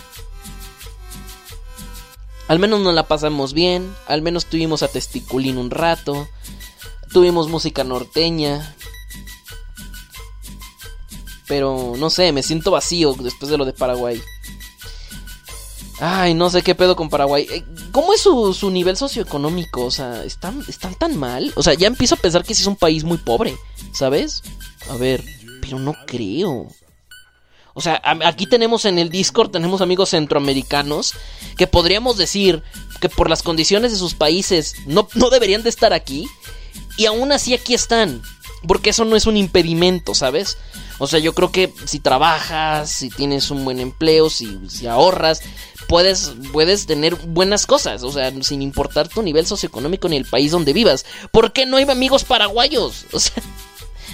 Al menos nos la pasamos bien. Al menos tuvimos a Testiculín un rato. Tuvimos música norteña. Pero no sé, me siento vacío después de lo de Paraguay. Ay, no sé qué pedo con Paraguay. Eh, ¿Cómo es su, su nivel socioeconómico? O sea, ¿están, ¿están tan mal? O sea, ya empiezo a pensar que sí es un país muy pobre, ¿sabes? A ver, pero no creo. O sea, aquí tenemos en el Discord, tenemos amigos centroamericanos que podríamos decir que por las condiciones de sus países no, no deberían de estar aquí. Y aún así aquí están. Porque eso no es un impedimento, ¿sabes? O sea, yo creo que si trabajas, si tienes un buen empleo, si, si ahorras, puedes, puedes tener buenas cosas. O sea, sin importar tu nivel socioeconómico ni el país donde vivas. ¿Por qué no hay amigos paraguayos? O sea,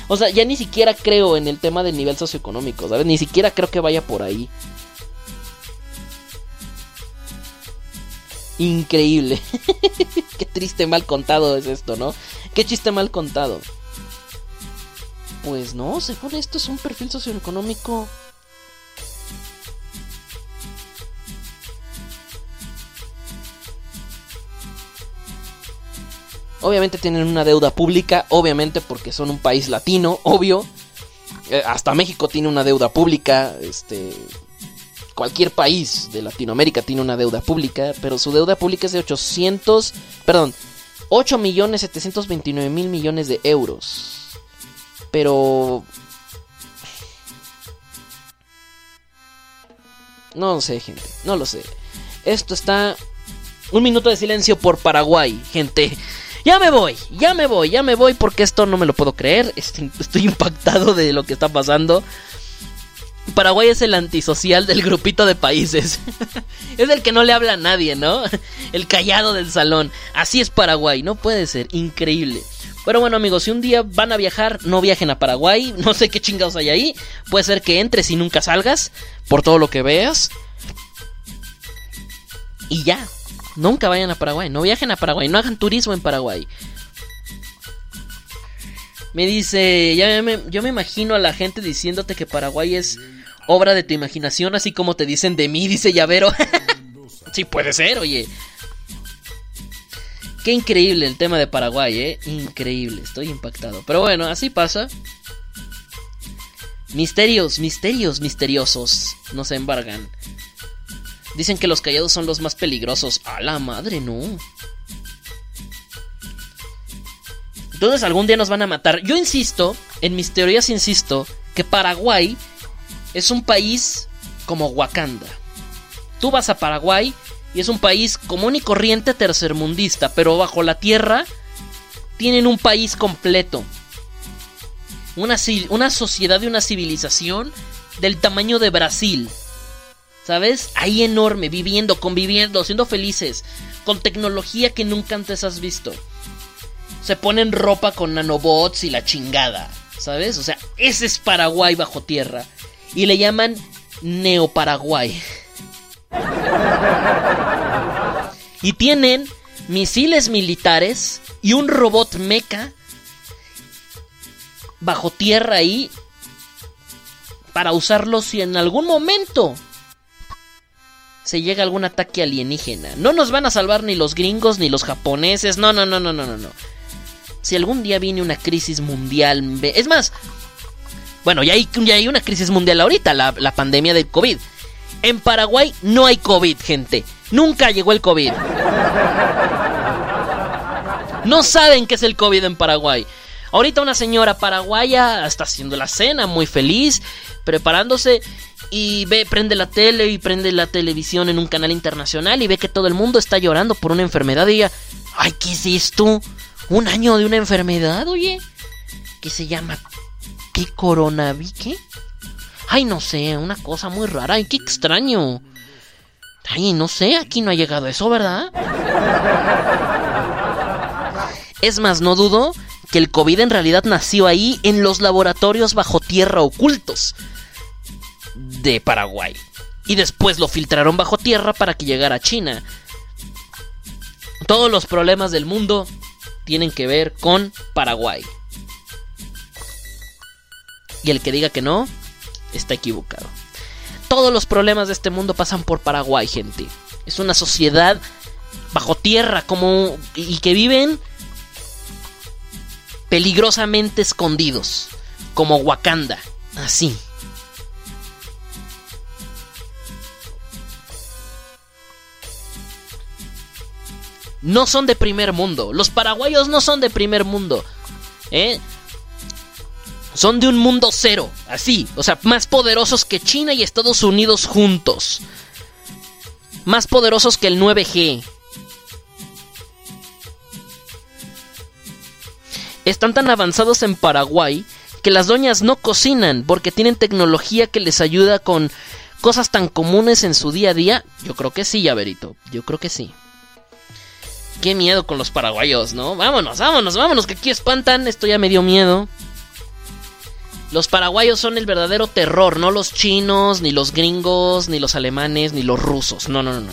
o sea, ya ni siquiera creo en el tema del nivel socioeconómico, ¿sabes? Ni siquiera creo que vaya por ahí. Increíble. Qué triste mal contado es esto, ¿no? Qué chiste mal contado. Pues no, según esto es un perfil socioeconómico. Obviamente tienen una deuda pública, obviamente porque son un país latino, obvio. Eh, hasta México tiene una deuda pública, este cualquier país de Latinoamérica tiene una deuda pública, pero su deuda pública es de 800, perdón, 8 millones 729 mil millones de euros. Pero no lo sé, gente, no lo sé. Esto está un minuto de silencio por Paraguay, gente. Ya me voy, ya me voy, ya me voy porque esto no me lo puedo creer. Estoy, estoy impactado de lo que está pasando. Paraguay es el antisocial del grupito de países. es el que no le habla a nadie, ¿no? El callado del salón. Así es Paraguay, no puede ser, increíble. Pero bueno amigos, si un día van a viajar, no viajen a Paraguay. No sé qué chingados hay ahí. Puede ser que entres y nunca salgas. Por todo lo que veas. Y ya. Nunca vayan a Paraguay. No viajen a Paraguay. No hagan turismo en Paraguay. Me dice, yo me imagino a la gente diciéndote que Paraguay es obra de tu imaginación, así como te dicen de mí, dice Llavero. sí, puede ser, oye. Qué increíble el tema de Paraguay, eh. Increíble, estoy impactado. Pero bueno, así pasa. Misterios, misterios misteriosos nos embargan. Dicen que los callados son los más peligrosos. A la madre, no. Entonces algún día nos van a matar. Yo insisto, en mis teorías insisto, que Paraguay es un país como Wakanda. Tú vas a Paraguay y es un país común y corriente tercermundista, pero bajo la tierra tienen un país completo. Una, una sociedad y una civilización del tamaño de Brasil. ¿Sabes? Ahí enorme, viviendo, conviviendo, siendo felices, con tecnología que nunca antes has visto. Se ponen ropa con nanobots y la chingada, ¿sabes? O sea, ese es Paraguay bajo tierra. Y le llaman Neo-Paraguay. Y tienen misiles militares y un robot mecha bajo tierra ahí para usarlo si en algún momento se llega algún ataque alienígena. No nos van a salvar ni los gringos ni los japoneses. No, no, no, no, no, no. Si algún día viene una crisis mundial, es más, bueno, ya hay, ya hay una crisis mundial ahorita, la, la pandemia del COVID. En Paraguay no hay COVID, gente. Nunca llegó el COVID. No saben qué es el COVID en Paraguay. Ahorita una señora paraguaya está haciendo la cena muy feliz, preparándose y ve, prende la tele y prende la televisión en un canal internacional y ve que todo el mundo está llorando por una enfermedad y ella, ay, ¿qué es esto? ¿Un año de una enfermedad, oye? ¿Qué se llama? ¿Qué coronavirus? Ay, no sé, una cosa muy rara, ay, qué extraño. Ay, no sé, aquí no ha llegado eso, ¿verdad? Es más, no dudo que el COVID en realidad nació ahí en los laboratorios bajo tierra ocultos de Paraguay. Y después lo filtraron bajo tierra para que llegara a China. Todos los problemas del mundo tienen que ver con Paraguay. Y el que diga que no, está equivocado. Todos los problemas de este mundo pasan por Paraguay, gente. Es una sociedad bajo tierra como y que viven peligrosamente escondidos, como Wakanda, así. No son de primer mundo, los paraguayos no son de primer mundo, ¿eh? Son de un mundo cero, así, o sea, más poderosos que China y Estados Unidos juntos. Más poderosos que el 9G. Están tan avanzados en Paraguay que las doñas no cocinan porque tienen tecnología que les ayuda con cosas tan comunes en su día a día. Yo creo que sí, Llaverito. Yo creo que sí. Qué miedo con los paraguayos, ¿no? Vámonos, vámonos, vámonos, que aquí espantan. Esto ya me dio miedo. Los paraguayos son el verdadero terror, no los chinos, ni los gringos, ni los alemanes, ni los rusos. No, no, no, no.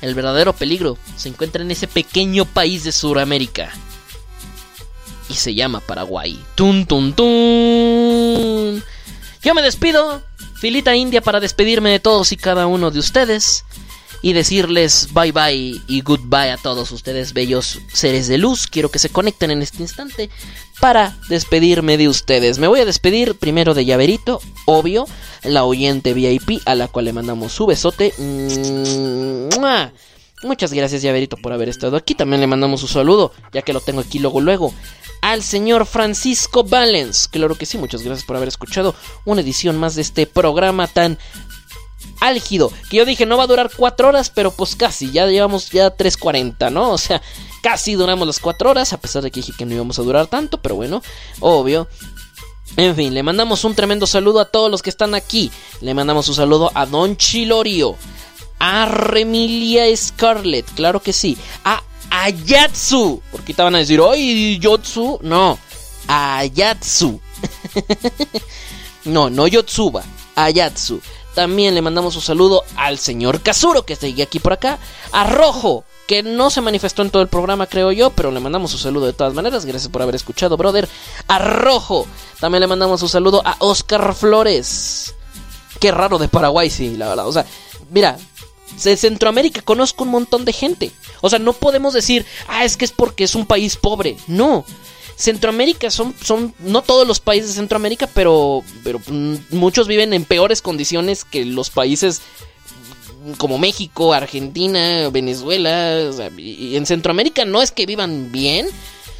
El verdadero peligro se encuentra en ese pequeño país de Sudamérica. Y se llama Paraguay. Tun, tun, tun. Yo me despido. Filita india para despedirme de todos y cada uno de ustedes. Y decirles bye bye y goodbye a todos ustedes, bellos seres de luz. Quiero que se conecten en este instante para despedirme de ustedes. Me voy a despedir primero de Llaverito, obvio, la oyente VIP a la cual le mandamos su besote. Muchas gracias Llaverito por haber estado aquí. También le mandamos su saludo, ya que lo tengo aquí luego luego. Al señor Francisco Valens. Claro que sí, muchas gracias por haber escuchado una edición más de este programa tan álgido. Que yo dije no va a durar cuatro horas, pero pues casi, ya llevamos ya 3.40, ¿no? O sea, casi duramos las cuatro horas, a pesar de que dije que no íbamos a durar tanto, pero bueno, obvio. En fin, le mandamos un tremendo saludo a todos los que están aquí. Le mandamos un saludo a Don Chilorio, a Remilia Scarlett, claro que sí, a Ayatsu, porque te van a decir, ¡ay, Yotsu! No, Ayatsu. no, no Yotsuba, Ayatsu. También le mandamos un saludo al señor Kazuro, que sigue aquí por acá. A Rojo, que no se manifestó en todo el programa, creo yo, pero le mandamos un saludo de todas maneras. Gracias por haber escuchado, brother. A Rojo, también le mandamos un saludo a Oscar Flores. Qué raro de Paraguay, sí, la verdad. O sea, mira, de Centroamérica conozco un montón de gente. O sea, no podemos decir, ah, es que es porque es un país pobre. No. Centroamérica son, son, no todos los países de Centroamérica, pero, pero mm, muchos viven en peores condiciones que los países como México, Argentina, Venezuela. O sea, y en Centroamérica no es que vivan bien,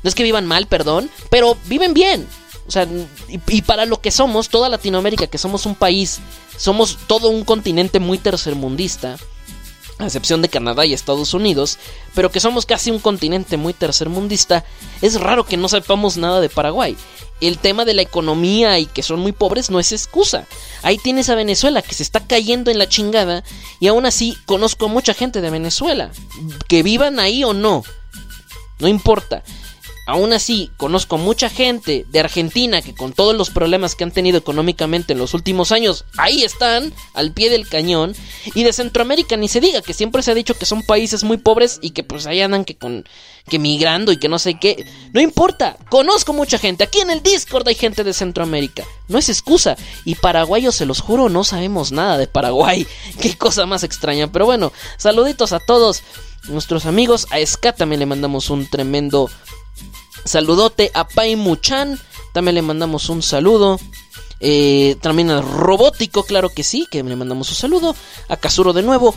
no es que vivan mal, perdón, pero viven bien. O sea, y, y para lo que somos, toda Latinoamérica, que somos un país, somos todo un continente muy tercermundista a excepción de Canadá y Estados Unidos, pero que somos casi un continente muy tercermundista, es raro que no sepamos nada de Paraguay. El tema de la economía y que son muy pobres no es excusa. Ahí tienes a Venezuela que se está cayendo en la chingada y aún así conozco a mucha gente de Venezuela, que vivan ahí o no, no importa. Aún así, conozco mucha gente de Argentina que con todos los problemas que han tenido económicamente en los últimos años, ahí están, al pie del cañón. Y de Centroamérica ni se diga, que siempre se ha dicho que son países muy pobres y que pues ahí andan que con que migrando y que no sé qué. No importa, conozco mucha gente. Aquí en el Discord hay gente de Centroamérica. No es excusa. Y paraguayos, se los juro, no sabemos nada de Paraguay. Qué cosa más extraña. Pero bueno, saluditos a todos nuestros amigos. A Ska también le mandamos un tremendo Saludote a Pai Muchan. También le mandamos un saludo. Eh, también al Robótico, claro que sí, que le mandamos un saludo. A Kazuro de nuevo.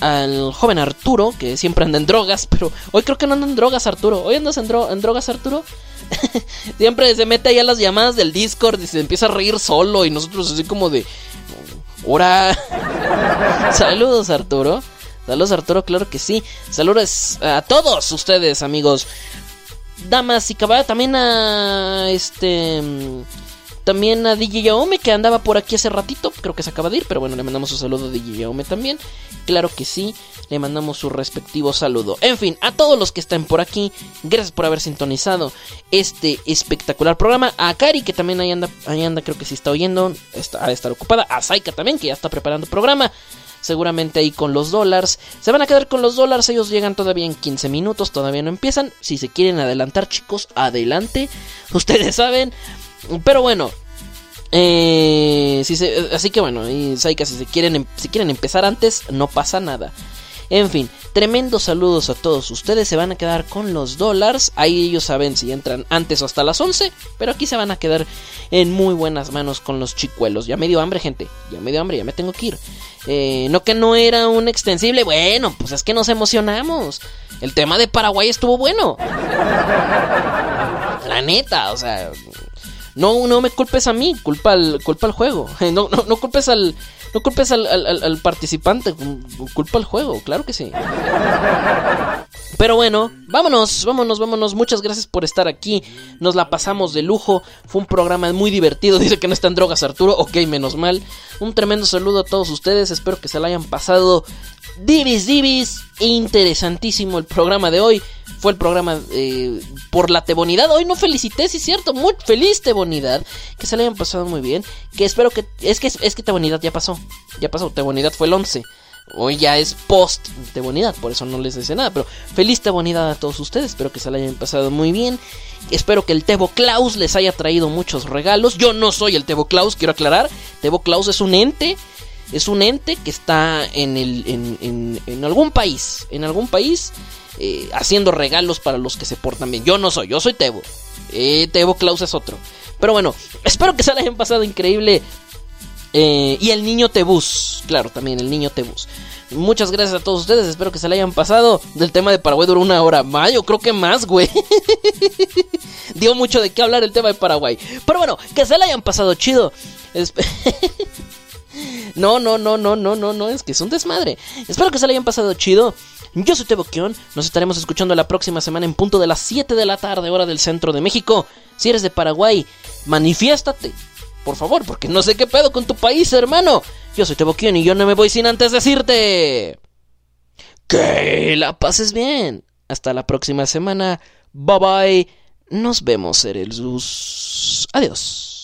Al joven Arturo, que siempre anda en drogas. Pero hoy creo que no anda en drogas, Arturo. Hoy andas en, dro en drogas, Arturo. siempre se mete ahí a las llamadas del Discord y se empieza a reír solo. Y nosotros así como de. ¡Hora! Saludos, Arturo. Saludos, Arturo, claro que sí. Saludos a todos ustedes, amigos damas y caballeros, también a este también a DJ Yaome que andaba por aquí hace ratito, creo que se acaba de ir, pero bueno, le mandamos un saludo a DJ Yaome también. Claro que sí, le mandamos su respectivo saludo. En fin, a todos los que están por aquí, gracias por haber sintonizado este espectacular programa. A Kari que también ahí anda, ahí anda, creo que sí está oyendo, está a estar ocupada. A Saika también que ya está preparando programa seguramente ahí con los dólares. Se van a quedar con los dólares, ellos llegan todavía en 15 minutos, todavía no empiezan. Si se quieren adelantar, chicos, adelante. Ustedes saben. Pero bueno. Eh, si así que bueno, y Saika, si se quieren, si quieren empezar antes, no pasa nada. En fin, tremendos saludos a todos ustedes. Se van a quedar con los dólares. Ahí ellos saben si entran antes o hasta las 11. Pero aquí se van a quedar en muy buenas manos con los chicuelos. Ya me dio hambre, gente. Ya me dio hambre, ya me tengo que ir. Eh, no que no era un extensible. Bueno, pues es que nos emocionamos. El tema de Paraguay estuvo bueno. La neta, o sea. No, no me culpes a mí, culpa al, culpa al juego. No, no, no culpes al. No culpes al, participante, culpa al juego, claro que sí. Pero bueno, vámonos, vámonos, vámonos. Muchas gracias por estar aquí. Nos la pasamos de lujo. Fue un programa muy divertido. Dice que no están drogas Arturo. Ok, menos mal. Un tremendo saludo a todos ustedes. Espero que se la hayan pasado divis divis. Interesantísimo el programa de hoy. Fue el programa eh, por la Tebonidad. Hoy no felicité, sí cierto. Muy feliz Tebonidad. Que se la hayan pasado muy bien. Que espero que... Es que, es que Tebonidad ya pasó. Ya pasó. Tebonidad fue el 11. Hoy ya es post Tebonidad, por eso no les dice nada. Pero feliz Tebonidad a todos ustedes. Espero que se la hayan pasado muy bien. Espero que el Tebo Klaus les haya traído muchos regalos. Yo no soy el Tebo Klaus, quiero aclarar. Tebo Klaus es un ente. Es un ente que está en, el, en, en- algún país. En algún país. eh, haciendo regalos para los que se portan bien. Yo no soy, yo soy Tebo. Eh, Tebo Klaus es otro. Pero bueno, espero que se la hayan pasado increíble. Eh, y el niño Tebús, claro, también el niño Tebús. Muchas gracias a todos ustedes, espero que se la hayan pasado. Del tema de Paraguay duró una hora más, yo creo que más, güey. Dio mucho de qué hablar el tema de Paraguay. Pero bueno, que se la hayan pasado chido. No, no, no, no, no, no, no, es que es un desmadre. Espero que se la hayan pasado chido. Yo soy Tebo Kion. Nos estaremos escuchando la próxima semana en punto de las 7 de la tarde, hora del centro de México. Si eres de Paraguay, manifiéstate. Por favor, porque no sé qué pedo con tu país, hermano. Yo soy Tebo Kion y yo no me voy sin antes decirte. Que la pases bien. Hasta la próxima semana. Bye bye. Nos vemos, Erelzus. Adiós.